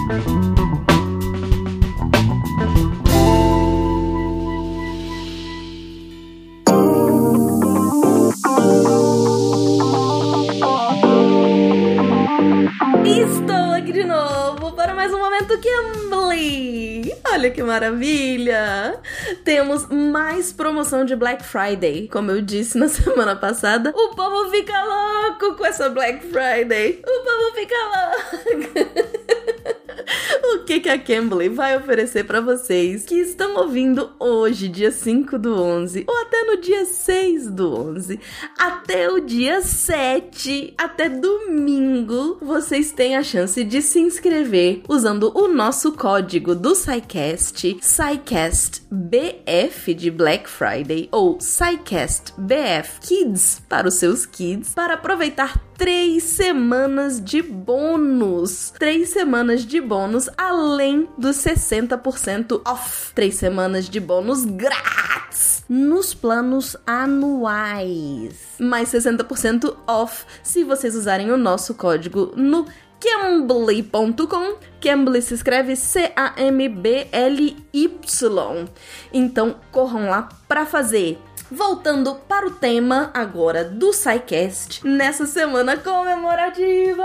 Estou novo para mais um momento Cambly. Olha que maravilha! Temos mais promoção de Black Friday. Como eu disse na semana passada, o povo fica louco com essa Black Friday. O povo fica louco. o que, que a Cambly vai oferecer para vocês que estão ouvindo hoje, dia 5 do 11, ou até no dia 6 do 11, até o dia 7, até domingo, vocês têm a chance de se inscrever usando o nosso código do SciCast, SciCastBF de Black Friday ou SciCastBF Kids para os seus kids, para aproveitar três semanas de bônus. Três semanas de bônus além dos 60% off. Três semanas de bônus grátis nos planos anuais. Mais 60% off se vocês usarem o nosso código no cambly.com. Cambly se escreve C-A-M-B-L-Y. Então corram lá para fazer Voltando para o tema agora do SciCast, nessa semana comemorativa!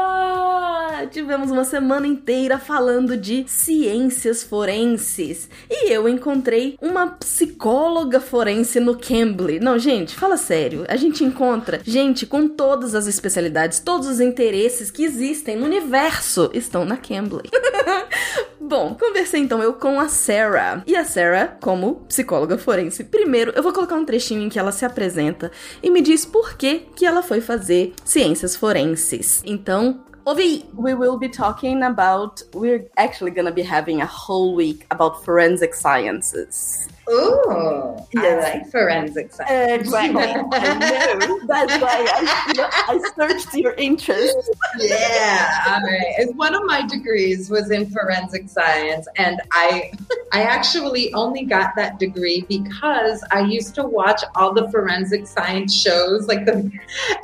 Tivemos uma semana inteira falando de ciências forenses e eu encontrei uma psicóloga forense no Cambly. Não, gente, fala sério, a gente encontra gente com todas as especialidades, todos os interesses que existem no universo estão na Cambly. Bom, conversei então eu com a Sarah. E a Sarah, como psicóloga forense, primeiro eu vou colocar um trechinho em que ela se apresenta e me diz por que que ela foi fazer ciências forenses. Então, ouvi! We will be talking about we're actually gonna be having a whole week about forensic sciences. Ooh, I like forensic science. Exactly. I know. That's why I, I searched your interest. yeah, all right. One of my degrees was in forensic science, and I, I actually only got that degree because I used to watch all the forensic science shows, like the,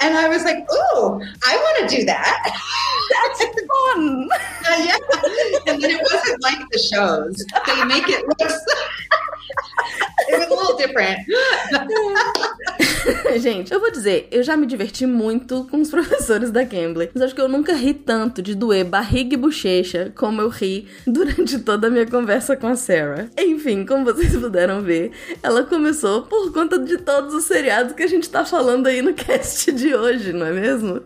and I was like, oh, I want to do that. That's fun. yeah, and then it wasn't like the shows; they make it look. Gente, eu vou dizer, eu já me diverti muito com os professores da Cambly. Mas acho que eu nunca ri tanto de doer barriga e bochecha como eu ri durante toda a minha conversa com a Sarah. Enfim, como vocês puderam ver, ela começou por conta de todos os seriados que a gente tá falando aí no cast de hoje, não é mesmo?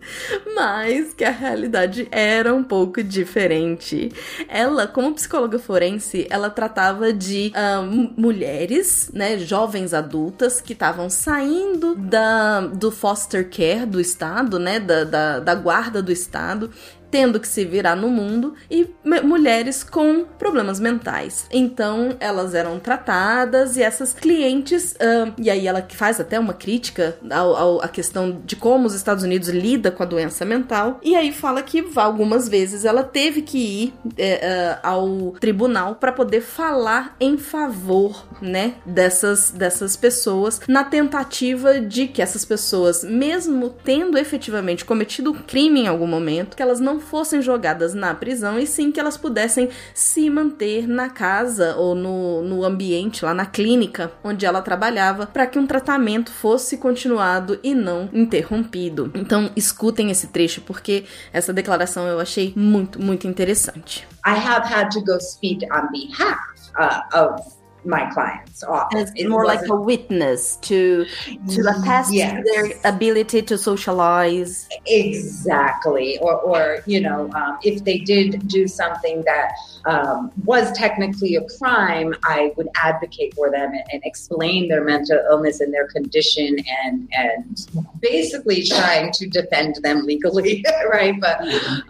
Mas que a realidade era um pouco diferente. Ela, como psicóloga forense, ela tratava de m- mulheres, né, jovens adultas que estavam saindo da, do foster care do estado, né, da, da, da guarda do estado tendo que se virar no mundo e mulheres com problemas mentais. Então elas eram tratadas e essas clientes, ah, e aí ela faz até uma crítica ao, ao- à questão de como os Estados Unidos lida com a doença mental, e aí fala que algumas vezes ela teve que ir é, ah, ao tribunal para poder falar em favor, né, dessas, dessas pessoas, na tentativa de que essas pessoas, mesmo tendo efetivamente cometido um crime em algum momento, que elas não fossem jogadas na prisão e sim que elas pudessem se manter na casa ou no, no ambiente, lá na clínica onde ela trabalhava, para que um tratamento fosse continuado e não interrompido. Então, escutem esse trecho porque essa declaração eu achei muito, muito interessante. I have had to go speak on behalf uh, of my client's office. It's more like a witness to to attest Yes. to their ability to socialize. Exactly. Or, or you know, um, if they did do something that um, was technically a crime, I would advocate for them and, and explain their mental illness and their condition and, and basically trying to defend them legally, right? But,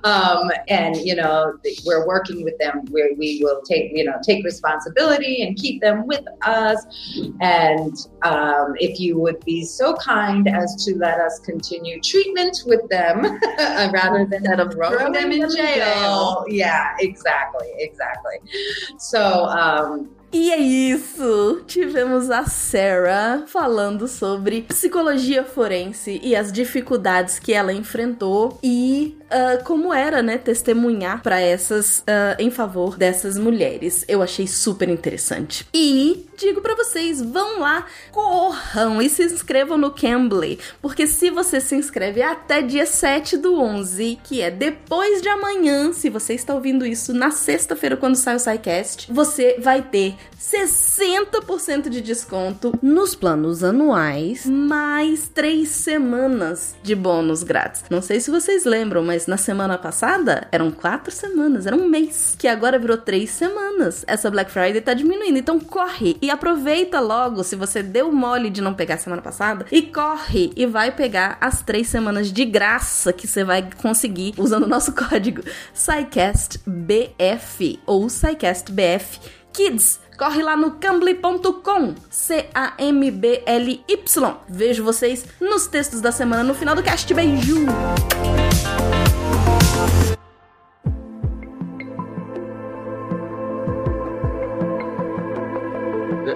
um, and, you know, we're working with them where we will take, you know, take responsibility and keep them with us. And um, if you would be so kind as to let us continue treatment with them rather than of throwing them in them in jail. jail. Yeah, exactly, exactly. So, um, E é isso! Tivemos a Sarah falando sobre psicologia forense e as dificuldades que ela enfrentou e ah, como era, né, testemunhar pra essas ah, em favor dessas mulheres. Eu achei super interessante. E digo pra vocês, vão lá, corram e se inscrevam no Cambly, porque se você se inscreve até dia 7 do 11, que é depois de amanhã, se você está ouvindo isso na sexta-feira quando sai o SciCast, você vai ter 60% de desconto nos planos anuais, mais 3 semanas de bônus grátis. Não sei se vocês lembram, mas na semana passada eram 4 semanas, era um mês, que agora virou 3 semanas. Essa Black Friday tá diminuindo, então corre e aproveita logo se você deu mole de não pegar semana passada e corre e vai pegar as 3 semanas de graça que você vai conseguir usando o nosso código SciCastBF ou SciCastBF Kids. Corre lá no cambly.com, C-A-M-B-L-Y. Vejo vocês nos textos da semana no final do cast. Beijo!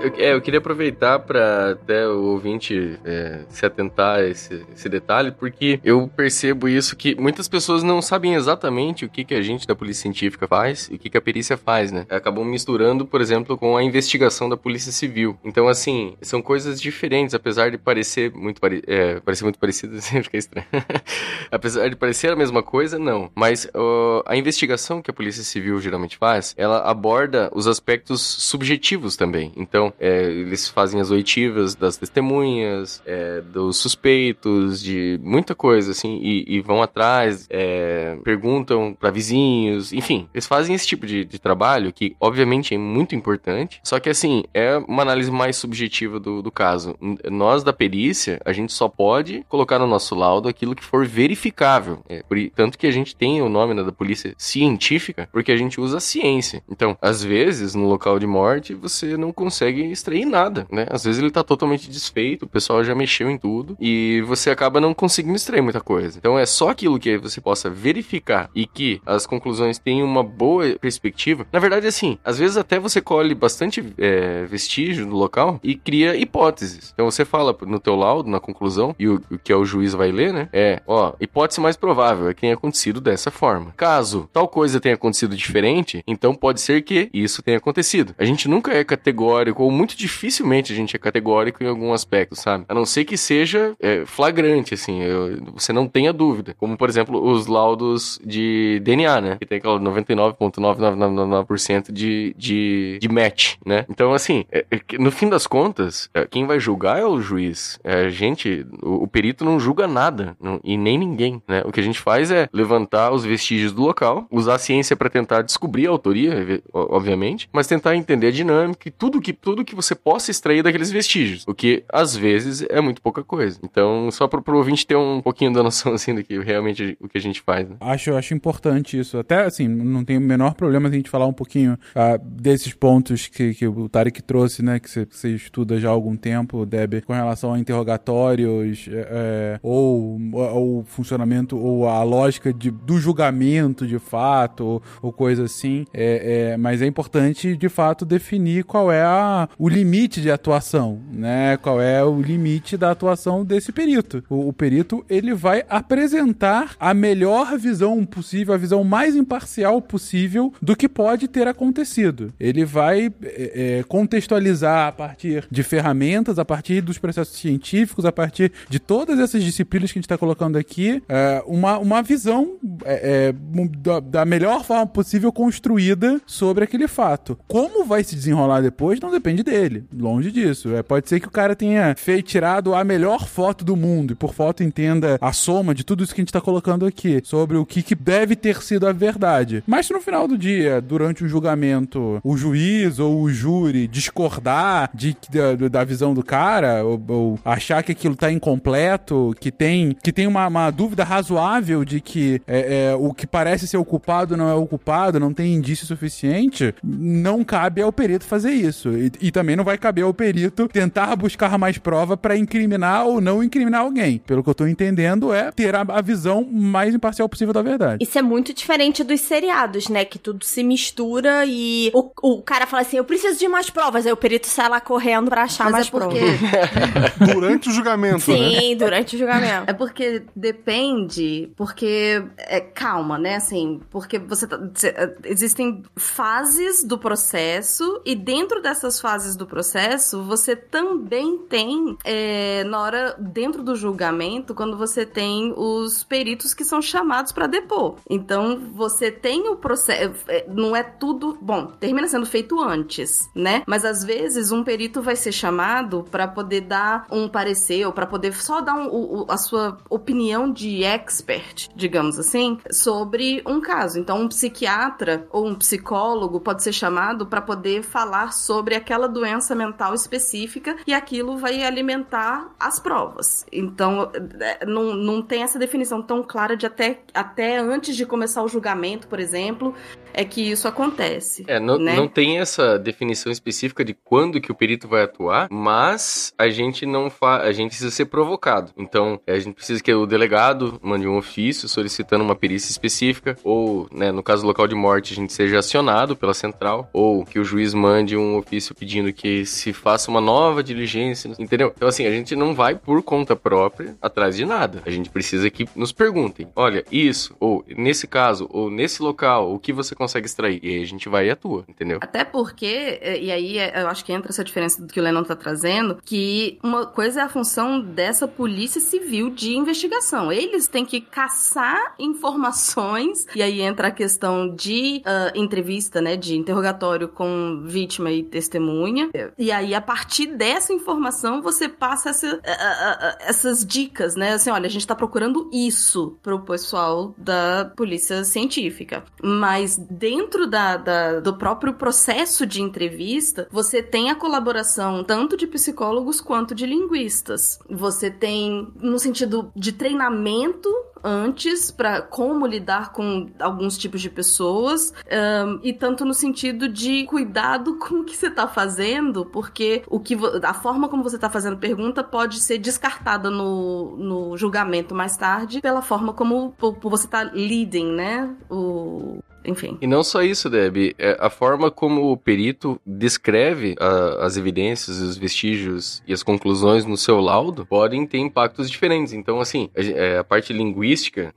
Eu, é, eu queria aproveitar para até o ouvinte é, se atentar a esse, esse detalhe, porque eu percebo isso que muitas pessoas não sabem exatamente o que, que a gente da polícia científica faz e o que, que a perícia faz, né? Acabam misturando, por exemplo, com a investigação da polícia civil. Então, assim, são coisas diferentes, apesar de parecer muito, pare é, parecer muito parecidas, fica estranho. apesar de parecer a mesma coisa, não. Mas ó, a investigação que a polícia civil geralmente faz, ela aborda os aspectos subjetivos também. Então, é, eles fazem as oitivas das testemunhas, é, dos suspeitos, de muita coisa, assim, e, e vão atrás, é, perguntam para vizinhos, enfim, eles fazem esse tipo de, de trabalho que, obviamente, é muito importante, só que, assim, é uma análise mais subjetiva do, do caso. Nós, da perícia, a gente só pode colocar no nosso laudo aquilo que for verificável. É, por tanto que a gente tem o nome né, da polícia científica, porque a gente usa a ciência. Então, às vezes, no local de morte, você não consegue extrair nada, né? Às vezes ele tá totalmente desfeito, o pessoal já mexeu em tudo, e você acaba não conseguindo extrair muita coisa. Então, é só aquilo que você possa verificar e que as conclusões tenham uma boa perspectiva. Na verdade, assim, às vezes até você colhe bastante é, vestígio no local e cria hipóteses. Então, você fala no teu laudo, na conclusão, e o, o que é o juiz vai ler, né? É, ó, hipótese mais provável é que tenha acontecido dessa forma. Caso tal coisa tenha acontecido diferente, então pode ser que isso tenha acontecido. A gente nunca é categórico, ou muito dificilmente a gente é categórico em algum aspecto, sabe? A não ser que seja é, flagrante, assim, eu- você não tenha dúvida. Como, por exemplo, os laudos de DNA, né? Que tem aquela 99,999% de, de, de match, né? Então, assim, é- é no fim das contas, é, quem vai julgar é o juiz. É, a gente, o, o perito não julga nada, não- e nem ninguém, né? O que a gente faz é levantar os vestígios do local, usar a ciência para tentar descobrir a autoria, obviamente, mas tentar entender a dinâmica e tudo que, tudo que você possa extrair daqueles vestígios, o que às vezes é muito pouca coisa. Então, só pro, pro ouvinte ter um pouquinho da noção, assim, do que realmente o que a gente faz, né? Acho, acho importante isso. Até assim, não tem o menor problema a gente falar um pouquinho ah, desses pontos que, que o Tarek trouxe, né? Que você, estuda já há algum tempo, Deb, com relação a interrogatórios, é, é, ou, ou o funcionamento, ou a lógica de, do julgamento de fato, ou, ou coisa assim. É, é, mas é importante, de fato, definir qual é a, o limite de atuação, né? Qual é o limite da atuação desse perito. O, o perito, ele vai apresentar a melhor visão possível, a visão mais imparcial possível do que pode ter acontecido. Ele vai é, é, contextualizar a partir de ferramentas, a partir dos processos científicos, a partir de todas essas disciplinas que a gente está colocando aqui, é, uma, uma visão é, é, da, da melhor forma possível construída sobre aquele fato. Como vai se desenrolar depois não depende dele, longe disso. É, pode ser que o cara tenha feito, tirado a melhor foto do mundo, e por foto entenda a soma de tudo isso que a gente tá colocando aqui, sobre o que, que deve ter sido a verdade. Mas se no final do dia, durante o julgamento, o juiz ou o júri discordar de, da, da visão do cara, ou, ou achar que aquilo tá incompleto, que tem, que tem uma, uma dúvida razoável de que é, é, o que parece ser o culpado não é o culpado, não tem indício suficiente, não cabe ao perito fazer isso. E- e também não vai caber ao perito tentar buscar mais prova pra incriminar ou não incriminar alguém. Pelo que eu tô entendendo, é ter a, a visão mais imparcial possível da verdade. Isso é muito diferente dos seriados, né? Que tudo se mistura e o, o cara fala assim: eu preciso de mais provas. Aí o perito sai lá correndo pra achar Mas mais é porque provas. Durante o julgamento, né? Sim, durante o julgamento. É porque depende, porque é, calma, né? Assim, porque você tá, cê- existem fases do processo e dentro dessas fases do processo você também tem é, na hora dentro do julgamento quando você tem os peritos que são chamados para depor. Então você tem o processo, é, não é tudo bom. Termina sendo feito antes, né? Mas às vezes um perito vai ser chamado para poder dar um parecer ou para poder só dar um- o- a sua opinião de expert, digamos assim, sobre um caso. Então, um psiquiatra ou um psicólogo pode ser chamado para poder falar sobre aquela doença mental específica e aquilo vai alimentar as provas. Então, é, não, não tem essa definição tão clara de até, até antes de começar o julgamento, por exemplo, é que isso acontece. É, não, né? não tem essa definição específica de quando que o perito vai atuar, mas a gente não fa a gente precisa ser provocado. Então, a gente precisa que o delegado mande um ofício solicitando uma perícia específica, ou, né, no caso do local de morte, a gente seja acionado pela central, ou que o juiz mande um ofício pedindo que se faça uma nova diligência, entendeu? Então, assim, a gente não vai por conta própria atrás de nada. A gente precisa que nos perguntem, olha, isso, ou nesse caso, ou nesse local, o que você consegue extrair? E aí a gente vai e atua, entendeu? Até porque, é, e aí é, eu acho que entra essa diferença do que o Lennon tá trazendo, que uma coisa é a função dessa polícia civil de investigação. Eles têm que caçar informações, e aí entra a questão de ah, entrevista, né, de interrogatório com vítima e testemunha. E aí, a partir dessa informação, você passa essa- ah, ah, essas dicas, né? Assim, olha, a gente tá procurando isso pro pessoal da polícia científica. Mas dentro da, da- do próprio processo de entrevista, você tem a colaboração tanto de psicólogos quanto de linguistas. Você tem, no sentido de treinamento antes para como lidar com alguns tipos de pessoas ahn, e tanto no sentido de cuidado com o que você tá fazendo porque o que a forma como você tá fazendo pergunta pode ser descartada no, no julgamento mais tarde pela forma como po- você tá leading né o enfim E não só isso, Deb, é a forma como o perito descreve a- as evidências, os vestígios e as conclusões no seu laudo podem ter impactos diferentes. Então, assim, a, é, a parte linguística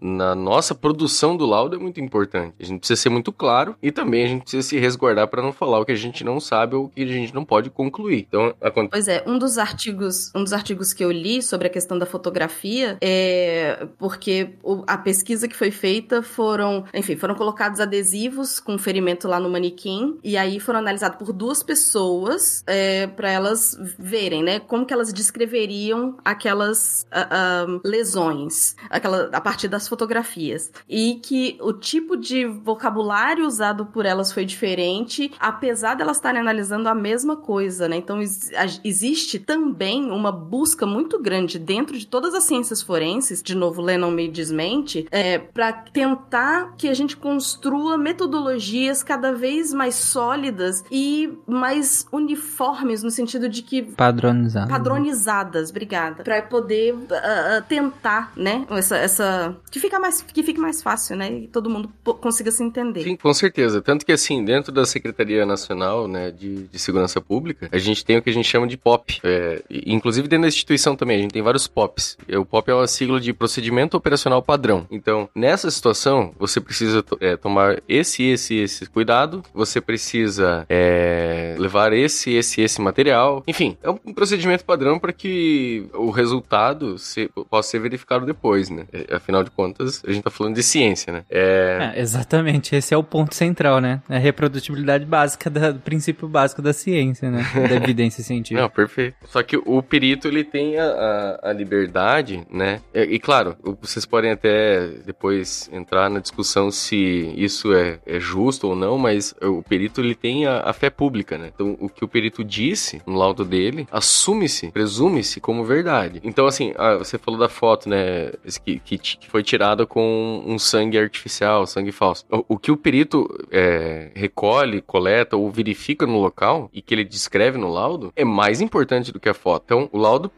na nossa produção do laudo é muito importante. A gente precisa ser muito claro e também a gente precisa se resguardar para não falar o que a gente não sabe ou o que a gente não pode concluir. Então, acontece. Pois é, um dos artigos, um dos artigos que eu li sobre a questão da fotografia é porque a pesquisa que foi feita foram, enfim, foram colocados adesivos com ferimento lá no manequim e aí foram analisados por duas pessoas para elas verem, né, como que elas descreveriam aquelas ah, ah, lesões, aquela a partir das fotografias e que o tipo de vocabulário usado por elas foi diferente, apesar delas estarem analisando a mesma coisa, né? Então existe também uma busca muito grande dentro de todas as ciências forenses, de novo, Lennon me desmente, é, para tentar que a gente construa metodologias cada vez mais sólidas e mais uniformes no sentido de que Padronizado. padronizadas, obrigada, Pra poder ah, tentar, né, essa, essa que fica mais que fique mais fácil, né, e todo mundo consiga se entender. Sim, com certeza. Tanto que, assim, dentro da Secretaria Nacional né, de, de Segurança Pública, a gente tem o que a gente chama de POP. É, inclusive, dentro da instituição também, a gente tem vários POPs. E O POP é uma sigla de Procedimento Operacional Padrão. Então, nessa situação, você precisa é, tomar esse, esse, esse cuidado, você precisa é, levar esse, esse, esse material. Enfim, é um procedimento padrão para que o resultado se- possa ser verificado depois, né? É, Afinal de contas, a gente tá falando de ciência, né? É, É, exatamente, esse é o ponto central, né? É a reprodutibilidade básica, da, do princípio básico da ciência, né? Da evidência científica. Não, perfeito. Só que o perito, ele tem a, a, a liberdade, né? E, e, claro, vocês podem até depois entrar na discussão se isso é, é justo ou não, mas o perito ele tem a, a fé pública, né? Então, o que o perito disse no laudo dele, assume-se, presume-se como verdade. Então, assim, ah, você falou da foto, né? Que, que, que foi tirada com um sangue artificial, sangue falso. O, o que o perito é, recolhe, coleta ou verifica no local e que ele descreve no laudo é mais importante do que a foto. Então, o laudo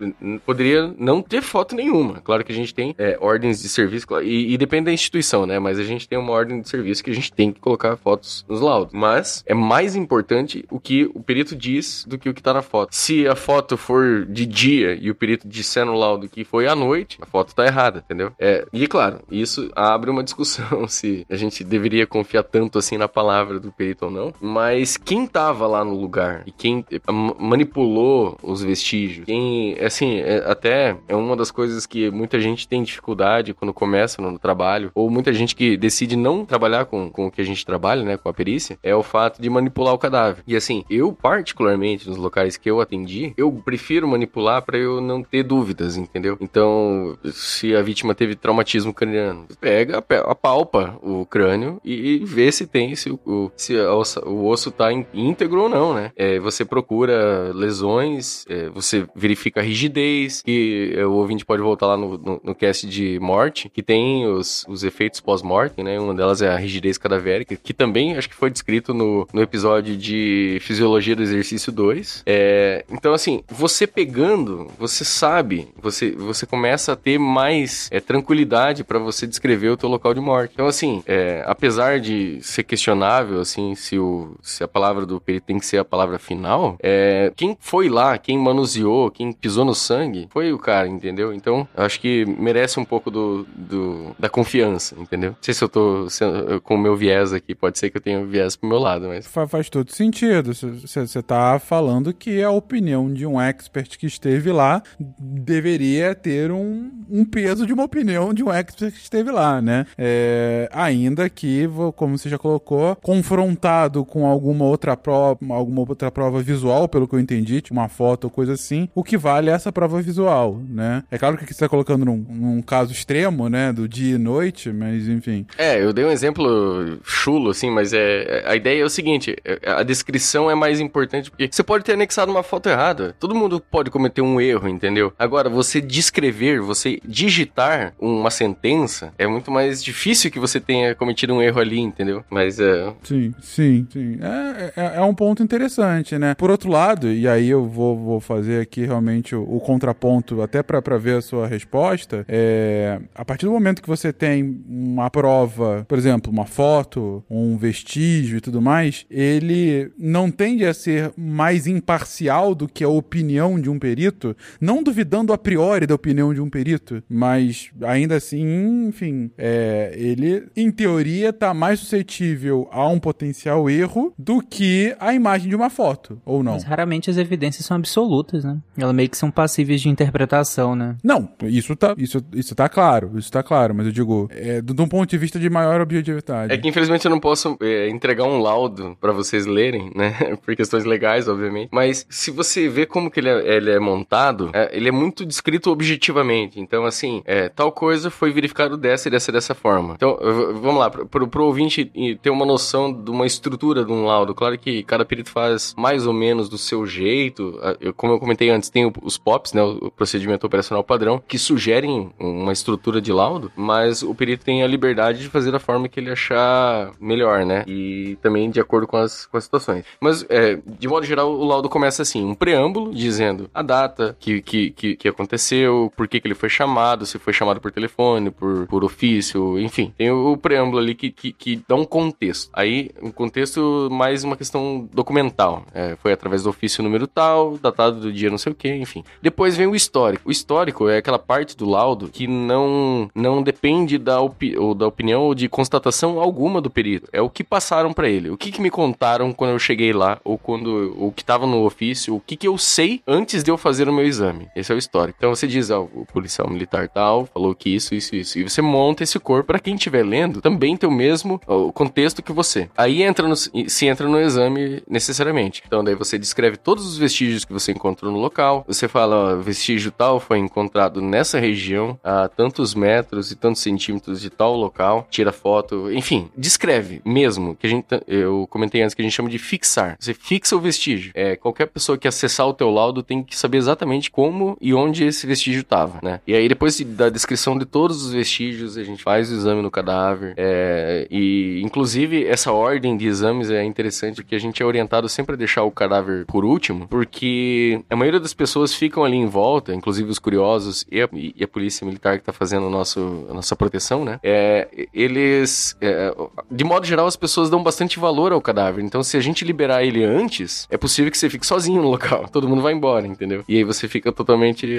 poderia não ter foto nenhuma. Claro que a gente tem é, ordens de serviço e, e, depende da instituição, né? Mas a gente tem uma ordem de serviço que a gente tem que colocar fotos nos laudos. Mas é mais importante o que o perito diz do que o que tá na foto. Se a foto for de dia e o perito disser no laudo que foi à noite, a foto tá errada, entendeu? É, e claro, isso abre uma discussão se a gente deveria confiar tanto assim na palavra do perito ou não. Mas quem tava lá no lugar e quem eh, manipulou os vestígios, quem, assim, é, até é uma das coisas que muita gente tem dificuldade quando começa no trabalho, ou muita gente que decide não trabalhar com, com o que a gente trabalha, né, com a perícia, é o fato de manipular o cadáver. E assim, eu particularmente nos locais que eu atendi, eu prefiro manipular para eu não ter dúvidas, entendeu? Então, se a vítima teve traumatismo craniano, pega, apalpa o crânio e, vê se tem, se o, se o osso tá íntegro ou não, né? É, você procura lesões, é, você verifica a rigidez, que é, o ouvinte pode voltar lá no, no, no cast de morte, que tem os, os efeitos pós-mortem, né? Uma delas é a rigidez cadavérica, que também acho que foi descrito no, no episódio de Fisiologia do Exercício 2. É, então, assim, você pegando, você sabe, você, você começa a ter mais é, tranquilidade para você descrever o teu local de morte. Então, assim, é, apesar de ser questionável, assim, se, o, se a palavra do perito tem que ser a palavra final, é, quem foi lá, quem manuseou, quem pisou no sangue, foi o cara, entendeu? Então, acho que merece um pouco do, do da confiança, entendeu? Não sei se eu tô sendo, com o meu viés aqui, pode ser que eu tenha viés pro meu lado, mas... Faz, faz todo sentido. Você tá falando que a opinião de um expert que esteve lá deveria ter um, um peso de uma opinião de um expert que esteve lá, né? É, ainda que, como você já colocou, confrontado com alguma outra prova, alguma outra prova visual, pelo que eu entendi, tipo uma foto ou coisa assim, o que vale é essa prova visual, né? É claro que você está colocando num, num, caso extremo, né, do dia e noite, mas enfim. É, eu dei um exemplo chulo, assim, mas é, a ideia é o seguinte, é, a descrição é mais importante porque você pode ter anexado uma foto errada. Todo mundo pode cometer um erro, entendeu? Agora, você descrever, você digitar uma sentença, é muito mais difícil que você tenha cometido um erro ali, entendeu? Mas é... Sim, sim, sim. É, é, é um ponto interessante, né? Por outro lado, e aí eu vou, vou fazer aqui realmente o, o contraponto, até para ver a sua resposta, é, a partir do momento que você tem uma prova, por exemplo, uma foto, um vestígio e tudo mais, ele não tende a ser mais imparcial do que a opinião de um perito, não duvidando a priori da opinião de um perito, mas ainda assim, enfim, é, ele, em teoria, está mais suscetível a um potencial erro do que a imagem de uma foto, ou não? Mas raramente as evidências são absolutas, né? Elas meio que são passíveis de interpretação, né? Não, isso tá, isso, isso tá claro, isso tá claro, mas eu digo, é, de um ponto de vista de maior objetividade. É que infelizmente eu não posso é, entregar um laudo para vocês lerem, né? Por questões legais, obviamente. Mas se você vê como que ele é, ele é montado, é, ele é muito descrito objetivamente. Então, assim, é, tal coisa foi verificado dessa e dessa dessa forma. Então, vamos lá, pro, pro ouvinte ter uma noção de uma estrutura de um laudo. Claro que cada perito faz mais ou menos do seu jeito. Eu, como eu comentei antes, tem os POPs, né? O procedimento operacional padrão, que sugerem uma estrutura de laudo, mas o perito tem a liberdade de fazer da forma que ele achar melhor, né? E também de acordo com as, com as situações. Mas, é, de modo geral, o laudo começa assim: um preâmbulo dizendo a data que, que, que, que aconteceu, por que, que ele foi chamado, se foi chamado por telefone, por, por ofício, enfim. Tem o, o preâmbulo ali que, que, que, dá um contexto. Aí, um contexto mais uma questão documental. É, foi através do ofício número tal, datado do dia não sei o que, enfim. Depois vem o histórico. O histórico é aquela parte do laudo que não, não depende da, opi ou da opinião ou de constatação alguma do perito. É o que passaram para ele. O que, que me contaram quando eu cheguei lá, ou quando o que estava no ofício, o que, que eu sei antes de eu fazer o meu exame. Esse é o histórico. Então você diz, ó, o policial militar tal falou que isso, isso, isso. E você monta esse corpo para quem estiver lendo também ter o mesmo o contexto que você. Aí entra no, se entra no exame necessariamente. Então daí você descreve todos os vestígios que você encontrou no local. Você fala, ó, vestígio tal foi encontrado nessa região a tantos metros e tantos centímetros de tal local. Tira foto foto, enfim, descreve mesmo, que a gente, eu comentei antes que a gente chama de fixar. Você fixa o vestígio. É, qualquer pessoa que acessar o teu laudo tem que saber exatamente como e onde esse vestígio estava, né? E aí depois da descrição de todos os vestígios, a gente faz o exame no cadáver, é, e inclusive essa ordem de exames é interessante porque a gente é orientado sempre a deixar o cadáver por último, porque a maioria das pessoas ficam ali em volta, inclusive os curiosos e a, e a polícia militar que está fazendo nosso, a nossa proteção, né? É, eles, é, de modo geral, as pessoas dão bastante valor ao cadáver. Então, se a gente liberar ele antes, é possível que você fique sozinho no local. Todo mundo vai embora, entendeu? E aí você fica totalmente,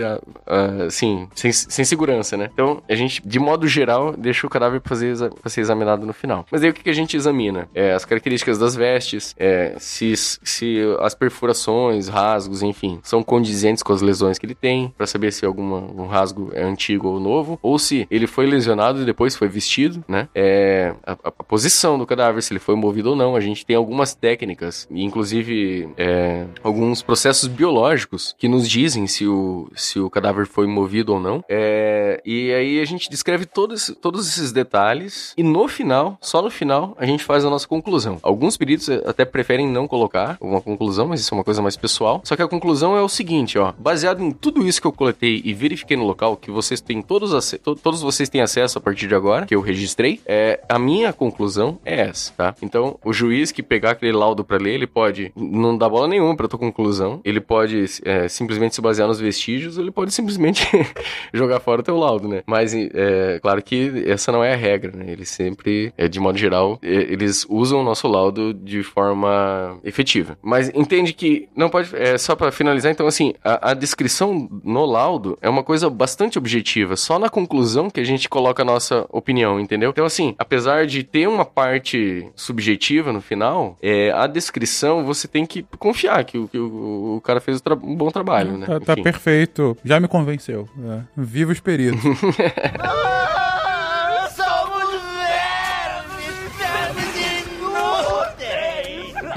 assim, sem, sem segurança, né? Então, a gente, de modo geral, deixa o cadáver pra, fazer, pra ser examinado no final. Mas aí o que, a gente examina? É, as características das vestes, é, se, se as perfurações, rasgos, enfim, são condizentes com as lesões que ele tem, para saber se alguma, um rasgo é antigo ou novo, ou se ele foi lesionado e depois foi vestido, né? É, a, a, posição do cadáver, se ele foi movido ou não. A gente tem algumas técnicas, inclusive é, alguns processos biológicos que nos dizem se o, se o cadáver foi movido ou não. É, e aí a gente descreve todos, todos esses detalhes e no final, só no final, a gente faz a nossa conclusão. Alguns peritos até preferem não colocar uma conclusão, mas isso é uma coisa mais pessoal. Só que a conclusão é o seguinte, ó, baseado em tudo isso que eu coletei e verifiquei no local, que vocês têm todos, todos vocês têm acesso a partir de agora, que eu registrei, é, a minha conclusão é essa, tá? Então, o juiz que pegar aquele laudo para ler, ele pode não dar bola nenhuma pra tua conclusão, ele pode é, simplesmente se basear nos vestígios, ele pode simplesmente jogar fora o teu laudo, né? Mas, é claro que essa não é a regra, né? Eles sempre, é, de modo geral, é, eles usam o nosso laudo de forma efetiva. Mas entende que não pode, é só para finalizar, então assim, a, a descrição no laudo é uma coisa bastante objetiva, só na conclusão que a gente coloca a nossa opinião, entendeu? Então assim, apesar de ter uma parte subjetiva no final, é, a descrição você tem que confiar que o, que o, o cara fez um bom trabalho, né? Tá, tá perfeito. Já me convenceu. É. Viva os peritos.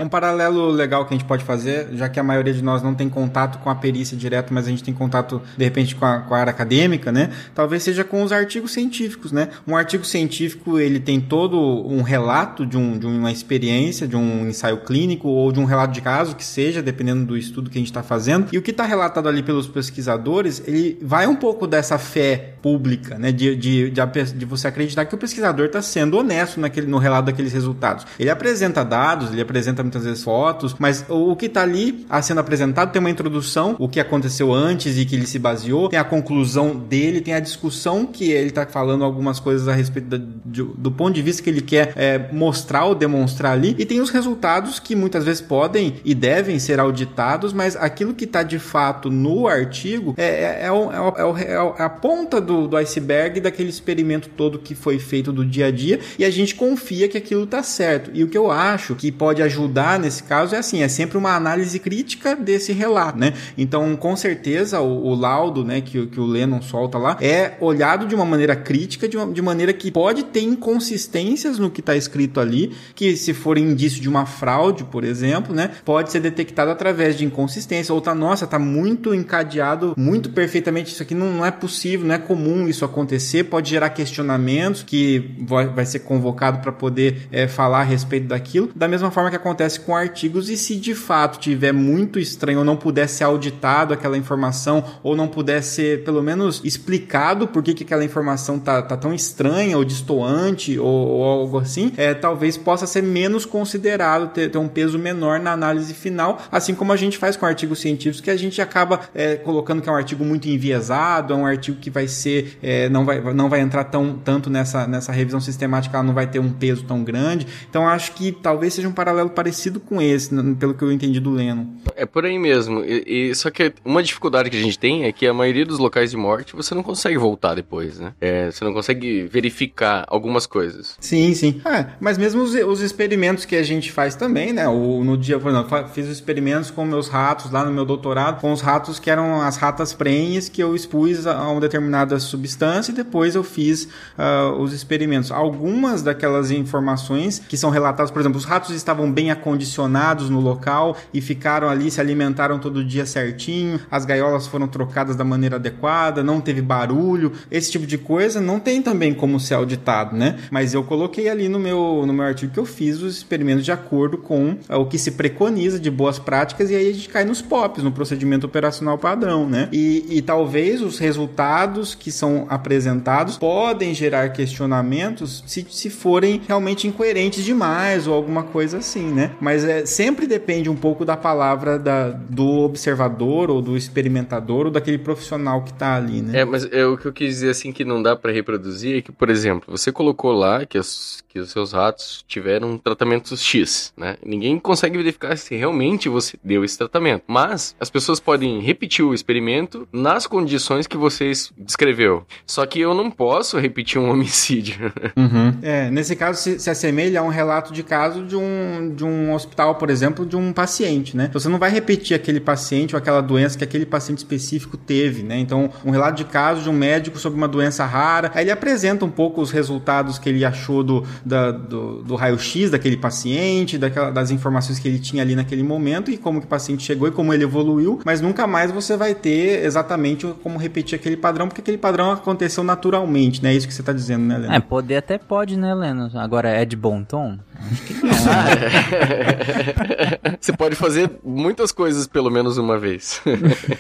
Um paralelo legal que a gente pode fazer, já que a maioria de nós não tem contato com a perícia direto, mas a gente tem contato, de repente, com a, com a área acadêmica, né? Talvez seja com os artigos científicos, né? Um artigo científico, ele tem todo um relato de, um, de uma experiência, de um ensaio clínico ou de um relato de caso, que seja, dependendo do estudo que a gente está fazendo. E o que está relatado ali pelos pesquisadores, ele vai um pouco dessa fé pública, né? De, de, de, de você acreditar que o pesquisador está sendo honesto naquele, no relato daqueles resultados. Ele apresenta dados, ele apresenta muitas vezes fotos, mas o, que está ali sendo apresentado tem uma introdução, o que aconteceu antes e que ele se baseou, tem a conclusão dele, tem a discussão que ele está falando algumas coisas a respeito da, de, do ponto de vista que ele quer é, mostrar ou demonstrar ali, e tem os resultados que muitas vezes podem e devem ser auditados, mas aquilo que está de fato no artigo é, é, é, o, é, o, é, a ponta do, do iceberg daquele experimento todo que foi feito do dia a dia, e a gente confia que aquilo está certo. E o que eu acho que pode ajudar ajudar nesse caso é assim, é sempre uma análise crítica desse relato, né? Então, com certeza, o, o laudo, né, que, que o Lennon solta lá, é olhado de uma maneira crítica, de, uma, de maneira que pode ter inconsistências no que está escrito ali, que se for indício de uma fraude, por exemplo, né, pode ser detectado através de inconsistência, ou tá, nossa, tá muito encadeado, muito perfeitamente, isso aqui não, não é possível, não é comum isso acontecer, pode gerar questionamentos que vai, vai ser convocado para poder é, falar a respeito daquilo, da mesma forma que acontece acontece com artigos e se de fato tiver muito estranho ou não puder ser auditado aquela informação ou não puder ser pelo menos explicado por que, que aquela informação tá, tá tão estranha ou distoante ou, ou algo assim, é, talvez possa ser menos considerado, ter, ter, um peso menor na análise final, assim como a gente faz com artigos científicos que a gente acaba é, colocando que é um artigo muito enviesado, é um artigo que vai ser, é, não, vai, não vai entrar tão, tanto nessa, nessa revisão sistemática, ela não vai ter um peso tão grande. Então acho que talvez seja um paralelo parecido parecido com esse, pelo que eu entendi do Lennon. É por aí mesmo. E, e, só que uma dificuldade que a gente tem é que a maioria dos locais de morte você não consegue voltar depois, né? É, você não consegue verificar algumas coisas. Sim, sim. É, mas mesmo os, os, experimentos que a gente faz também, né? O, no dia, por exemplo, fiz os experimentos com meus ratos lá no meu doutorado, com os ratos que eram as ratas prenhes que eu expus a uma determinada substância e depois eu fiz uh, os experimentos. Algumas daquelas informações que são relatadas, por exemplo, os ratos estavam bem acostumados acondicionados no local e ficaram ali, se alimentaram todo dia certinho, as gaiolas foram trocadas da maneira adequada, não teve barulho, esse tipo de coisa não tem também como ser auditado, né? Mas eu coloquei ali no meu, no meu artigo que eu fiz os experimentos de acordo com é, o que se preconiza de boas práticas e aí a gente cai nos POPs, no procedimento operacional padrão, né? E, e talvez os resultados que são apresentados podem gerar questionamentos se, se forem realmente incoerentes demais ou alguma coisa assim, né? Mas é, sempre depende um pouco da palavra da, do observador ou do experimentador ou daquele profissional que tá ali, né? É, mas é, o que eu quis dizer assim que não dá pra reproduzir é que, por exemplo, você colocou lá que os, que os seus ratos tiveram tratamento X, né? Ninguém consegue verificar se realmente você deu esse tratamento. Mas as pessoas podem repetir o experimento nas condições que você descreveu. Só que eu não posso repetir um homicídio. Uhum. É, nesse caso se, se, assemelha a um relato de caso de um, de um hospital, por exemplo, de um paciente, né? Você não vai repetir aquele paciente ou aquela doença que aquele paciente específico teve, né? Então, um relato de caso de um médico sobre uma doença rara, aí ele apresenta um pouco os resultados que ele achou do, da, do, do raio-x daquele paciente, daquela, das informações que ele tinha ali naquele momento e como que o paciente chegou e como ele evoluiu, mas nunca mais você vai ter exatamente como repetir aquele padrão, porque aquele padrão aconteceu naturalmente, né? É isso que você está dizendo, né, Leno? É, poder até pode, né, Leno? Agora é de bom tom? Acho que não. você pode fazer muitas coisas pelo menos uma vez.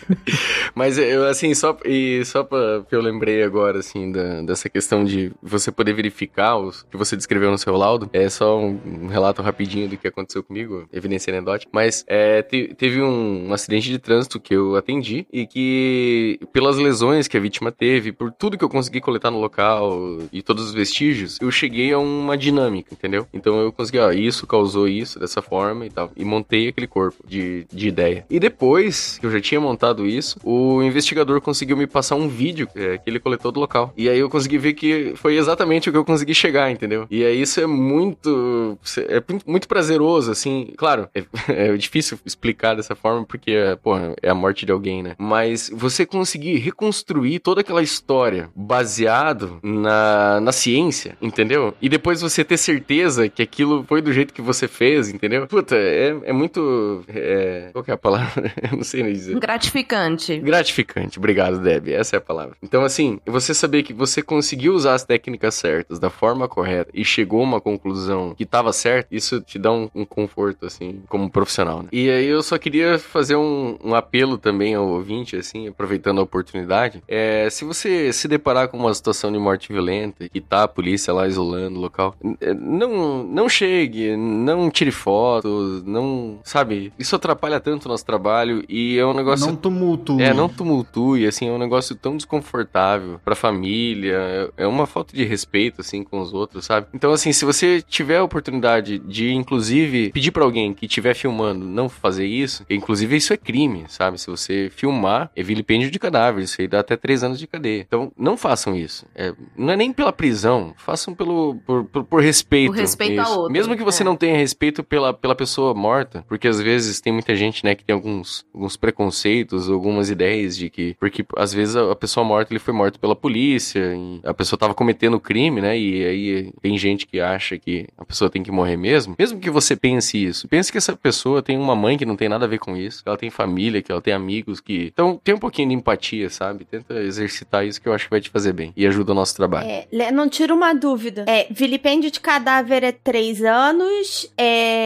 Mas eu assim, só e só para que eu lembrei agora assim da, dessa questão de você poder verificar o que você descreveu no seu laudo, é só um, um relato rapidinho do que aconteceu comigo, evidência anedótica, mas é, te, teve um, um acidente de trânsito que eu atendi e que pelas lesões que a vítima teve, por tudo que eu consegui coletar no local e todos os vestígios, eu cheguei a uma dinâmica, entendeu? Então eu consegui, ó, isso causou isso dessa forma e tal. E montei aquele corpo de, de ideia. E depois que eu já tinha montado isso, o investigador conseguiu me passar um vídeo é, que ele coletou do local. E aí eu consegui ver que foi exatamente o que eu consegui chegar, entendeu? E aí isso é muito. É muito prazeroso, assim. Claro, é, é difícil explicar dessa forma porque, pô, é a morte de alguém, né? Mas você conseguir reconstruir toda aquela história baseado na, na ciência, entendeu? E depois você ter certeza que aquilo foi do jeito que você fez, entendeu? Puta, é, é muito. É, qual que é a palavra? Eu não sei nem dizer. Gratificante. Gratificante, obrigado, Deb. Essa é a palavra. Então, assim, você saber que você conseguiu usar as técnicas certas, da forma correta, e chegou a uma conclusão que estava certa, isso te dá um, um, conforto, assim, como profissional, né? E aí eu só queria fazer um, um apelo também ao ouvinte, assim, aproveitando a oportunidade. É, se você se deparar com uma situação de morte violenta, que tá a polícia lá isolando o local, não, não chegue, não tire fotos, não. Sabe? Isso atrapalha tanto o nosso trabalho e é um negócio. Não tumultue. É, não tumultue, assim, é um negócio tão desconfortável pra família, é uma falta de respeito, assim, com os outros, sabe? Então, assim, se você tiver a oportunidade de, inclusive, pedir para alguém que estiver filmando não fazer isso, inclusive isso é crime, sabe? Se você filmar, é vilipêndio de cadáver, isso aí dá até três anos de cadeia. Então, não façam isso. É, não é nem pela prisão, façam pelo, por, por, por respeito. Por respeito a outro. Mesmo que você é. não tenha respeito pela, pela pessoa morta, porque às vezes tem muita gente, né, que tem alguns, alguns preconceitos, algumas ideias de que, porque às vezes a, a pessoa morta, ele foi morto pela polícia, a pessoa tava cometendo crime, né, e aí tem gente que acha que a pessoa tem que morrer mesmo. Mesmo que você pense isso, pense que essa pessoa tem uma mãe que não tem nada a ver com isso, que ela tem família, que ela tem amigos que... Então, tem um pouquinho de empatia, sabe? Tenta exercitar isso que eu acho que vai te fazer bem e ajuda o nosso trabalho. É, não tira uma dúvida. É, vilipêndio de cadáver é três anos, é...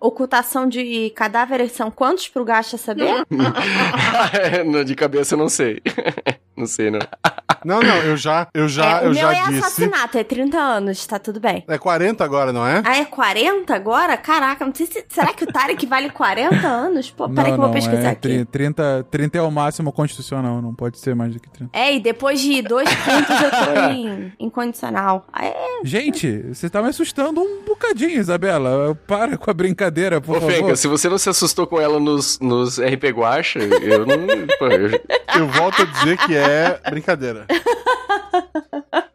Ocultação de cadáveres são quantos pro Gacha saber? de cabeça eu não sei. não sei, não. Não, não, eu já, eu já, é, eu o já meu é disse. assassinato, é 30 anos, tá tudo bem. É 40 agora, não é? Ah, é 40 agora? Caraca, não sei se. Será que o Tarek vale 40 anos? Pô, peraí que eu vou pesquisar é aqui. 30, 30 é o máximo constitucional, não pode ser mais do que 30. É, e depois de dois quintos eu tô em, em condicional. É. Gente, você tá me assustando um bocadinho, Isabela. Para com a brincadeira, por Ô, favor. Fenka, se você não se assustou com ela nos, nos RP Guacha, eu não. Pô, eu... Eu volto a dizer que é brincadeira.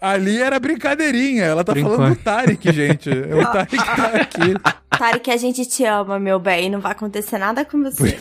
Ali era brincadeirinha. Ela tá Brincou. falando do Tarek, gente. É o Tarek que tá aqui. Tarek, a gente te ama, meu bem. Não vai acontecer nada com você.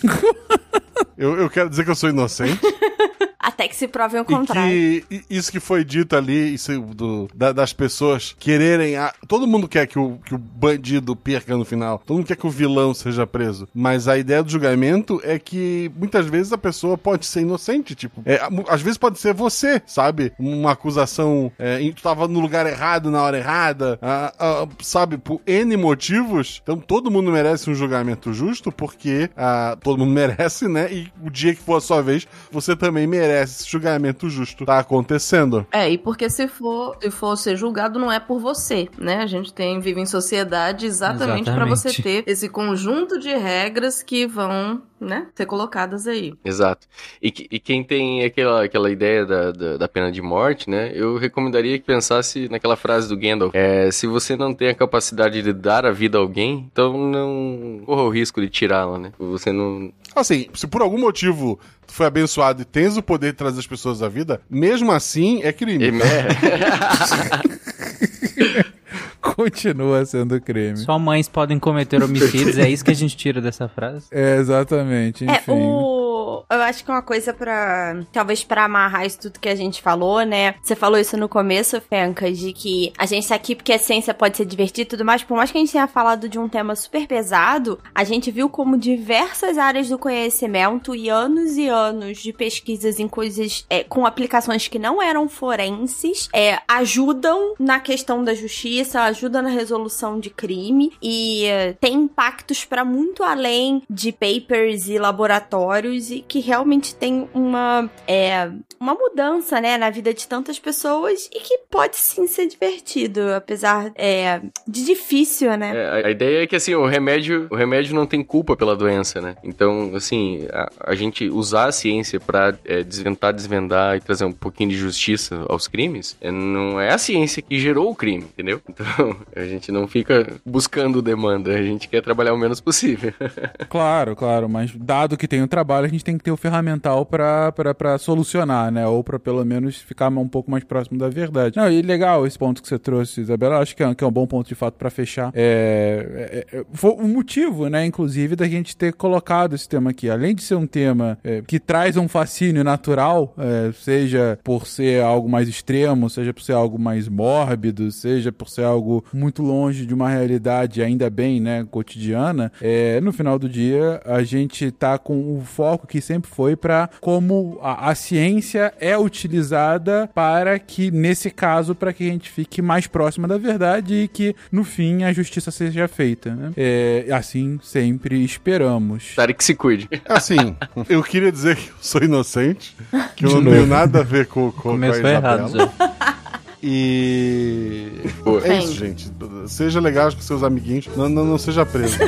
Eu, eu quero dizer que eu sou inocente. Até que se prove o E contrário. que i- isso que foi dito ali, isso do- da- das pessoas quererem. a- todo mundo quer que o, que o bandido perca no final. Todo mundo quer que o vilão seja preso. Mas a ideia do julgamento é que muitas vezes a pessoa pode ser inocente. Tipo, é, a- às vezes pode ser você, sabe? Uma acusação. É, tu tava no lugar errado na hora errada. ah, ah, sabe? Por N motivos. Então todo mundo merece um julgamento justo, porque ah, todo mundo merece, né? E o dia que for a sua vez, você também merece esse julgamento justo. Tá acontecendo. É, e porque se for, se for ser julgado, não é por você, né? A gente tem, vive em sociedade exatamente pra você Exatamente. ter esse conjunto de regras que vão, né, ser colocadas aí. Exato. E, e quem tem aquela, aquela ideia da, da, da pena de morte, né? Eu recomendaria que pensasse naquela frase do Gandalf. É, se você não tem a capacidade de dar a vida a alguém, então não corra o risco de tirá-la, né? Você não... Assim, se por algum motivo tu foi abençoado e tens o poder de trazer as pessoas à vida, mesmo assim é crime. Continua sendo crime. Só mães podem cometer homicídios, é isso que a gente tira dessa frase. É, exatamente. Enfim. É, o... Eu acho que uma coisa pra... Talvez pra amarrar isso tudo que a gente falou, né? Você falou isso no começo, Fencas, de que a gente tá aqui porque a ciência pode ser divertida e tudo mais. Por mais que a gente tenha falado de um tema super pesado, a gente viu como diversas áreas do conhecimento e anos e anos de pesquisas em coisas é, com aplicações que não eram forenses é, ajudam na questão da justiça, ajudam na resolução de crime e é, tem impactos pra muito além de papers e laboratórios e que realmente tem uma é, uma mudança, né, na vida de tantas pessoas e que pode sim ser divertido, apesar é, de difícil, né? É, a- ideia é que, assim, o remédio, o remédio não tem culpa pela doença, né? Então, assim, a, a gente usar a ciência pra é, desventar, desvendar e trazer um pouquinho de justiça aos crimes, é, não é a ciência que gerou o crime, entendeu? Então, a gente não fica buscando demanda, a gente quer trabalhar o menos possível. Claro, claro, mas dado que tem o trabalho, a gente tem que ter o ferramental pra solucionar, né? Ou pra pelo menos ficar um pouco mais próximo da verdade. Não, e legal esse ponto que você trouxe, Isabela. Acho que é, que é um bom ponto de fato pra fechar. É, é, é, foi o motivo, né, inclusive, da gente ter colocado esse tema aqui. Além de ser um tema é, que traz um fascínio natural, é, seja por ser algo mais extremo, seja por ser algo mais mórbido, seja por ser algo muito longe de uma realidade, ainda bem, né, cotidiana, é, no final do dia a gente tá com o foco que sempre foi para como a, a ciência é utilizada para que, nesse caso, para que a gente fique mais próxima da verdade e que, no fim, a justiça seja feita, né? É, assim sempre esperamos. Tarek se cuide. Assim, eu queria dizer que eu sou inocente, que eu não tenho nada a ver com, com, com a Começou Isabela. errado já. E. Boa. É isso, gente. Seja legal com seus amiguinhos. Não, não, não seja preso.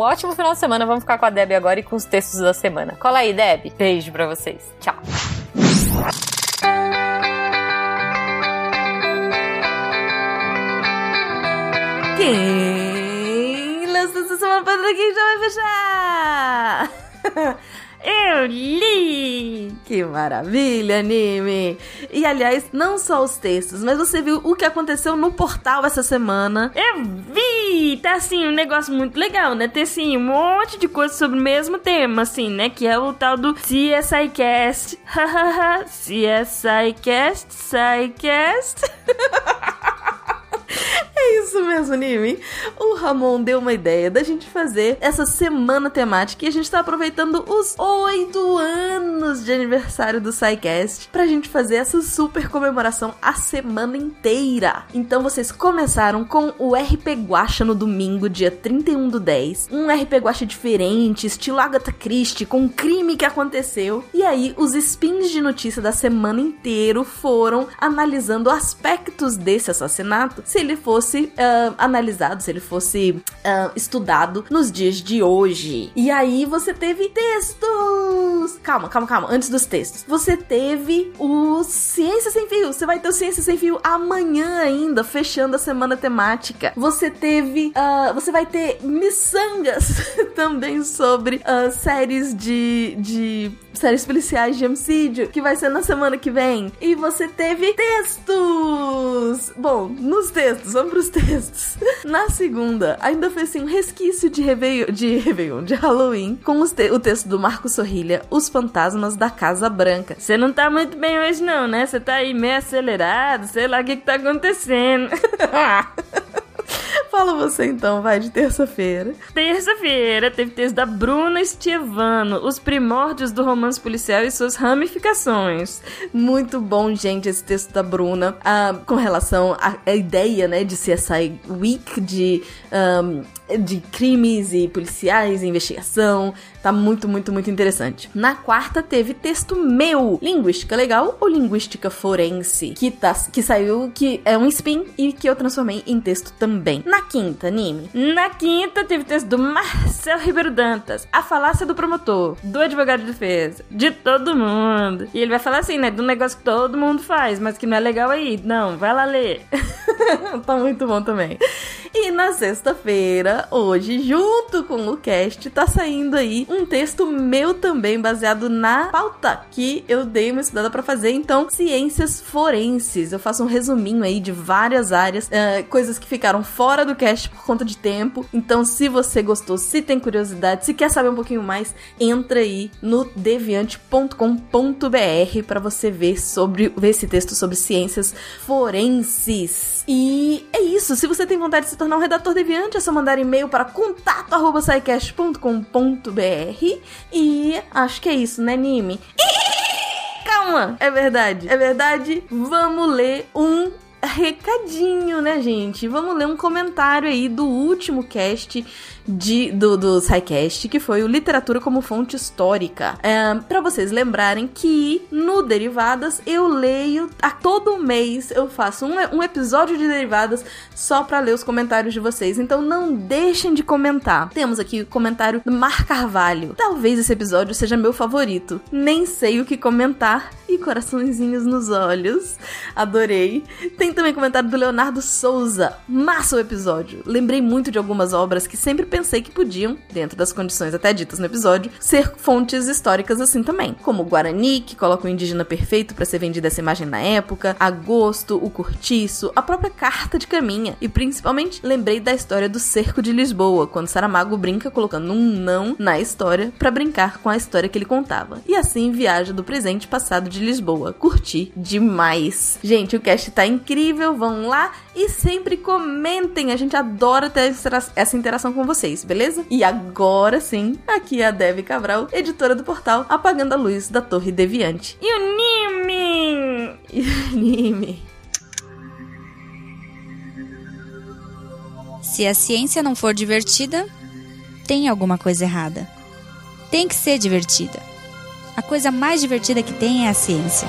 ótimo final de semana. Vamos ficar com a Deb agora e com os textos da semana. Cola aí, Deb. Beijo pra vocês. Tchau. Quem lança essa semana pra quem já vai fechar? Eu li! Que maravilha, anime! E aliás, não só os textos, mas você viu o que aconteceu no portal essa semana? Eu vi! Tá assim, um negócio muito legal, né? Tem assim, um monte de coisa sobre o mesmo tema, assim, né? Que é o tal do CSI Cast. Hahaha, CSI Cast, SciCast. É isso mesmo, anime. O Ramon deu uma ideia da gente fazer essa semana temática e a gente tá aproveitando os oito anos de aniversário do SciCast pra gente fazer essa super comemoração a semana inteira. Então vocês começaram com o RP Guacha no domingo, dia 31 do 10. Um RP Guacha diferente, estilo Agatha Christie, com um crime que aconteceu. E aí, os spins de notícia da semana inteiro foram analisando aspectos desse assassinato, se ele fosse ah, analisado, se ele fosse ah, estudado nos dias de hoje. E aí você teve textos! Calma, calma, calma. Antes dos textos. Você teve o Ciência Sem Fio. Você vai ter o Ciência Sem Fio amanhã ainda, fechando a semana temática. Você teve. ah, você vai ter miçangas também sobre séries de. de séries policiais de homicídio, que vai ser na semana que vem. E você teve textos! Bom, nos textos, vamos pros textos. Na segunda, ainda foi assim um resquício de Réveillon, de, Réveillon, de Halloween, com te- o texto do Marco Sorrilha, Os Fantasmas da Casa Branca. Você não tá muito bem hoje, não, né? Você tá aí meio acelerado, sei lá o que que tá acontecendo. Fala você então, vai, de terça-feira. Terça-feira teve texto da Bruna Estevano, Os Primórdios do Romance Policial e Suas Ramificações. Muito bom, gente, esse texto da Bruna, ah, com relação à, à ideia, né, de CSI Week, de, ahm, de crimes e policiais investigação. Tá muito, muito, muito interessante. Na quarta teve texto meu, Linguística Legal ou Linguística Forense, que, tá, que saiu, que é um spin e que eu transformei em texto também. Na quinta, anime. Na quinta teve texto do Marcel Ribeiro Dantas, A Falácia do Promotor, do Advogado de Defesa, de todo mundo. E ele vai falar assim, né, do negócio que todo mundo faz, mas que não é legal aí. Não, vai lá ler. tá muito bom também. E na sexta-feira, hoje, junto com o cast, tá saindo aí um texto meu também, baseado na pauta que eu dei uma estudada pra fazer. Então, ciências forenses. Eu faço um resuminho aí de várias áreas, eh, coisas que ficaram fora do cast por conta de tempo. Então, se você gostou, se tem curiosidade, se quer saber um pouquinho mais, entra aí no deviante.com.br para você ver sobre ver esse texto sobre ciências forenses. E é isso. Se você tem vontade de se tornar um redator deviante, é só mandar e-mail para contato@saicast.com.br e acho que é isso, né, Nime? Calma, é verdade. É verdade. Vamos ler um recadinho, né, gente? Vamos ler um comentário aí do último cast de, do, do SciCast, que foi o Literatura como Fonte Histórica. É, para vocês lembrarem que no Derivadas eu leio a todo mês, eu faço um, um episódio de Derivadas só para ler os comentários de vocês. Então não deixem de comentar. Temos aqui o comentário do Mar Carvalho. Talvez esse episódio seja meu favorito. Nem sei o que comentar. E coraçõezinhos nos olhos. Adorei. Tem também comentário do Leonardo Souza. Massa o episódio. Lembrei muito de algumas obras que sempre pensei que podiam, dentro das condições até ditas no episódio, ser fontes históricas assim também. Como o Guarani, que coloca o indígena perfeito para ser vendida essa imagem na época, Agosto, o Cortiço, a própria Carta de Caminha. E principalmente lembrei da história do Cerco de Lisboa, quando Saramago brinca colocando um não na história para brincar com a história que ele contava. E assim viaja do presente passado de Lisboa. Curti demais. Gente, o cast tá incrível, vão lá e sempre comentem. A gente adora ter essa interação com vocês, beleza? E agora sim, aqui é a Dev Cabral, editora do portal Apagando a Luz da Torre Deviante. E o Nime? E o Nime? Se a ciência não for divertida, tem alguma coisa errada. Tem que ser divertida. A coisa mais divertida que tem é a ciência.